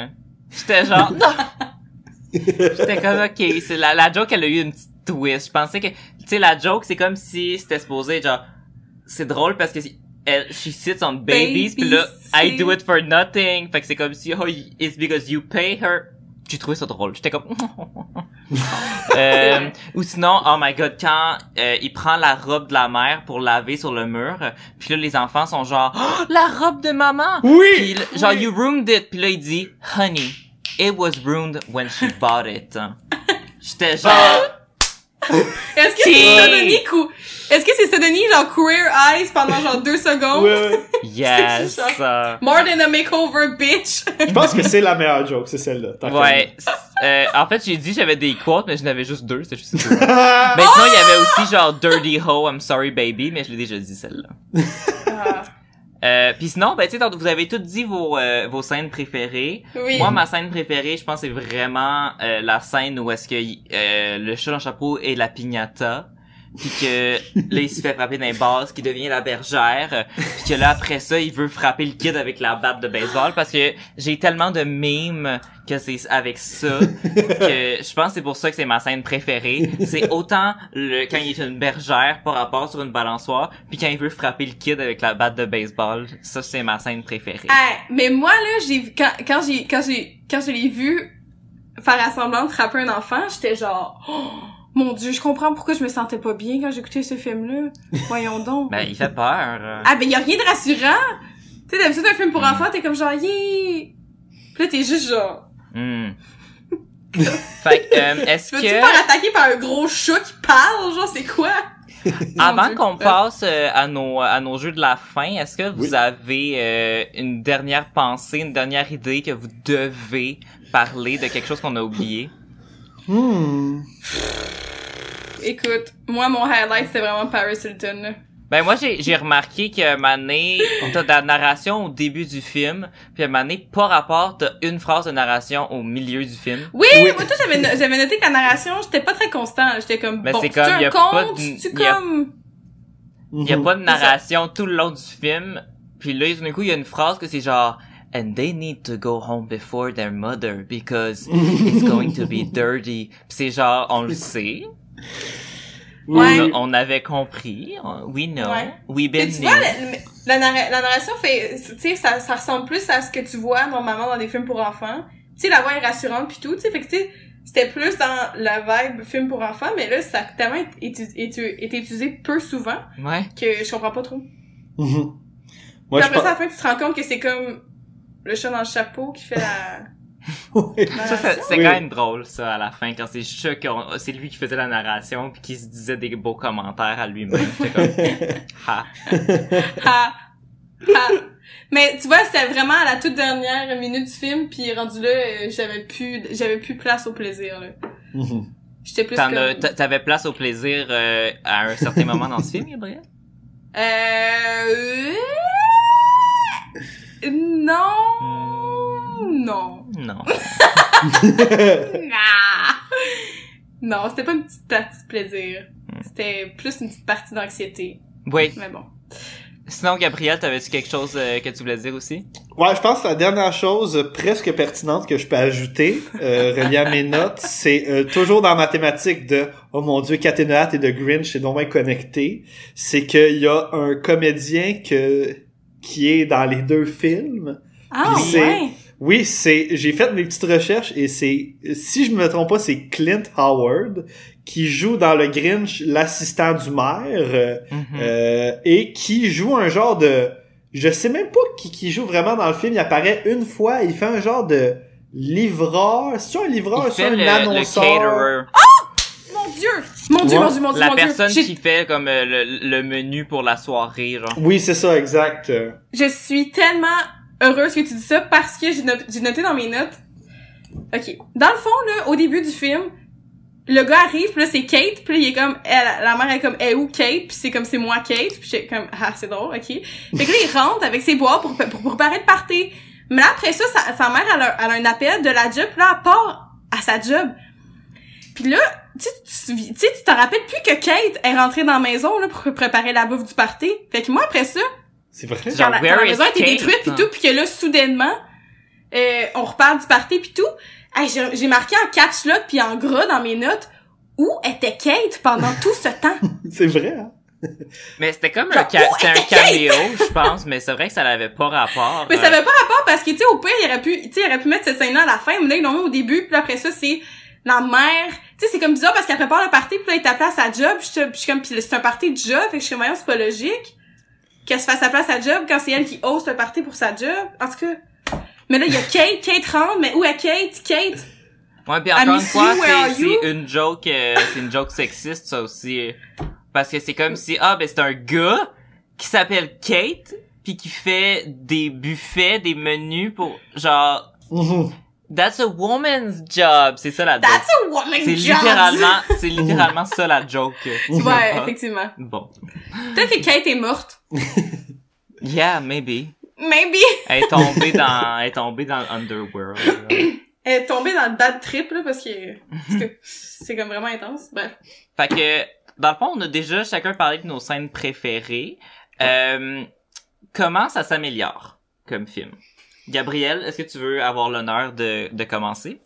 J'étais genre, non. J'étais comme, ok, c'est la, la joke, elle a eu une petite twist. Je pensais que, tu sais, la joke, c'est comme si c'était supposé, genre, c'est drôle parce que si- elle, she sits on babies, puis là, I do it for nothing. Fait que c'est comme si, oh, it's because you pay her. J'ai trouvé ça drôle. J'étais comme, euh, ou sinon, oh my god, quand euh, il prend la robe de la mère pour laver sur le mur, puis là les enfants sont genre, oh, la robe de maman. Oui! Puis là, genre Oui. you ruined it, puis là il dit, honey, it was ruined when she bought it. J'étais genre, Est-ce que c'est sodomie ou... Est-ce que c'est sodomie, genre queer eyes pendant genre deux secondes? Ouais. yes. More than a makeover, bitch! Je pense que c'est la meilleure joke, c'est celle-là. ouais. Euh, en fait, j'ai dit j'avais des quotes, mais je n'avais juste deux, c'était juste deux. Mais sinon, il y avait aussi genre Dirty Ho, I'm sorry baby, mais je l'ai déjà dit celle-là. Ah, Euh, puis sinon, ben tu vous avez toutes dit vos euh, vos scènes préférées. oui. Moi, ma scène préférée, je pense, c'est vraiment euh, la scène où est-ce que euh, le chat dans le chapeau est la piñata, puis que là, il se fait frapper d'un basse, qui devient la bergère, puis que là, après ça, il veut frapper le kid avec la batte de baseball, parce que j'ai tellement de mimes que c'est avec ça, que je pense que c'est pour ça que c'est ma scène préférée. C'est autant le quand il est une bergère par rapport sur une balançoire, puis quand il veut frapper le kid avec la batte de baseball, ça, c'est ma scène préférée. Ah, mais moi, là, j'ai quand, quand j'ai, quand j'ai, quand je l'ai vu faire à frapper un enfant, j'étais genre, oh, mon dieu, je comprends pourquoi je me sentais pas bien quand j'écoutais ce film-là. Voyons donc. Ben, il fait peur. euh. Ah, ben, y a rien de rassurant. Tu sais, d'habitude, un film pour enfants, t'es comme genre, yeah! Puis là, t'es juste genre, Hmm. fait que, euh, est-ce tu que, te faire attaquer par un gros chat qui parle? Genre, c'est quoi? Mon avant qu'on passe euh, à nos à nos jeux de la fin, est-ce que vous Oui. avez euh, une dernière pensée, une dernière idée que vous devez parler de quelque chose qu'on a oublié? Hmm. Écoute, moi, mon highlight, c'était vraiment Paris Hilton, là. Ben moi j'ai j'ai remarqué que Mané t'as de la narration au début du film, puis à Mané pas rapport t'as une phrase de narration au milieu du film. Oui, Oui. moi, toi, j'avais, no- j'avais noté que la narration, j'étais pas très constant. J'étais comme, Mais bon, c'est c'est comme, un conte, a- comme... Il y a pas de narration tout le long du film. Puis là, d'un coup, il y a une phrase que c'est genre And they need to go home before their mother because it's going to be dirty. C'est genre, on le sait. Ouais. On, avait compris. We know. Ouais. We Mais been tu vois, la, la, narra- la narration fait, tu sais, ça, ça ressemble plus à ce que tu vois normalement dans des films pour enfants. Tu sais, la voix est rassurante puis tout, tu sais, fait que tu sais, c'était plus dans la vibe film pour enfants, mais là, ça a tellement été, été, été utilisé peu souvent Ouais. que je comprends pas trop. Mhm. Puis Moi, je après ça, à la fin, tu te rends compte que c'est comme le chat dans le chapeau qui fait la. Ça, narration. c'est Oui. quand même drôle, ça, à la fin, quand c'est c'est lui qui faisait la narration, puis qui se disait des beaux commentaires à lui-même. J'étais comme, ha. Ha! Ha! Mais tu vois, c'était vraiment à la toute dernière minute du film, puis rendu là, euh, j'avais plus, j'avais plus place au plaisir, là. Mhm. J'étais plus comme... T'avais place au plaisir euh, à un certain moment dans ce film, Gabriel? Euh... Non... Non. Non. Ah! Non, c'était pas une petite partie de plaisir. C'était plus une petite partie d'anxiété. Oui. Mais bon. Sinon, Gabriel, t'avais-tu quelque chose euh, que tu voulais dire aussi? Ouais, je pense que la dernière chose euh, presque pertinente que je peux ajouter, euh, reliée à mes notes, c'est euh, toujours dans ma thématique de « Oh mon Dieu, Caténoat et de Grinch, c'est donc bien connecté », c'est qu'il y a un comédien que qui est dans les deux films. Ah, Puis c'est- ouais. Oui, c'est j'ai fait mes petites recherches et c'est si je me trompe pas, c'est Clint Howard qui joue dans le Grinch l'assistant du maire euh, Mhm. euh, et qui joue un genre de je sais même pas qui, qui joue vraiment dans le film, il apparaît une fois, il fait un genre de livreur, c'est un livreur, c'est un le, le annonceur? caterer. Mon Dieu! Mon Dieu, Ouais. mon Dieu, mon Dieu, La mon Dieu. personne qui fait comme euh, le, le menu pour la soirée, genre. Oui, c'est ça exact. Je suis tellement heureuse que tu dis ça parce que j'ai no- j'ai noté dans mes notes. Ok. Dans le fond, là, au début du film, le gars arrive, puis là, c'est Kate, puis là, il est comme, elle, la mère est comme, est où Kate? Puis c'est comme, c'est moi Kate, puis j'ai comme, ah, c'est drôle, ok. Fait que là, il rentre avec ses bois pour, pour, pour préparer le party. Mais là, après ça, sa, sa mère, elle a, elle a un appel de la job, puis là, elle part à sa job. Puis là, tu sais, tu tu sais, tu te rappelles plus que Kate est rentrée dans la maison, là, pour préparer la bouffe du party. Fait que moi, après ça, c'est vrai? Genre, la, la is maison a été Kate? détruite puis tout, puis que là, soudainement, euh, on reparle du party puis tout. Hey, j'ai j'ai marqué en caps lock puis en gras dans mes notes où était Kate pendant tout ce temps? C'est vrai. Hein? Mais c'était comme un, ca- c'était un était caméo, je pense, mais c'est vrai que ça n'avait pas rapport. Mais euh, ça avait pas rapport parce que, tu sais, au pire, il aurait pu, tu sais, il aurait pu mettre cette scène-là à la fin, mais là, ils l'ont mis au début, puis après ça, c'est la mère. Tu sais, c'est comme bizarre parce qu'elle prépare le party, puis là, elle est à sa job, puis je suis comme, puis c'est un party de job, fait que je suis comme, c'est pas logique qu'elle se fasse sa place à job quand c'est elle qui host le party pour sa job. En tout cas. Mais là, il y a Kate, Kate rentre, mais où est Kate? Kate? Ouais, puis encore une fois, you, where are c'est you? c'est une joke, euh, c'est une joke sexiste, ça aussi. Parce que c'est comme si, ah, ben c'est un gars qui s'appelle Kate, puis qui fait des buffets, des menus pour, genre, Mhm. That's a woman's job. C'est ça la joke. That's a woman C'est job! littéralement, c'est littéralement ça la joke. Ouais, effectivement. Bon. Peut-être que Kate est morte. Yeah, maybe. Maybe. Elle est tombée dans, elle est tombée dans l'underworld. Elle est tombée dans le bad trip, là, parce que, parce que c'est comme vraiment intense. Bref. Fait que, dans le fond, on a déjà chacun parlé de nos scènes préférées. Euh, comment ça s'améliore comme film? Gabriel, est-ce que tu veux avoir l'honneur de, de commencer?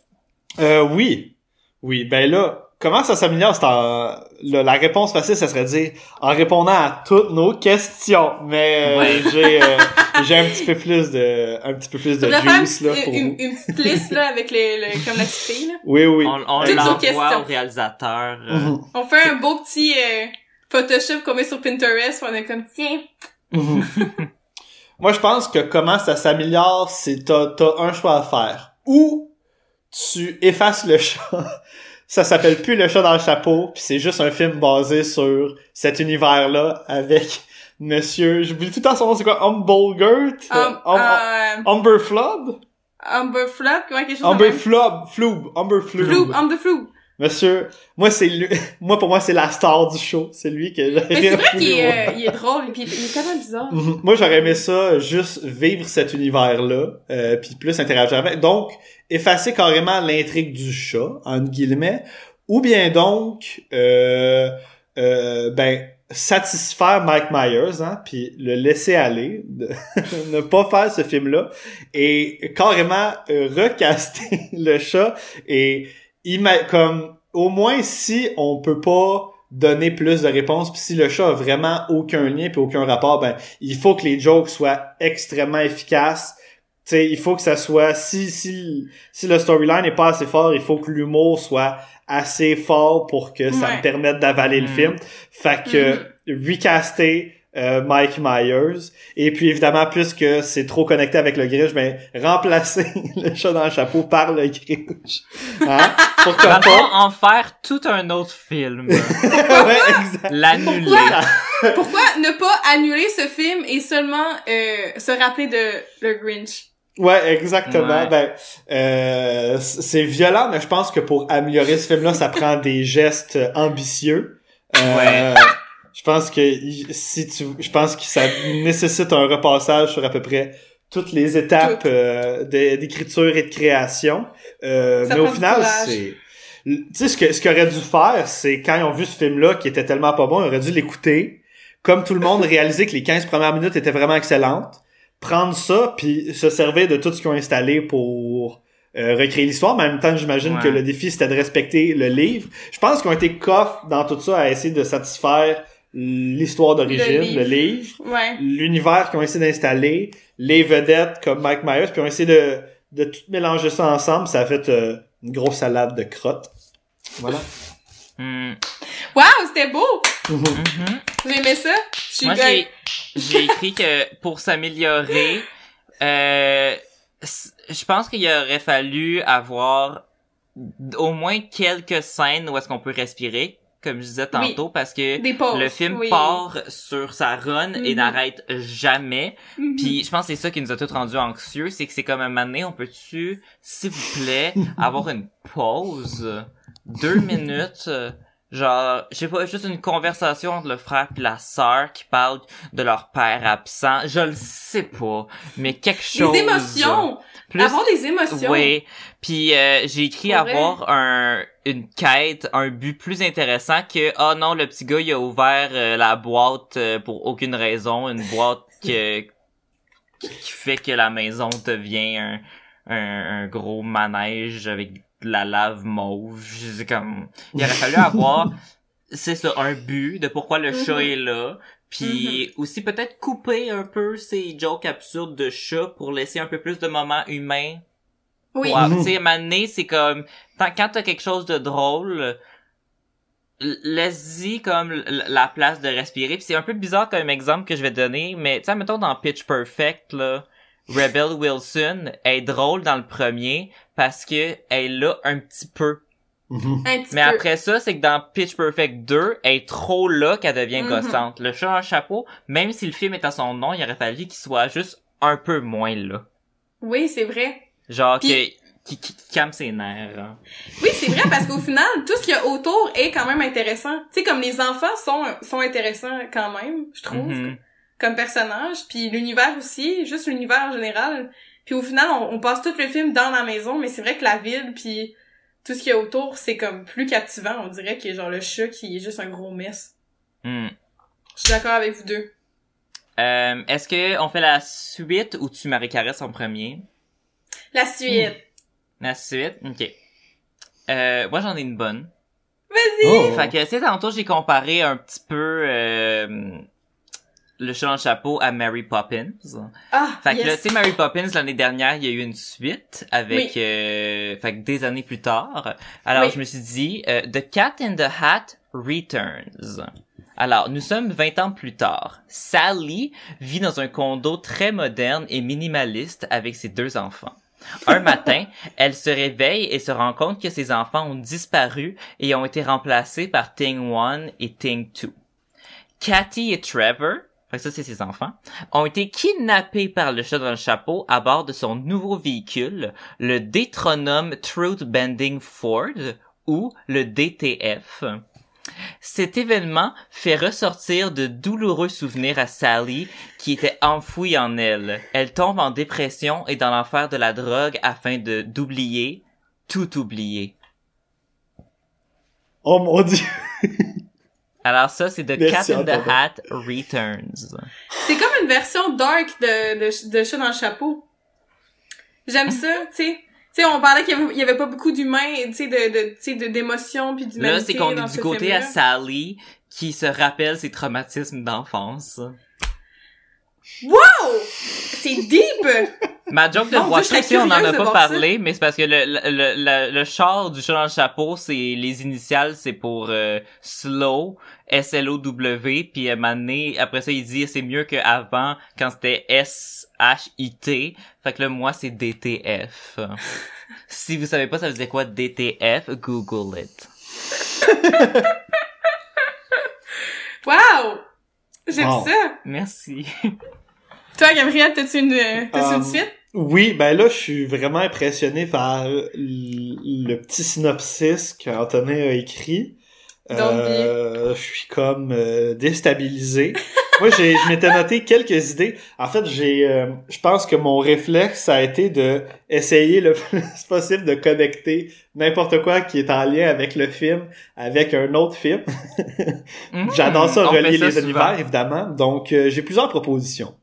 Euh, oui. Oui, ben là, comment ça s'améliore? C'est en... là, la réponse facile, ça serait de dire en répondant à toutes nos questions. Mais euh, Ouais. j'ai euh, j'ai un petit peu plus de un petit peu plus de juice là pour une, vous. une petite liste, là, avec les, le, comme la petite fille, là? Oui, oui. On, on Toutes nos l'envoie questions. au réalisateur. euh, Mhm. On fait un beau petit, euh, Photoshop qu'on met sur Pinterest, où on est comme, tiens. Mhm. Moi, je pense que comment ça s'améliore, c'est t'as t'as un choix à faire. Ou tu effaces le chat. Ça s'appelle plus le chat dans le chapeau, puis c'est juste un film basé sur cet univers-là avec Monsieur, j'oublie tout le temps son nom, c'est quoi, Humbolgert? Um, euh, Umber Flood? Umber Flop, comment quelque chose Umber comme Flub, Floob, Floob. Monsieur, moi c'est lui, moi pour moi c'est la star du show, c'est lui que Mais c'est vrai qu'il est, euh, il est drôle, et puis il est tellement bizarre. Mhm. Moi, j'aurais aimé ça, juste vivre cet univers-là, euh, puis plus interagir avec. Donc, effacer carrément l'intrigue du chat, entre guillemets, ou bien donc, euh, euh, ben, satisfaire Mike Myers, hein, puis le laisser aller, de- ne pas faire ce film-là, et carrément euh, recaster le chat, et comme, au moins si on peut pas donner plus de réponses, puis si le chat a vraiment aucun lien puis aucun rapport, ben il faut que les jokes soient extrêmement efficaces. Tu sais, il faut que ça soit si si si le storyline est pas assez fort, il faut que l'humour soit assez fort pour que ça me permette d'avaler le Mhm. film. Fait que recaster euh, Mike Myers et puis évidemment puisque c'est trop connecté avec le Grinch, ben remplacer le chat dans le chapeau par le Grinch. Hein? Pourquoi pas? en faire tout un autre film. ouais, exact. L'annuler. Pourquoi? Pourquoi ne pas annuler ce film et seulement euh, se rappeler de le Grinch? Ouais, exactement. Ouais. Ben, euh, c'est violent, mais je pense que pour améliorer ce film-là, ça prend des gestes ambitieux. Euh, Ouais. Je pense que si tu, je pense que ça nécessite un repassage sur à peu près toutes les étapes euh, de- d'écriture et de création. Euh, Ça mais au final, c'est, tu sais ce que ce qu'ils auraient dû faire, c'est quand ils ont vu ce film-là qui était tellement pas bon, ils auraient dû l'écouter, comme tout le monde, réaliser que les 15 premières minutes étaient vraiment excellentes, prendre ça, puis se servir de tout ce qu'ils ont installé pour euh, recréer l'histoire, mais en même temps, j'imagine Ouais. que le défi, c'était de respecter le livre. Je pense qu'ils ont été coffres dans tout ça à essayer de satisfaire l'histoire d'origine, Le livre. Ouais. l'univers qu'ils ont essayé d'installer, les vedettes comme Mike Myers, puis ils ont essayé de, de tout mélanger ça ensemble. Ça a fait euh, une grosse salade de crottes. Voilà. Hmm. Wow, c'était beau! Mhm. J'ai aimé ça? Je suis Moi, j'ai, j'ai écrit que pour s'améliorer, euh, je pense qu'il aurait fallu avoir au moins quelques scènes où est-ce qu'on peut respirer, comme je disais tantôt, parce que pauses. le film oui. part sur sa run et Mhm. n'arrête jamais. Mhm. Puis je pense que c'est ça qui nous a tous rendus anxieux, c'est que c'est comme un moment donné, on peut-tu, s'il vous plaît, avoir une pause, deux minutes, euh, genre, je sais pas, juste une conversation entre le frère et la sœur qui parlent de leur père absent, je le sais pas, mais quelque chose. Des émotions! Plus, Avoir des émotions. oui. Puis euh, j'ai écrit avoir un une quête, un but plus intéressant que oh non le petit gars il a ouvert euh, la boîte euh, pour aucune raison, une boîte que qui fait que la maison devient un un, un gros manège avec de la lave mauve. Je comme il aurait fallu avoir c'est ça un but de pourquoi le chat Mhm. est là. Puis aussi peut-être couper un peu ces jokes absurdes de chat pour laisser un peu plus de moments humains Oui. Mhm. tu sais, à un moment donné, c'est comme, tant- quand t'as quelque chose de drôle, laisse-y comme la place de respirer. Puis c'est un peu bizarre comme exemple que je vais donner, mais tu sais, mettons dans Pitch Perfect, là, Rebel Wilson est drôle dans le premier parce que elle est là un petit peu. Mhm. Un petit Mais peu. après ça, c'est que dans Pitch Perfect 2, elle est trop là qu'elle devient Mhm. gossante. Le chat en chapeau, même si le film est à son nom, il aurait fallu qu'il soit juste un peu moins là. Oui, c'est vrai. Genre Puis- que, qui, qui, qui calme ses nerfs. hein. Oui, c'est vrai parce qu'au final, tout ce qu'il y a autour est quand même intéressant. Tu sais, comme les enfants sont, sont intéressants quand même, je trouve, Mhm. Comme personnages. Puis l'univers aussi, juste l'univers en général. Puis au final, on, on passe tout le film dans la maison, mais c'est vrai que la ville, puis tout ce qu'il y a autour, c'est comme plus captivant. On dirait qu'il y a genre le chat qui est juste un gros mess. Hmm. Je suis d'accord avec vous deux. Euh, Est-ce que on fait la suite ou tu Marie Caresse en premier? La suite. La suite? Ok. Euh, moi j'en ai une bonne. Vas-y! Oh. Fait que, tu sais, tantôt j'ai comparé un petit peu euh, le le chapeau à Mary Poppins. Ah, Fait que là, tu sais, Mary Poppins, l'année dernière, il y a eu une suite avec, Oui. euh, fait que des années plus tard. Alors, Oui. je me suis dit, euh, The Cat in the Hat Returns. Alors, nous sommes 20 ans plus tard. Sally vit dans un condo très moderne et minimaliste avec ses deux enfants. Un matin, elle se réveille et se rend compte que ses enfants ont disparu et ont été remplacés par Thing 1 et Thing 2. Cathy et Trevor, fait ça c'est ses enfants, ont été kidnappés par le chat dans le chapeau à bord de son nouveau véhicule, le Détronome Truth Bending Ford, ou le DTF. Cet événement fait ressortir de douloureux souvenirs à Sally qui était enfouie en elle. Elle tombe en dépression et dans l'enfer de la drogue afin de d'oublier, tout oublier. Oh mon dieu. Alors ça, c'est The Merci, Cat in the. Hat Returns. C'est comme une version dark de, de, de chat dans le chapeau. J'aime ça, tu sais. Tu sais, on parlait qu'il y avait, il y avait pas beaucoup d'humains, tu sais, de, de, tu sais, de- d'émotions puis d'humanité Là, c'est qu'on est du ce côté à. Sally qui se rappelle ses traumatismes d'enfance. Wow! C'est deep! Ma joke de Mon voiture, on en curieuse a pas parlé, mais c'est parce que le, le, le, le char du chat dans le chapeau, c'est les initiales, c'est pour euh, slow, S-L-O-W, puis à donné, après ça, il dit c'est mieux qu'avant, quand c'était S-H-I-T. Fait que là, moi, c'est DTF. si vous savez pas ça faisait quoi DTF, Google it. Wow! J'aime Wow. ça! Merci. Toi, Gabriel, t'as-tu une, t'as-tu une Um, suite? Oui, ben là, je suis vraiment impressionné par le petit synopsis qu'Antonin a écrit. Euh, je suis comme euh, déstabilisé. Moi, j'ai, je m'étais noté quelques idées. En fait, j'ai, euh, je pense que mon réflexe, ça a été de essayer le plus possible de connecter n'importe quoi qui est en lien avec le film, avec un autre film. J'adore ça, relier ça les souvent. univers, évidemment. Donc, euh, j'ai plusieurs propositions.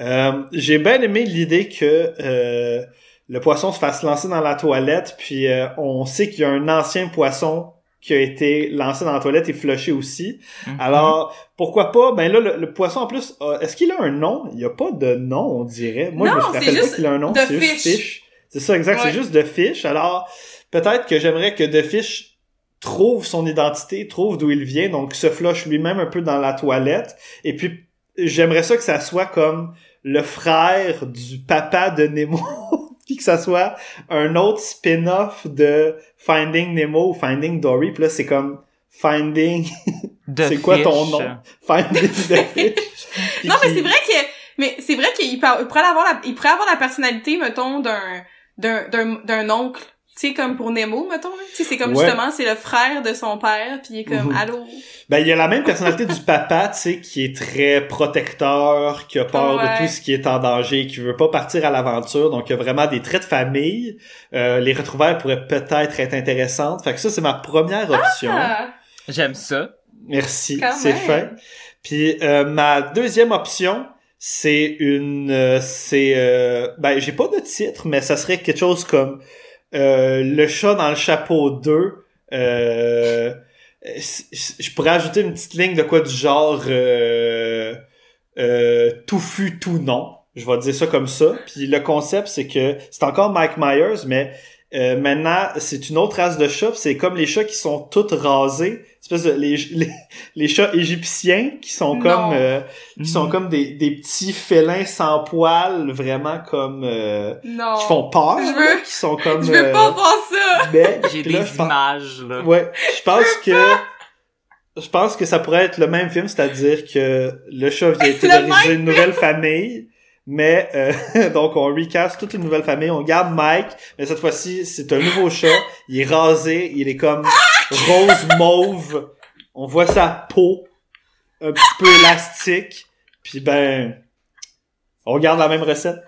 Euh, j'ai bien aimé l'idée que euh, le poisson se fasse lancer dans la toilette, puis euh, on sait qu'il y a un ancien poisson qui a été lancé dans la toilette et flushé aussi. Mhm. Alors, pourquoi pas? Ben là, le, le poisson, en plus, est-ce qu'il a un nom? Il n'y a pas de nom, on dirait. Moi, je me c'est rappelle pas juste qu'il a un nom. The C'est juste Fish. Fish. C'est ça, exact. Ouais. C'est juste The Fish. Alors, peut-être que j'aimerais que The Fish trouve son identité, trouve d'où il vient, donc se flush lui-même un peu dans la toilette. Et puis, j'aimerais ça que ça soit comme le frère du papa de Nemo. puis que ça soit un autre spin-off de Finding Nemo ou Finding Dory. Puis là, c'est comme Finding... C'est quoi ton nom? Finding the Fish. Non, mais c'est vrai que, mais c'est vrai qu'il pourrait avoir la, il pourrait avoir la personnalité, mettons, d'un, d'un, d'un, d'un oncle. Tu sais, comme pour Nemo, mettons. Tu sais, c'est comme Ouais. justement, c'est le frère de son père, puis il est comme, Mhm. allô? Ben, il y a la même personnalité du papa, tu sais, qui est très protecteur, qui a peur Ouais. de tout ce qui est en danger, qui veut pas partir à l'aventure, donc il y a vraiment des traits de famille. Euh, les retrouvailles pourraient peut-être être intéressantes. Fait que ça, c'est ma première option. Ah! J'aime ça. Merci, c'est fait. Puis euh, ma deuxième option, c'est une, euh, c'est, euh, ben j'ai pas de titre, mais ça serait quelque chose comme euh, le chat dans le chapeau 2. Euh, je pourrais ajouter une petite ligne de quoi du genre euh, euh, tout fut tout non. Je vais dire ça comme ça. Puis le concept, c'est que c'est encore Mike Myers, mais euh, maintenant, c'est une autre race de chats. C'est comme les chats qui sont toutes rasés. Espèce de, les, les, les chats égyptiens qui sont Non. comme euh, qui sont Mhm. comme des, des petits félins sans poils, vraiment comme euh, Non. qui font peur, Je là, veux- qui sont comme Je veux euh, pas voir ça! mais J'ai là, des je pense- images, là. Ouais, je pense que je pense que ça pourrait être le même film, c'est-à-dire que le chat vient terroriser une nouvelle famille, mais euh, donc on recast toute une nouvelle famille, on garde Mike, mais cette fois-ci c'est un nouveau chat, il est rasé, il est comme rose mauve, on voit sa peau un petit peu élastique, puis ben on garde la même recette.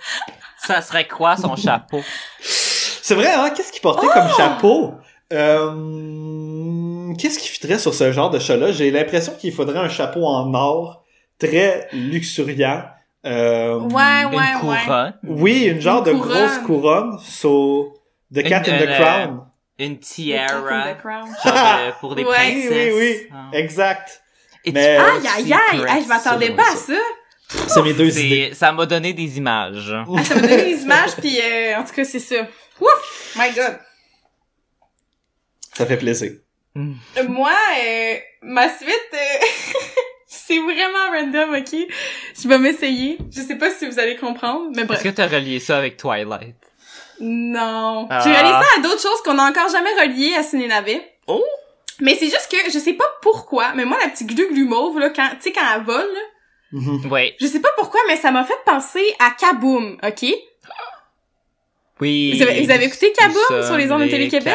Ça serait quoi son chapeau? C'est vrai, hein? Qu'est-ce qu'il portait comme chapeau? Euh, Qu'est-ce qui fitterait sur ce genre de chat-là? J'ai l'impression qu'il faudrait un chapeau en or, très luxuriant. Euh, Ouais, Une ouais, ouais. couronne? Oui, une genre Une de couronne. grosse couronne. So, The Cat Une- in the euh, Crown. Une The tiara? Crown. Genre de- pour des Ouais. Oui, princesses? oui, oui. Ah. Exact. Mais- Aïe, aïe, aïe! je m'attendais pas à ça. ça! C'est mes deux idées. C'est- Ça m'a donné des images. Ah, ça m'a donné des images, puis euh, en tout cas, c'est ça. Ouf! My God! Ça fait plaisir. Euh, Moi, euh, ma suite, euh, c'est vraiment random, ok? Je vais m'essayer. Je sais pas si vous allez comprendre, mais Est-ce bref. que t'as relié ça avec Twilight? Non. Ah. J'ai relié ça à d'autres choses qu'on n'a encore jamais reliées à Ciné Navet. Oh! Mais c'est juste que je sais pas pourquoi, mais moi, la petite glu-glu mauve, là, quand, tu sais, quand elle vole, là, Mhm. Oui. je sais pas pourquoi, mais ça m'a fait penser à Kaboom, ok? Oui. Vous avez- vous avez écouté Kaboom sur les ondes de Télé-Québec?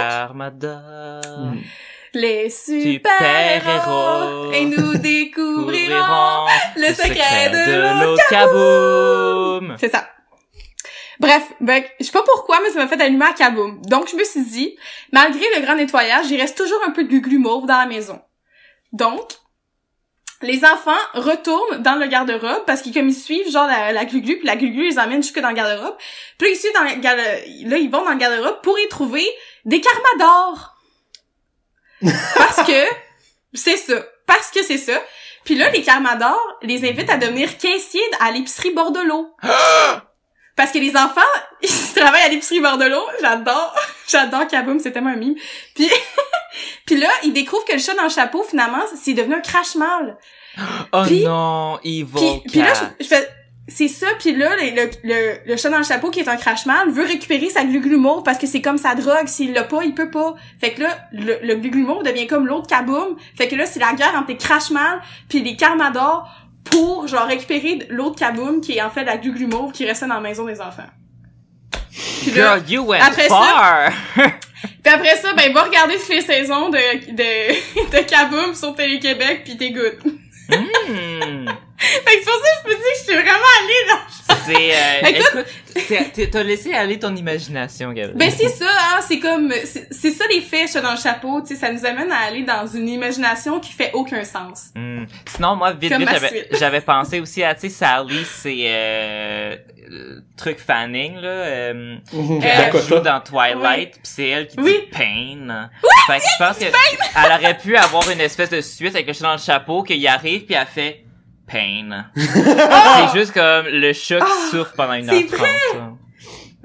Les Super-héros. et nous découvrirons le secret de l'eau. Kaboom. C'est ça. Bref, ben, je sais pas pourquoi, mais ça m'a fait allumer à Kaboom. Donc, je me suis dit, malgré le grand nettoyage, il reste toujours un peu de glu mauve dans la maison. Donc, les enfants retournent dans le garde-robe parce qu'ils comme ils suivent genre la, la glu-glu, puis la glu-glu les emmène jusque dans le garde-robe. Puis là, ils suivent dans le garde là, ils vont dans le garde-robe pour y trouver des karmadors. Parce que c'est ça. Parce que c'est ça. Puis là, les karmadors les invitent à devenir caissiers à l'épicerie Bordelot. Parce que les enfants, ils travaillent à l'épicerie Bordelot. J'adore. J'adore Kaboom, c'est tellement un mime. Puis, puis là, ils découvrent que le chat dans le chapeau, finalement, c'est devenu un crash-mal. Oh Puis- non, Evil Puis, puis là, je fais... C'est ça, puis là, le, le, le, le chat dans le chapeau qui est un crash-mal veut récupérer sa glu mauve parce que c'est comme sa drogue. S'il l'a pas, il peut pas. Fait que là, le, le glu mauve devient comme l'autre kaboom. Fait que là, c'est la guerre entre les crash-mal puis les karmadors pour, genre, récupérer l'autre kaboom qui est en fait la glu mauve qui restait dans la maison des enfants. Puis là, Girl, you went après ça- far. puis après ça, ben, va regarder toutes les saisons de, de, de Kaboom sur Télé-Québec pis t'es good. Fait que c'est pour ça que je me dis que je suis vraiment allée dans... C'est, euh, Écoute- t'as- laissé aller ton imagination, Gabriel. Ben c'est ça, hein, c'est comme... C'est ça les fiches dans le chapeau, tu sais, ça nous amène à aller dans une imagination qui fait aucun sens. Hmm. Sinon, moi, vite, Comme vite, j'avais, pensé aussi à, tu sais, Sally, c'est, euh, le truc Fanning, là, euh, Mhm. elle Dakota. joue dans Twilight, pis c'est elle qui Oui. dit Pain. fait que je pense que elle aurait pu avoir une espèce de suite avec le chat dans le chapeau, qu'il arrive pis elle fait Pain. c'est juste comme le chat qui Ah, souffre pendant une c'est heure trente. là.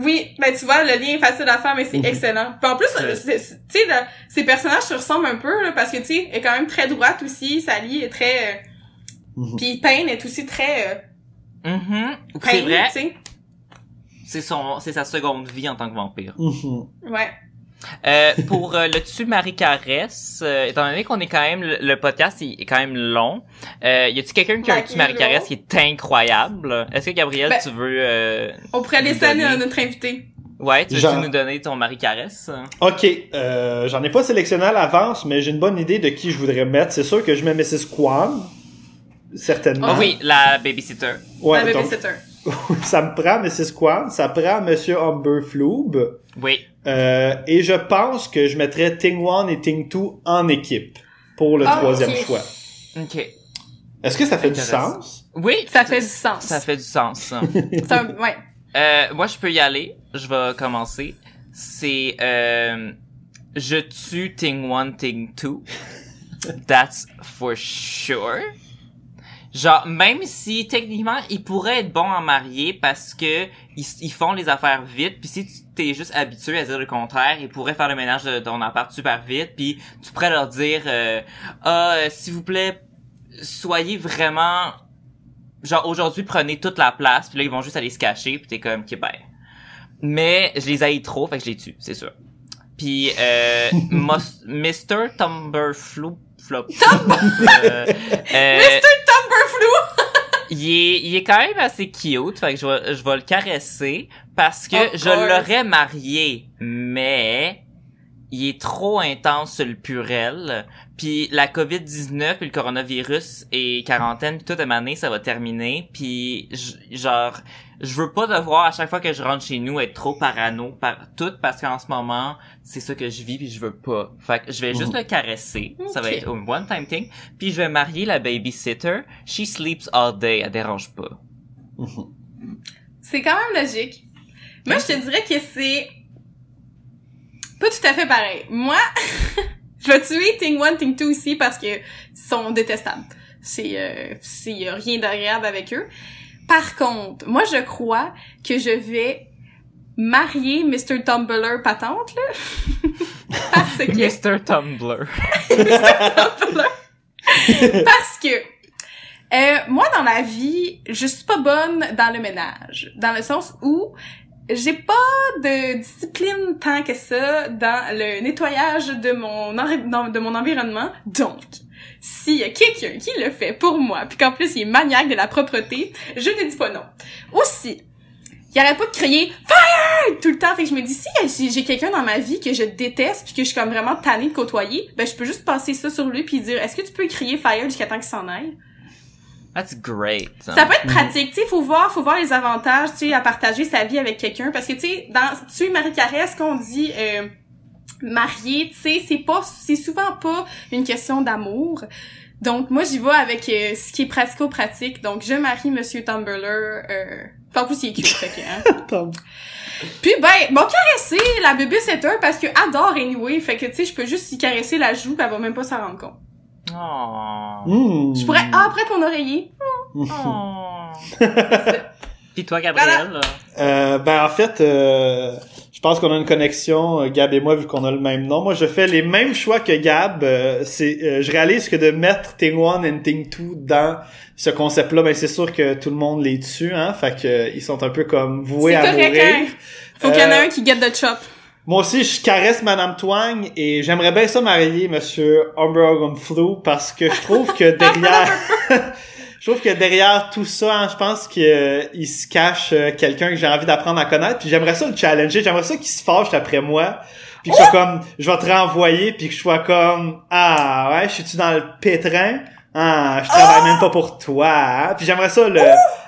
Oui, ben tu vois, le lien est facile à faire, mais c'est Mhm. excellent. Puis en plus, c'est- c'est- tu sais, ces personnages se ressemblent un peu, là, parce que, tu sais, elle est quand même très droite aussi, Sally est très... euh, Mhm. Puis Payne est aussi très... Euh, Mhm. C'est vrai, tu sais. c'est son, c'est sa seconde vie en tant que vampire. Mhm. Ouais. Euh, pour euh, le dessus Marie Caresse, euh, étant donné qu'on est quand même le, podcast est quand même long, euh, y a-t-il quelqu'un qui a un dessus Marie Caresse qui est incroyable? Est-ce que Gabriel Ben- tu veux euh, On pourrait laisser Donner? à notre invité. ouais tu veux Genre- nous donner ton Marie Caresse? Ok, euh, j'en ai pas sélectionné à l'avance, mais j'ai une bonne idée de qui je voudrais mettre. C'est sûr que je mets Mrs. Kwan, certainement. Ah oui la babysitter. Ouais, la donc, babysitter. ça me prend Mrs. Kwan, ça prend Monsieur Humberfloob, Oui. euh, et je pense que je mettrais Ting One et Ting Two en équipe pour le Ah, troisième choix. Ok. Est-ce que ça fait du sens? Oui. Ça fait du sens. Ça fait du sens. Ouais. euh, moi je peux y aller. Je vais commencer. C'est euh, je tue Ting One Ting Two. That's for sure. Genre, même si techniquement, ils pourraient être bons en marié parce que ils, ils font les affaires vite, puis si tu t'es juste habitué à dire le contraire, ils pourraient faire le ménage de ton appart super vite, puis tu pourrais leur dire euh, ah euh, s'il vous plaît, soyez vraiment genre aujourd'hui prenez toute la place, puis là ils vont juste aller se cacher, puis t'es comme ok ben. Mais je les haïs trop, fait que je les tue, c'est sûr. Puis euh, Mr. Tumberflop Flop. Euh, euh, Tumberflou! il est, il est quand même assez cute, fait que je vais, je vais le caresser parce que Of je l'aurais marié, mais il est trop intense sur le purel. Puis la COVID-19 puis le coronavirus et quarantaine, puis toute année, ça va terminer. Puis genre, je veux pas devoir à chaque fois que je rentre chez nous être trop parano par tout parce qu'en ce moment, c'est ça que je vis puis je veux pas. Fait que je vais juste Mhm. le caresser. Ça va être un one time thing. Puis je vais marier la babysitter. She sleeps all day. Elle dérange pas. C'est quand même logique. Moi, je te dirais que c'est pas tout à fait pareil. Moi, je vais tuer Ting 1, Ting 2 ici parce que ils sont détestables. C'est, euh, y a rien d'agréable avec eux. Par contre, moi, je crois que je vais marier Mr. Tumbler patente, là. parce que... Mr. Tumblr. Parce que euh, moi dans la vie, je suis pas bonne dans le ménage, dans le sens où j'ai pas de discipline tant que ça dans le nettoyage de mon de mon environnement. Donc, s'il y a quelqu'un qui le fait pour moi, puis qu'en plus il est maniaque de la propreté, je ne dis pas non. Aussi, il arrête pas de crier fire tout le temps. Fait que je me dis si si j'ai quelqu'un dans ma vie que je déteste puis que je suis comme vraiment tannée de côtoyer, ben je peux juste passer ça sur lui puis dire est-ce que tu peux crier fire jusqu'à temps qu'il s'en aille. That's great. Ça peut être pratique, tu sais, faut voir, faut voir les avantages, tu sais, à partager sa vie avec quelqu'un parce que tu sais, dans tu Marie Caresse qu'on dit euh, marié, tu sais, c'est pas c'est souvent pas une question d'amour. Donc moi j'y vais avec euh, ce qui est pratico-pratique. Donc je marie monsieur Tumblr euh en plus il est cute, fait que, hein. Puis ben, bon caresser la bébé setter parce que adore anyway, fait que tu sais, je peux juste y caresser la joue, puis elle va même pas s'en rendre compte. Oh. Hmm. Je pourrais ah après ton oreiller. Oh. Puis toi, Gabriel? Euh, ben en fait, euh, je pense qu'on a une connexion, euh, Gab et moi, vu qu'on a le même nom. Moi, je fais les mêmes choix que Gab. euh, c'est, euh, je réalise que de mettre Thing One et Thing Two dans ce concept-là, ben c'est sûr que tout le monde les tue, hein. Fait que euh, ils sont un peu comme voués à correct, mourir. hein. Faut qu'il y en ait un qui get the chop. Moi aussi, je caresse Madame Twang et j'aimerais bien ça marier Monsieur Umber Flu parce que je trouve que derrière, je trouve que derrière tout ça, hein, je pense qu'il euh, il se cache euh, quelqu'un que j'ai envie d'apprendre à connaître. Puis j'aimerais ça le challenger, j'aimerais ça qu'il se fâche après moi puis que je sois comme, je vais te renvoyer, puis que je sois comme, ah ouais, je suis-tu dans le pétrin? Ah, je travaille même pas pour toi. hein? Puis j'aimerais ça le,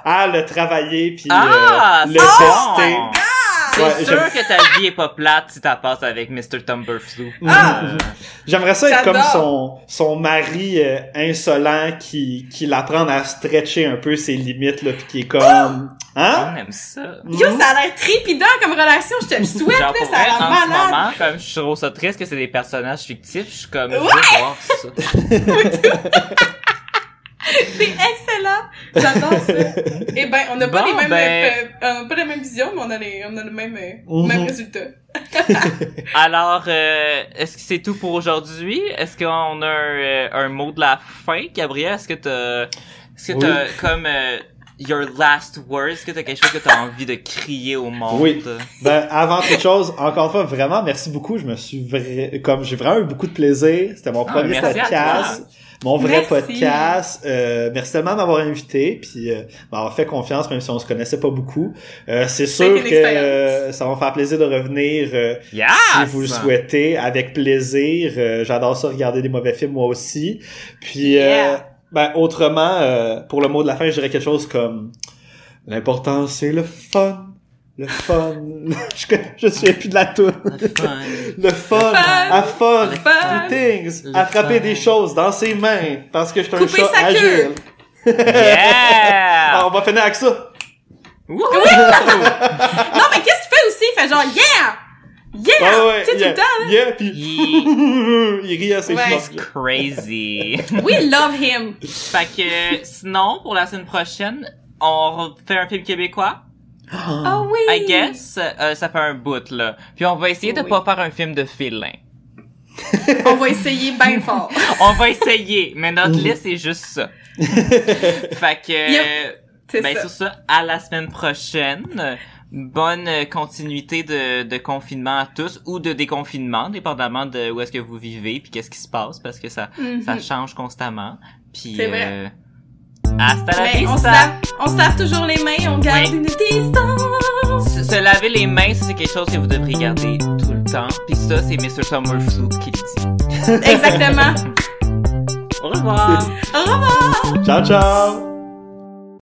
ah, le travailler, puis Ah, euh, le c'est tester. C'est Ouais, sûr que ta vie est pas plate si t'as passes avec Mr. Tumberflou. Ah! Euh, J'aimerais ça être comme son, son mari euh, insolent qui, qui l'apprend à stretcher un peu ses limites, là, puis qui est comme, hein? on aime ça. Yo, ça a l'air trépidant comme relation, je te le souhaite, Genre là, ça a l'air en ce malade. moment, comme je trouve ça triste que c'est des personnages fictifs, je suis comme, je veux Ouais. voir ça. C'est excellent! J'adore ça! Eh ben, on n'a pas Bon, les mêmes, ben- euh, on a pas la même vision, mais on a, les, on a le même, euh, Mhm. même résultat. Alors, euh, est-ce que c'est tout pour aujourd'hui? Est-ce qu'on a un, euh, un mot de la fin, Gabriel? Est-ce que t'as, est-ce que Oui. t'as comme euh, your last words? Est-ce que t'as quelque chose que t'as envie de crier au monde? Oui. Ben, avant toute chose, encore une fois, vraiment, merci beaucoup. Je me suis vra- comme, j'ai vraiment eu beaucoup de plaisir. C'était mon Ah, premier podcast. Mon vrai Merci. podcast. Euh, merci tellement de m'avoir invité, puis euh, m'avoir fait confiance, même si on se connaissait pas beaucoup. Euh, c'est sûr que euh, ça va me faire plaisir de revenir euh, Yes! si vous le souhaitez, avec plaisir. Euh, J'adore ça, regarder des mauvais films moi aussi. Puis, euh, Yeah. ben, autrement, euh, pour le mot de la fin, je dirais quelque chose comme l'important c'est le fun, le fun. je je suis plus de la tour. Le fun. Le fun, à fun, Le fun. do things, Le fun. des choses dans ses mains parce que je suis un Couper chat sa agile. queue. Yeah! Ah, on va finir avec ça. Non, mais qu'est-ce que tu fais aussi? Il fait genre, yeah! Yeah! Ah ouais, tu sais, yeah, tout le temps, là. yeah, puis Il- il rit à ses Ouais. flops. Crazy. We love him! fait que, sinon, pour la semaine prochaine, on fait un film québécois? Oh oui! I guess, euh, ça fait un bout, là. Puis on va essayer de Oui. pas faire un film de félin. On va essayer bien fort. On va essayer, mais notre liste est juste ça. fait que, Yep. Ben ça. sur ça, à la semaine prochaine. Bonne continuité de, de confinement à tous ou de déconfinement, dépendamment de où est-ce que vous vivez puis qu'est-ce qui se passe parce que ça ça change constamment. Puis C'est vrai. euh, hasta la Mais on se, vista. lave, on se lave toujours les mains, on garde Oui. une distance. Se, se laver les mains, ça c'est quelque chose que vous devriez garder tout le temps. Puis ça c'est Mr. Summerflu qui le dit. Exactement. Au revoir. Au revoir! Ciao, ciao.